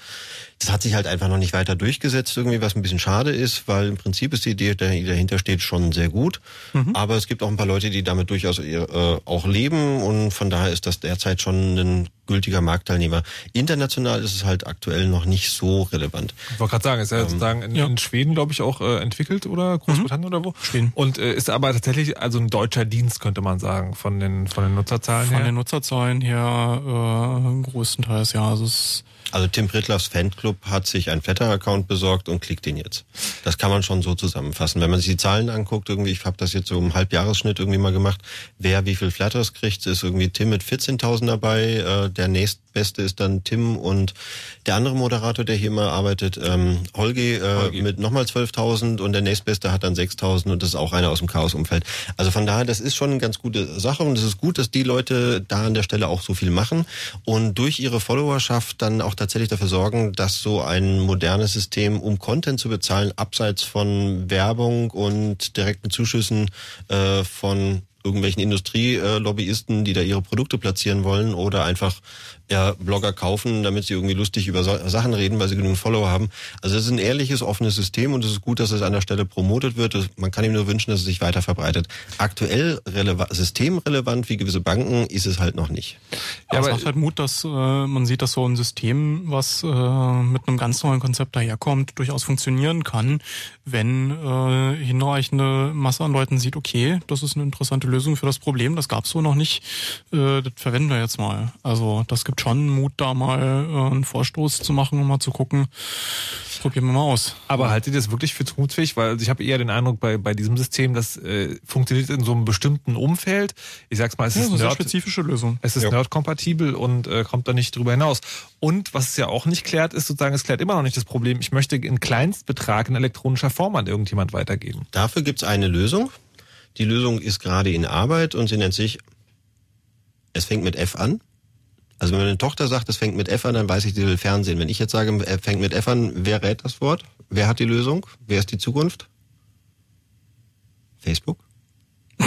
das hat sich halt einfach noch nicht weiter durchgesetzt, irgendwie, was ein bisschen schade ist, weil im Prinzip ist die Idee, die dahinter steht, schon sehr gut. Mhm. Aber es gibt auch ein paar Leute, die damit durchaus äh, auch leben und von daher ist das derzeit schon ein gültiger Marktteilnehmer. International ist es halt aktuell noch nicht so relevant. Ich wollte gerade sagen, ist ja ähm, sozusagen in, ja. in Schweden, glaube ich, auch äh, entwickelt oder Großbritannien mhm. oder wo? Schweden. Und äh, ist aber tatsächlich also ein deutscher Dienst, könnte man sagen, von den von den Nutzerzahlen von her. Von den Nutzerzahlen her äh, größtenteils, ja. Also es also Tim Pritloffs Fanclub hat sich einen Flatter-Account besorgt und klickt den jetzt. Das kann man schon so zusammenfassen. Wenn man sich die Zahlen anguckt, irgendwie, ich habe das jetzt so im Halbjahresschnitt irgendwie mal gemacht, wer wie viel Flatters kriegt, ist irgendwie Tim mit 14.000 dabei, äh, der nächstbeste ist dann Tim und der andere Moderator, der hier immer arbeitet, ähm, Holgi, äh, Holgi. mit nochmal 12.000 und der nächstbeste hat dann 6.000 und das ist auch einer aus dem Chaos-Umfeld. Also von daher, das ist schon eine ganz gute Sache und es ist gut, dass die Leute da an der Stelle auch so viel machen und durch ihre Followerschaft dann auch tatsächlich dafür sorgen, dass so ein modernes System, um Content zu bezahlen, abseits von Werbung und direkten Zuschüssen äh, von irgendwelchen Industrielobbyisten, die da ihre Produkte platzieren wollen oder einfach ja, Blogger kaufen, damit sie irgendwie lustig über Sachen reden, weil sie genug Follower haben. Also es ist ein ehrliches, offenes System und es ist gut, dass es an der Stelle promotet wird. Man kann ihm nur wünschen, dass es sich weiter verbreitet. Aktuell systemrelevant wie gewisse Banken ist es halt noch nicht. Ja, aber es macht halt Mut, dass äh, man sieht, dass so ein System, was äh, mit einem ganz neuen Konzept daherkommt, durchaus funktionieren kann, wenn äh, hinreichende Masse an Leuten sieht, okay, das ist eine interessante Lösung für das Problem, das gab es so noch nicht, äh, das verwenden wir jetzt mal. Also das gibt schon Mut, da mal äh, einen Vorstoß zu machen und mal zu gucken, probieren wir mal aus. Aber haltet ihr das wirklich für zukunftsfähig? Weil ich habe eher den Eindruck bei, bei diesem System, das äh, funktioniert in so einem bestimmten Umfeld. Ich sag's mal, es ja, ist eine Nerd, spezifische Lösung. Es ist Ja. nerdkompatibel und äh, kommt da nicht drüber hinaus. Und was es ja auch nicht klärt, ist sozusagen, es klärt immer noch nicht das Problem, ich möchte in Kleinstbetrag in elektronischer Form an irgendjemand weitergeben. Dafür gibt's eine Lösung. Die Lösung ist gerade in Arbeit und sie nennt sich, es fängt mit F an. Also wenn meine Tochter sagt, es fängt mit F an, dann weiß ich, sie will Fernsehen. Wenn ich jetzt sage, es fängt mit F an, wer rät das Wort? Wer hat die Lösung? Wer ist die Zukunft? Facebook?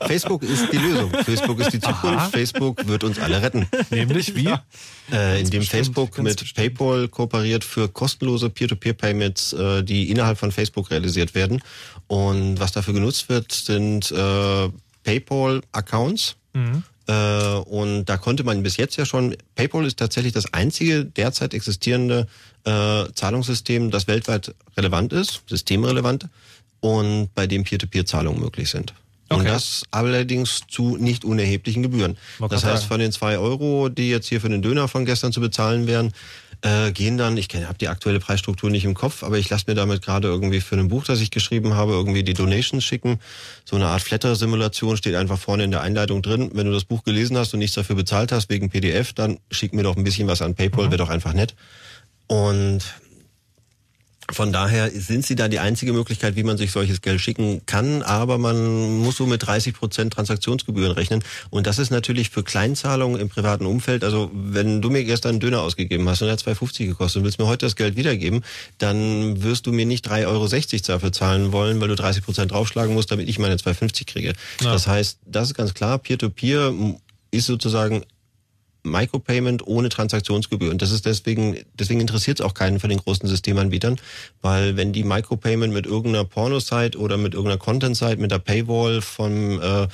Facebook ist die Lösung. Facebook ist die Zukunft. Facebook wird uns alle retten. Nämlich wie? Äh, indem bestimmt, Facebook mit bestimmt. PayPal kooperiert für kostenlose Peer-to-Peer-Payments, äh, die innerhalb von Facebook realisiert werden. Und was dafür genutzt wird, sind äh, PayPal-Accounts. Äh, und da konnte man bis jetzt ja schon, PayPal ist tatsächlich das einzige derzeit existierende äh, Zahlungssystem, das weltweit relevant ist, systemrelevant und bei dem Peer-to-Peer-Zahlungen möglich sind. Und Okay. das allerdings zu nicht unerheblichen Gebühren. Man Das heißt, von den zwei Euro, die jetzt hier für den Döner von gestern zu bezahlen wären, äh, gehen dann, ich habe die aktuelle Preisstruktur nicht im Kopf, aber ich lasse mir damit gerade irgendwie für ein Buch, das ich geschrieben habe, irgendwie die Donations schicken. So eine Art Flatter-Simulation steht einfach vorne in der Einleitung drin. Wenn du das Buch gelesen hast und nichts dafür bezahlt hast wegen PDF, dann schick mir doch ein bisschen was an PayPal, wäre doch einfach nett. Und von daher sind sie da die einzige Möglichkeit, wie man sich solches Geld schicken kann, aber man muss so mit 30 Prozent Transaktionsgebühren rechnen. Und das ist natürlich für Kleinzahlungen im privaten Umfeld, also wenn du mir gestern einen Döner ausgegeben hast und er hat 2,50 gekostet und willst mir heute das Geld wiedergeben, dann wirst du mir nicht 3,60 Euro dafür zahlen wollen, weil du 30 Prozent draufschlagen musst, damit ich meine 2,50 kriege. Das heißt, das ist ganz klar, Peer-to-Peer ist sozusagen Micropayment ohne Transaktionsgebühr. Und das ist deswegen, deswegen interessiert es auch keinen von den großen Systemanbietern, weil wenn die Micropayment mit irgendeiner Porno-Site oder mit irgendeiner Content-Site, mit der Paywall von äh,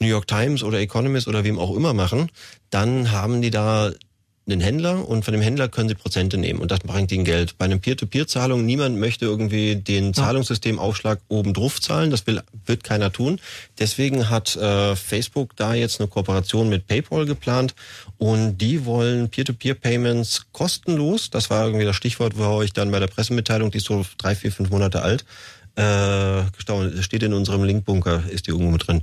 New York Times oder Economist oder wem auch immer machen, dann haben die da einen Händler und von dem Händler können sie Prozente nehmen und das bringt ihnen Geld. Bei einem Peer-to-Peer-Zahlung, niemand möchte irgendwie den Zahlungssystemaufschlag oben drauf zahlen, das will, wird keiner tun. Deswegen hat äh, Facebook da jetzt eine Kooperation mit PayPal geplant und die wollen Peer-to-Peer-Payments kostenlos, das war irgendwie das Stichwort, wo ich dann bei der Pressemitteilung, die ist so drei, vier, fünf Monate alt, äh, gestaunt, steht in unserem Linkbunker, ist die irgendwo mit drin.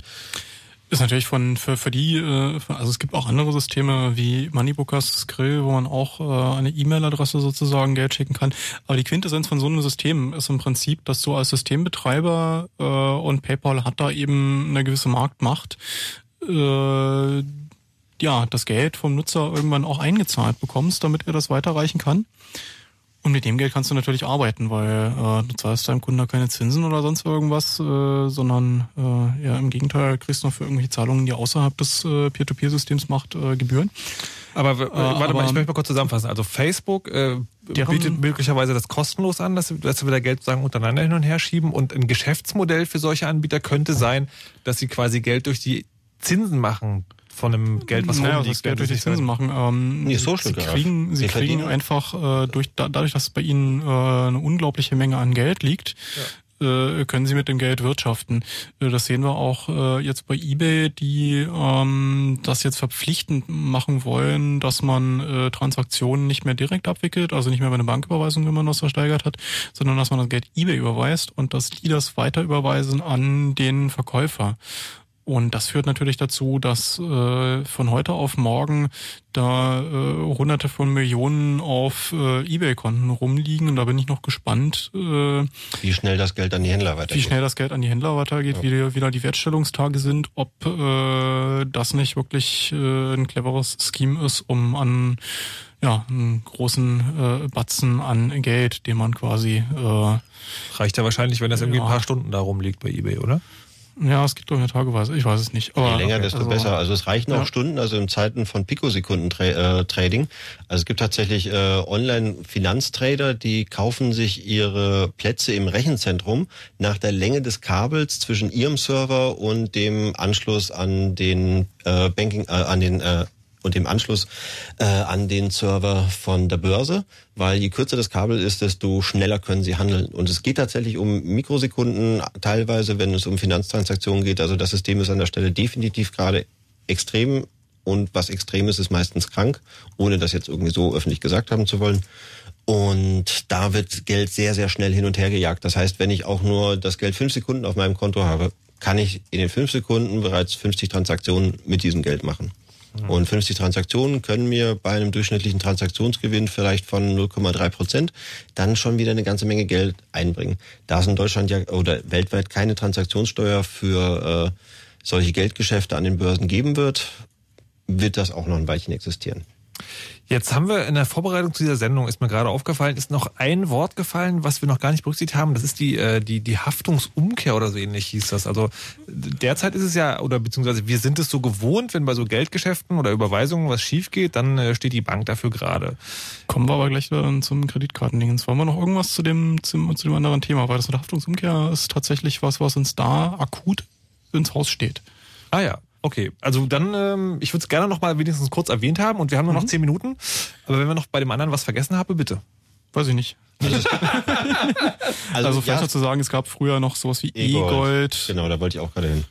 Ist natürlich von für, für die, äh, also es gibt auch andere Systeme wie Moneybookers, Skrill, wo man auch äh, eine E-Mail-Adresse sozusagen Geld schicken kann. Aber die Quintessenz von so einem System ist im Prinzip, dass du als Systembetreiber äh, und PayPal hat da eben eine gewisse Marktmacht, äh, ja, das Geld vom Nutzer irgendwann auch eingezahlt bekommst, damit er das weiterreichen kann. Und mit dem Geld kannst du natürlich arbeiten, weil äh, du zahlst deinem Kunden da keine Zinsen oder sonst irgendwas, äh, sondern äh, ja im Gegenteil kriegst du noch für irgendwelche Zahlungen, die außerhalb des äh, Peer-to-Peer-Systems macht, äh, Gebühren. Aber äh, warte aber- mal, ich möchte mal kurz zusammenfassen. Also Facebook äh, bietet möglicherweise das kostenlos an, dass, dass wir da Geld sagen untereinander hin und her schieben. Und ein Geschäftsmodell für solche Anbieter könnte sein, dass sie quasi Geld durch die Zinsen machen von dem Geld, was naja, rumliegt. das Geld durch die sie Zinsen machen. Ähm, Nee, Social sie kriegen, sie Die kriegen einfach äh, durch da, dadurch, dass bei ihnen äh, eine unglaubliche Menge an Geld liegt, äh, können sie mit dem Geld wirtschaften. Äh, Das sehen wir auch äh, jetzt bei eBay, die ähm, das jetzt verpflichtend machen wollen, dass man äh, Transaktionen nicht mehr direkt abwickelt, also nicht mehr bei einer Banküberweisung, wenn man das versteigert hat, sondern dass man das Geld eBay überweist und dass die das weiter überweisen an den Verkäufer. Und das führt natürlich dazu, dass äh, von heute auf morgen da äh, hunderte von Millionen auf äh, Ebay-Konten rumliegen. Und da bin ich noch gespannt, äh, Wie schnell das Geld an die Händler wie weitergeht. schnell das Geld an die Händler weitergeht, wie die- wieder die Wertstellungstage sind, ob äh, das nicht wirklich äh, ein cleveres Scheme ist, um an ja, einen großen äh, Batzen an Geld, den man quasi äh, Reicht ja wahrscheinlich, wenn das irgendwie Ja. ein paar Stunden da rumliegt bei eBay, oder? Ja, es gibt doch eine Tageweise, ich weiß es nicht. Aber, Je länger, okay, desto also, besser. Also es reichen auch Ja. Stunden, also in Zeiten von Pikosekunden-Trading. Also es gibt tatsächlich äh, Online-Finanztrader, die kaufen sich ihre Plätze im Rechenzentrum nach der Länge des Kabels zwischen ihrem Server und dem Anschluss an den äh, Banking, äh, an den äh, und dem Anschluss äh, an den Server von der Börse, weil je kürzer das Kabel ist, desto schneller können sie handeln. Und es geht tatsächlich um Mikrosekunden, teilweise, wenn es um Finanztransaktionen geht. Also das System ist an der Stelle definitiv gerade extrem und was extrem ist, ist meistens krank, ohne das jetzt irgendwie so öffentlich gesagt haben zu wollen. Und da wird Geld sehr, sehr schnell hin und her gejagt. Das heißt, wenn ich auch nur das Geld fünf Sekunden auf meinem Konto habe, kann ich in den fünf Sekunden bereits 50 Transaktionen mit diesem Geld machen. Und 50 Transaktionen können mir bei einem durchschnittlichen Transaktionsgewinn vielleicht von 0,3 Prozent dann schon wieder eine ganze Menge Geld einbringen. Da es in Deutschland ja oder weltweit keine Transaktionssteuer für äh, solche Geldgeschäfte an den Börsen geben wird, wird das auch noch ein Weilchen existieren. Jetzt haben wir in der Vorbereitung zu dieser Sendung, ist mir gerade aufgefallen, ist noch ein Wort gefallen, was wir noch gar nicht berücksichtigt haben. Das ist die, äh, die, die Haftungsumkehr oder so ähnlich hieß das. Also derzeit ist es ja, oder beziehungsweise wir sind es so gewohnt, wenn bei so Geldgeschäften oder Überweisungen was schief geht, dann äh, steht die Bank dafür gerade. Kommen wir aber gleich dann zum Kreditkartendingens. Wollen wir noch irgendwas zu dem, zum, zu dem anderen Thema? Weil das mit Haftungsumkehr ist tatsächlich was, was uns da akut ins Haus steht. Ah ja, okay. Also dann, ähm, ich würde es gerne noch mal wenigstens kurz erwähnt haben und wir haben nur noch zehn Minuten. Aber wenn wir noch bei dem anderen was vergessen haben, bitte. Weiß ich nicht. Also, vielleicht noch zu sagen, es gab früher noch sowas wie E-Gold. Genau, da wollte ich auch gerade hin.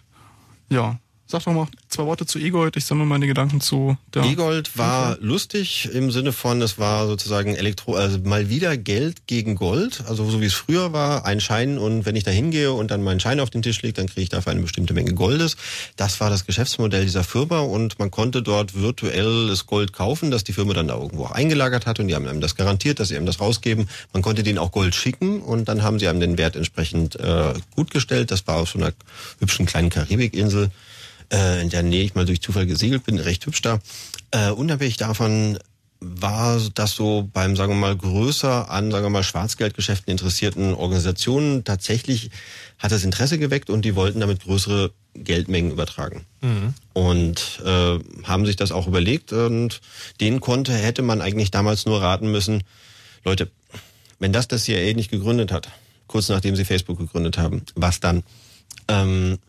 Ja. Sag doch mal zwei Worte zu E-Gold. Ich sammle meine Gedanken zu der. E-Gold war lustig im Sinne von, es war sozusagen Elektro, also mal wieder Geld gegen Gold, also so wie es früher war, ein Schein und wenn ich da hingehe und dann meinen Schein auf den Tisch lege, dann kriege ich dafür eine bestimmte Menge Goldes. Das war das Geschäftsmodell dieser Firma und man konnte dort virtuelles Gold kaufen, das die Firma dann da irgendwo auch eingelagert hat und die haben einem das garantiert, dass sie einem das rausgeben. Man konnte denen auch Gold schicken und dann haben sie einem den Wert entsprechend äh, gut gestellt. Das war auf so einer hübschen kleinen Karibikinsel äh, in der Nähe ich mal durch Zufall gesegelt bin, recht hübsch da. Äh, unabhängig davon war das so beim, sagen wir mal, größer an, sagen wir mal, Schwarzgeldgeschäften interessierten Organisationen tatsächlich hat das Interesse geweckt und die wollten damit größere Geldmengen übertragen. Und äh, haben sich das auch überlegt und denen konnte, hätte man eigentlich damals nur raten müssen, Leute, wenn das das CIA nicht gegründet hat, kurz nachdem sie Facebook gegründet haben, was dann? Ähm,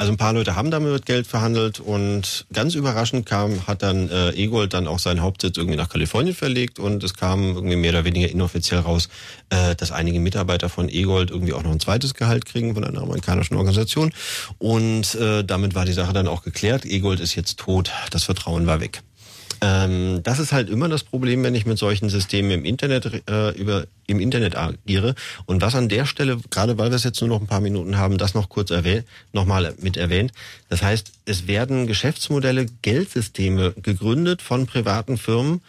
also ein paar Leute haben damit Geld verhandelt und ganz überraschend kam, hat dann äh, Egold dann auch seinen Hauptsitz irgendwie nach Kalifornien verlegt und es kam irgendwie mehr oder weniger inoffiziell raus, äh, dass einige Mitarbeiter von Egold irgendwie auch noch ein zweites Gehalt kriegen von einer amerikanischen Organisation und äh, damit war die Sache dann auch geklärt. Egold ist jetzt tot, das Vertrauen war weg. Ähm, das ist halt immer das Problem, wenn ich mit solchen Systemen im Internet äh, über im Internet agiere. Und was an der Stelle, gerade weil wir es jetzt nur noch ein paar Minuten haben, das noch kurz erwähnt, nochmal mit erwähnt. Das heißt, es werden Geschäftsmodelle, Geldsysteme gegründet von privaten Firmen,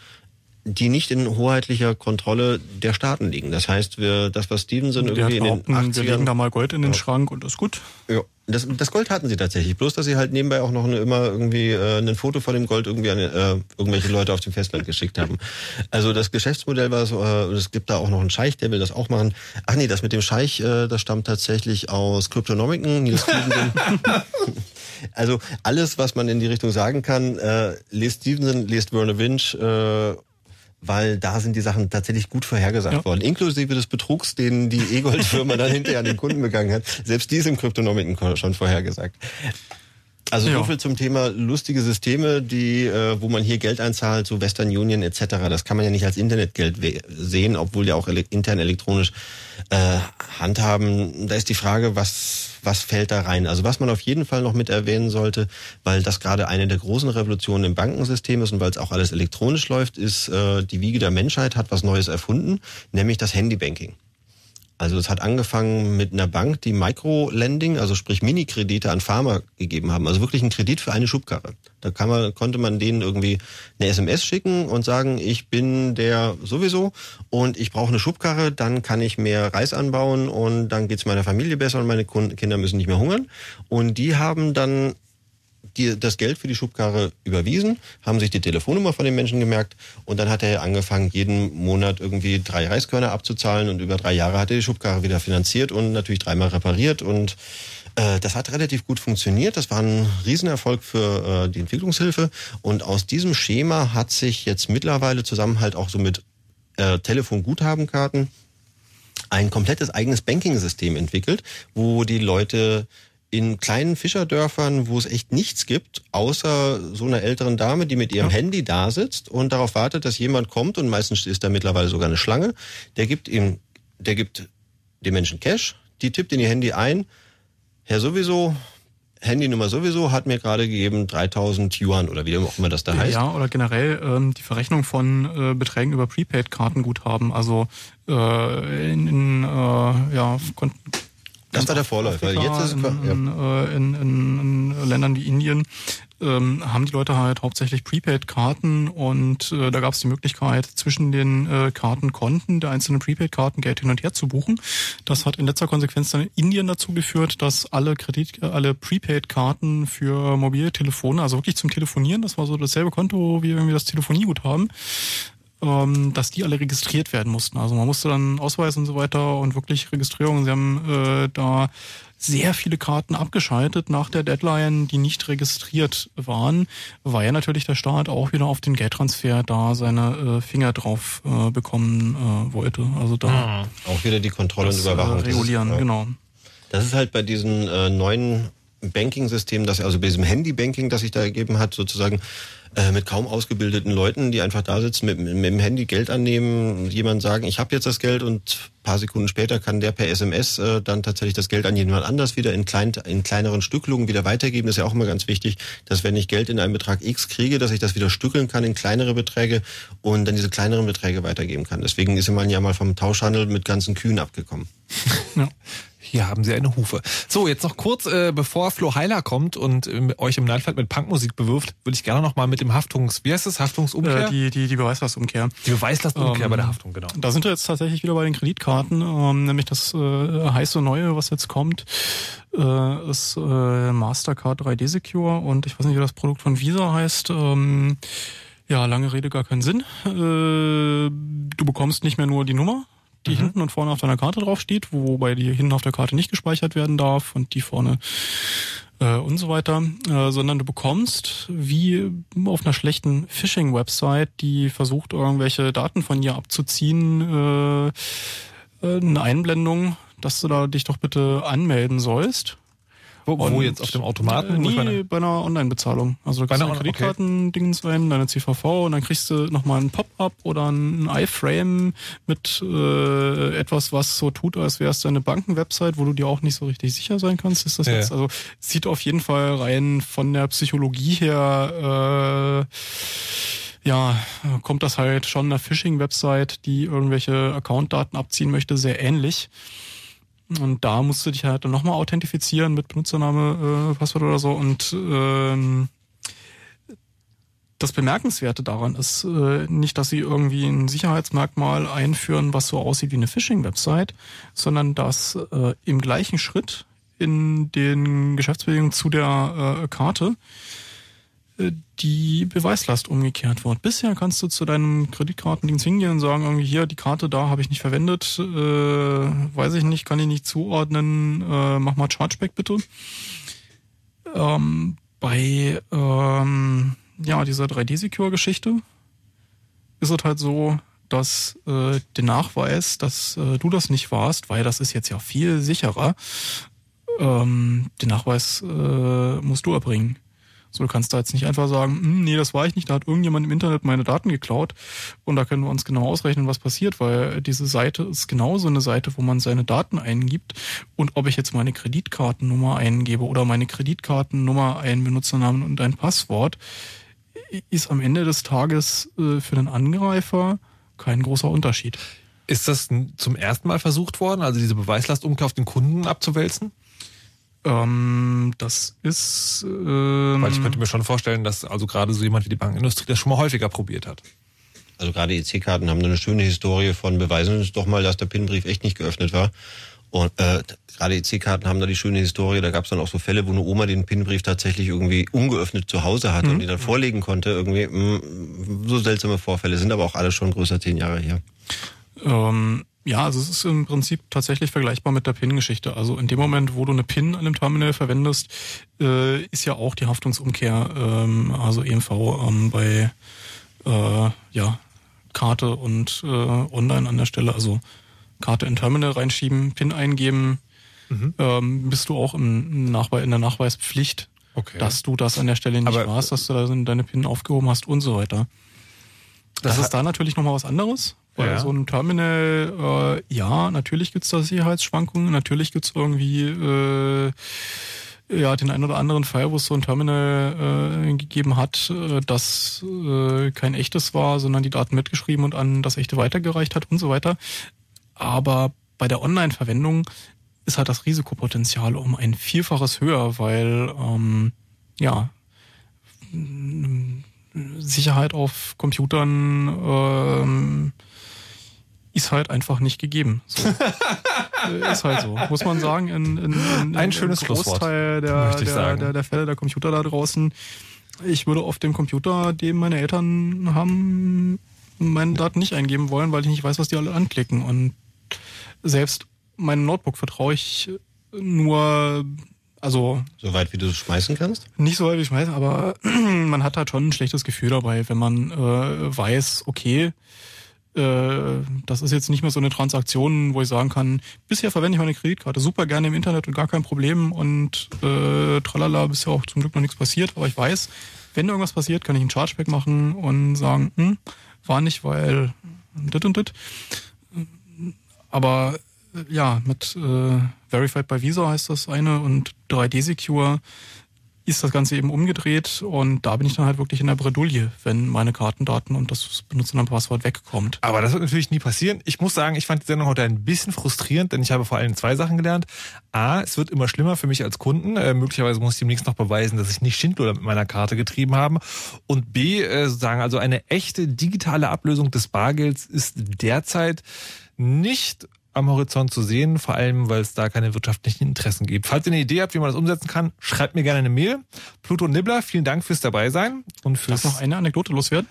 die nicht in hoheitlicher Kontrolle der Staaten liegen. Das heißt, wir, das, was Stevenson Die irgendwie in den behaupten, wir legen da 80ern... mal Gold in den Ja. Schrank und ist gut. Ja, das, das Gold hatten sie tatsächlich. Bloß, dass sie halt nebenbei auch noch eine, immer irgendwie äh, ein Foto von dem Gold irgendwie an äh, irgendwelche Leute auf dem Festland geschickt haben. Also das Geschäftsmodell war so, äh, es gibt da auch noch einen Scheich, der will das auch machen. Ach nee, das mit dem Scheich, äh, das stammt tatsächlich aus Stevenson. also alles, was man in die Richtung sagen kann, äh, lest Stevenson, lest Werner Winch, äh, weil da sind die Sachen tatsächlich gut vorhergesagt Ja. worden, inklusive des Betrugs, den die E-Gold-Firma dann hinterher an den Kunden begangen hat. Selbst die ist im Kryptonomiken schon vorhergesagt. Also Ja. so viel zum Thema lustige Systeme, die, äh, wo man hier Geld einzahlt, so Western Union etc. Das kann man ja nicht als Internetgeld sehen, obwohl ja auch ele intern elektronisch äh, handhaben. Da ist die Frage, was was fällt da rein? Also was man auf jeden Fall noch mit erwähnen sollte, weil das gerade eine der großen Revolutionen im Bankensystem ist und weil es auch alles elektronisch läuft, ist äh, die Wiege der Menschheit hat was Neues erfunden, nämlich das Handybanking. Also es hat angefangen mit einer Bank, die Microlending, also sprich Minikredite an Farmer gegeben haben. Also wirklich einen Kredit für eine Schubkarre. Da kann man, konnte man denen irgendwie eine SMS schicken und sagen, ich bin der sowieso und ich brauche eine Schubkarre, dann kann ich mehr Reis anbauen und dann geht's meiner Familie besser und meine Kinder müssen nicht mehr hungern. Und die haben dann die, das Geld für die Schubkarre überwiesen, haben sich die Telefonnummer von den Menschen gemerkt und dann hat er angefangen, jeden Monat irgendwie drei Reiskörner abzuzahlen und über drei Jahre hat er die Schubkarre wieder finanziert und natürlich dreimal repariert und Äh, das hat relativ gut funktioniert. Das war ein Riesenerfolg für äh, die Entwicklungshilfe. Und aus diesem Schema hat sich jetzt mittlerweile zusammen halt auch so mit äh, Telefonguthabenkarten ein komplettes eigenes Banking-System entwickelt, wo die Leute in kleinen Fischerdörfern, wo es echt nichts gibt, außer so einer älteren Dame, die mit ihrem ja. Handy da sitzt und darauf wartet, dass jemand kommt und meistens ist da mittlerweile sogar eine Schlange, der gibt ihm, der gibt dem Menschen Cash, die tippt in ihr Handy ein, Herr sowieso, Handynummer sowieso hat mir gerade gegeben 3000 Yuan oder wie auch immer das da heißt. Ja, oder generell ähm, die Verrechnung von äh, Beträgen über Prepaid-Kartenguthaben, also äh, in, in äh, ja, das war der Vorläufer. Afrika, Jetzt ist es in, ja. in, in, in, Ländern wie Indien ähm, haben die Leute halt hauptsächlich Prepaid-Karten und äh, da gab es die Möglichkeit, zwischen den äh, Kartenkonten der einzelnen Prepaid-Karten Geld hin und her zu buchen. Das hat in letzter Konsequenz dann in Indien dazu geführt, dass alle Kredit, alle Prepaid-Karten für mobile Telefone, also wirklich zum Telefonieren, das war so dasselbe Konto wie irgendwie das Telefonieguthaben, ähm, dass die alle registriert werden mussten. Also man musste dann Ausweis und so weiter und wirklich Registrierung. Sie haben äh, da sehr viele Karten abgeschaltet nach der Deadline, die nicht registriert waren, weil ja natürlich der Staat auch wieder auf den Geldtransfer da seine äh, Finger drauf äh, bekommen äh, wollte. Also da ah, auch wieder die Kontrolle und Überwachung. Äh, regulieren, das ist, genau. Das ist halt bei diesen äh, neuen Banking-System, das also bei diesem Handy-Banking, das sich da ergeben hat, sozusagen äh, mit kaum ausgebildeten Leuten, die einfach da sitzen, mit, mit dem Handy Geld annehmen, jemand sagen, ich habe jetzt das Geld und paar Sekunden später kann der per SMS äh, dann tatsächlich das Geld an jemand anders wieder in, klein, in kleineren Stückelungen wieder weitergeben. Das ist ja auch immer ganz wichtig, dass wenn ich Geld in einen Betrag X kriege, dass ich das wieder stückeln kann in kleinere Beträge und dann diese kleineren Beträge weitergeben kann. Deswegen ist man ja mal vom Tauschhandel mit ganzen Kühen abgekommen. Ja. Hier haben Sie eine Hufe. So, jetzt noch kurz, äh, bevor Flo Heiler kommt und äh, euch im Nightflight mit Punkmusik bewirft, würde ich gerne noch mal mit dem Haftungs... Wie heißt das? Haftungsumkehr? Äh, die, die, die Beweislastumkehr. Die Beweislastumkehr ähm, bei der Haftung, genau. Da sind wir jetzt tatsächlich wieder bei den Kreditkarten, ähm, nämlich das äh, heiße Neue, was jetzt kommt, äh, ist äh, Mastercard 3D Secure und ich weiß nicht, wie das Produkt von Visa heißt. Ähm, ja, lange Rede, gar keinen Sinn. Äh, du bekommst nicht mehr nur die Nummer, die mhm. hinten und vorne auf deiner Karte drauf steht, wobei die hinten auf der Karte nicht gespeichert werden darf und die vorne äh, und so weiter, äh, sondern du bekommst wie auf einer schlechten Phishing-Website, die versucht irgendwelche Daten von dir abzuziehen, äh, äh eine Einblendung, dass du da dich doch bitte anmelden sollst. Wo, wo jetzt auf dem Automaten? Äh, nee, meine... bei einer Online-Bezahlung. Also du kannst deine Kreditkarten-Dings rein, deine CVV und dann kriegst du nochmal ein Pop-up oder ein iFrame mit äh, etwas, was so tut, als wäre es deine Banken-Website, wo du dir auch nicht so richtig sicher sein kannst. Ist das ja. jetzt? Also sieht auf jeden Fall rein von der Psychologie her äh, ja, kommt das halt schon einer Phishing-Website, die irgendwelche Account-Daten abziehen möchte, sehr ähnlich. Und da musst du dich halt dann nochmal authentifizieren mit Benutzername, äh, Passwort oder so. Und ähm, das Bemerkenswerte daran ist äh, nicht, dass sie irgendwie ein Sicherheitsmerkmal einführen, was so aussieht wie eine Phishing-Website, sondern dass äh, im gleichen Schritt in den Geschäftsbedingungen zu der äh, Karte die Beweislast umgekehrt wird. Bisher kannst du zu deinem Kreditkartendienst hingehen und sagen, irgendwie hier, die Karte da habe ich nicht verwendet, äh, weiß ich nicht, kann ich nicht zuordnen, äh, mach mal Chargeback bitte. Ähm, bei ähm, ja, dieser 3D-Secure-Geschichte ist es halt so, dass äh, der Nachweis, dass äh, du das nicht warst, weil das ist jetzt ja viel sicherer, ähm, den Nachweis äh, musst du erbringen. So, du kannst da jetzt nicht einfach sagen, hm, nee, das war ich nicht, da hat irgendjemand im Internet meine Daten geklaut und da können wir uns genau ausrechnen, was passiert, weil diese Seite ist genauso eine Seite, wo man seine Daten eingibt und ob ich jetzt meine Kreditkartennummer eingebe oder meine Kreditkartennummer, einen Benutzernamen und ein Passwort, ist am Ende des Tages äh, für den Angreifer kein großer Unterschied. Ist das zum ersten Mal versucht worden, also diese Beweislastumkehr auf den Kunden abzuwälzen? Ähm, das ist. Ähm, Weil ich könnte mir schon vorstellen, dass also gerade so jemand wie die Bankindustrie das schon mal häufiger probiert hat. Also gerade EC-Karten haben eine schöne Historie von beweisen uns doch mal, dass der PIN-Brief echt nicht geöffnet war. Und äh, gerade EC-Karten haben da die schöne Historie. Da gab es dann auch so Fälle, wo eine Oma den PIN-Brief tatsächlich irgendwie ungeöffnet zu Hause hatte mhm. und den dann vorlegen konnte. Irgendwie mh, mm, so seltsame Vorfälle sind aber auch alle schon größer zehn Jahre her. Ähm, Ja, also es ist im Prinzip tatsächlich vergleichbar mit der PIN-Geschichte. Also in dem Moment, wo du eine PIN an dem Terminal verwendest, äh, ist ja auch die Haftungsumkehr, ähm, also EMV ähm, bei äh, ja, Karte und äh, online an der Stelle, also Karte in Terminal reinschieben, PIN eingeben, mhm. ähm, bist du auch im Nachweis, in der Nachweispflicht, okay. dass du das an der Stelle nicht Aber, warst, dass du da deine PIN aufgehoben hast und so weiter. Das ist da natürlich nochmal was anderes. Weil ja. so ein Terminal, äh, ja, natürlich gibt's da Sicherheitsschwankungen, natürlich gibt's irgendwie äh, ja, den einen oder anderen Fall, wo es so ein Terminal äh, gegeben hat, äh, das äh, kein echtes war, sondern die Daten mitgeschrieben und an das echte weitergereicht hat und so weiter. Aber bei der Online-Verwendung ist halt das Risikopotenzial um ein Vielfaches höher, weil ähm, ja Sicherheit auf Computern ähm, ist halt einfach nicht gegeben. So. Ist halt so. Muss man sagen, in, in, in, ein schönes Großteil der, der, der, der Fälle der Computer da draußen. Ich würde auf dem Computer, den meine Eltern haben, meine Daten nicht eingeben wollen, weil ich nicht weiß, was die alle anklicken. Und selbst meinem Notebook vertraue ich nur also. So weit, wie du es schmeißen kannst? Nicht so weit, wie ich schmeißen, aber man hat halt schon ein schlechtes Gefühl dabei, wenn man äh, weiß, okay, das ist jetzt nicht mehr so eine Transaktion, wo ich sagen kann, bisher verwende ich meine Kreditkarte super gerne im Internet und gar kein Problem und äh, tralala, bisher auch zum Glück noch nichts passiert, aber ich weiß, wenn irgendwas passiert, kann ich einen Chargeback machen und sagen, hm, war nicht, weil dit und dit. Aber äh, ja, mit äh, Verified by Visa heißt das eine und 3D Secure ist das Ganze eben umgedreht und da bin ich dann halt wirklich in der Bredouille, wenn meine Kartendaten und das Benutzernamen-Passwort wegkommt. Aber das wird natürlich nie passieren. Ich muss sagen, ich fand die Sendung heute ein bisschen frustrierend, denn ich habe vor allem zwei Sachen gelernt. A, es wird immer schlimmer für mich als Kunden. Äh, möglicherweise muss ich demnächst noch beweisen, dass ich nicht Schindluder mit meiner Karte getrieben habe. Und B, äh, sozusagen, also eine echte digitale Ablösung des Bargelds ist derzeit nicht am Horizont zu sehen, vor allem, weil es da keine wirtschaftlichen Interessen gibt. Falls ihr eine Idee habt, wie man das umsetzen kann, schreibt mir gerne eine Mail. Pluto Nibbler, vielen Dank fürs Dabeisein und fürs... Darf noch eine Anekdote loswerden?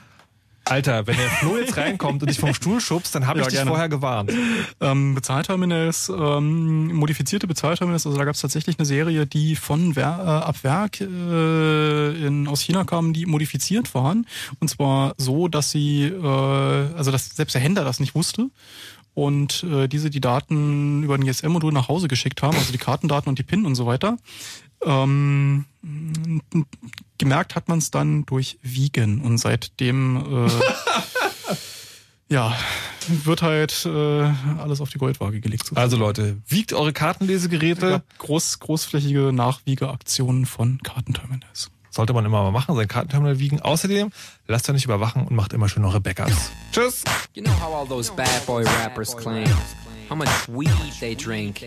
Alter, wenn der Flo jetzt reinkommt und dich vom Stuhl schubst, dann habe ja, ich dich gerne. vorher gewarnt. Ähm, Bezahlterminals, ähm, modifizierte Bezahlterminals, also da gab es tatsächlich eine Serie, die von Wer äh, ab Werk äh, in, aus China kamen, die modifiziert waren. Und zwar so, dass sie, äh, also dass selbst der Händler das nicht wusste und äh, diese die Daten über ein GSM-Modul nach Hause geschickt haben, also die Kartendaten und die PIN und so weiter. Ähm, gemerkt hat man es dann durch Wiegen und seitdem äh, ja wird halt äh, alles auf die Goldwaage gelegt. Sozusagen. Also Leute, wiegt eure Kartenlesegeräte. Groß, großflächige Nachwiegeaktionen von Kartenterminals. Sollte man immer mal machen, sein Kartenterminal wiegen. Außerdem, lasst euch nicht überwachen und macht immer schön eure Backups. Tschüss! You know how all those bad boy rappers claim how much weed they drink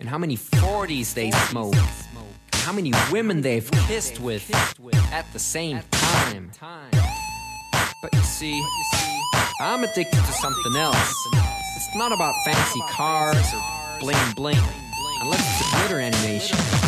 and how many 40s they smoke and how many women they've kissed with at the same time. But you see, I'm addicted to something else. It's not about fancy cars or bling bling, unless it's a glitter animation.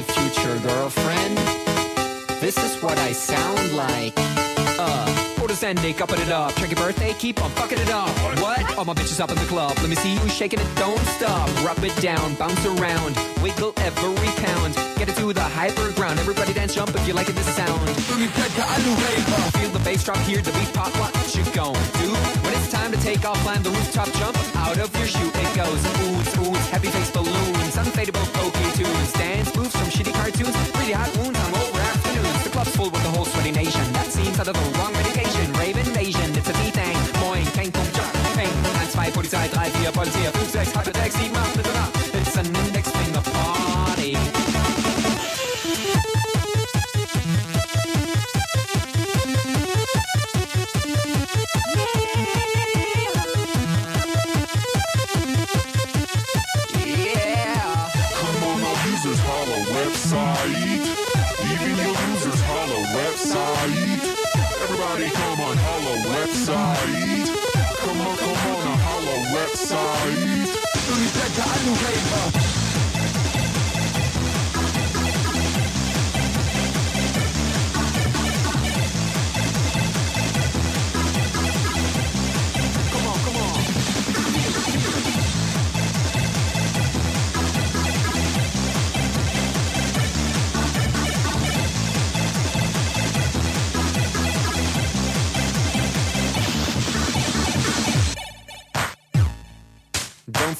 Future girlfriend. This is what I sound like. Uh, orders ending, upping it up. Check your birthday, keep on fucking it up. What? All my bitches up in the club. Let me see you shaking it, don't stop. Rub it down, bounce around, wiggle every pound. Get it to the hyper ground. Everybody dance, jump if you like it, this sound. Feel the bass drop here, the beat pop. What you gon' do when it's time to take off, climb the rooftop, jump out of your shoe. It goes oohs, oohs, happy face balloons, unfadable pokey tunes, dance moves shitty cartoons, really hot wounds on over afternoons. The club's full with the whole sweaty nation. That seems out of the wrong medication. Rave invasion, it's a B-Thing. Moin, kein Punkt, Jock, Peng. 1, 2, Polizei, 3, 4, Polizei,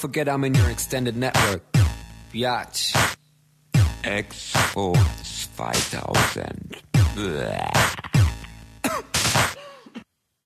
forget I'm in your extended network. Biatch. Expo 2000. Blah.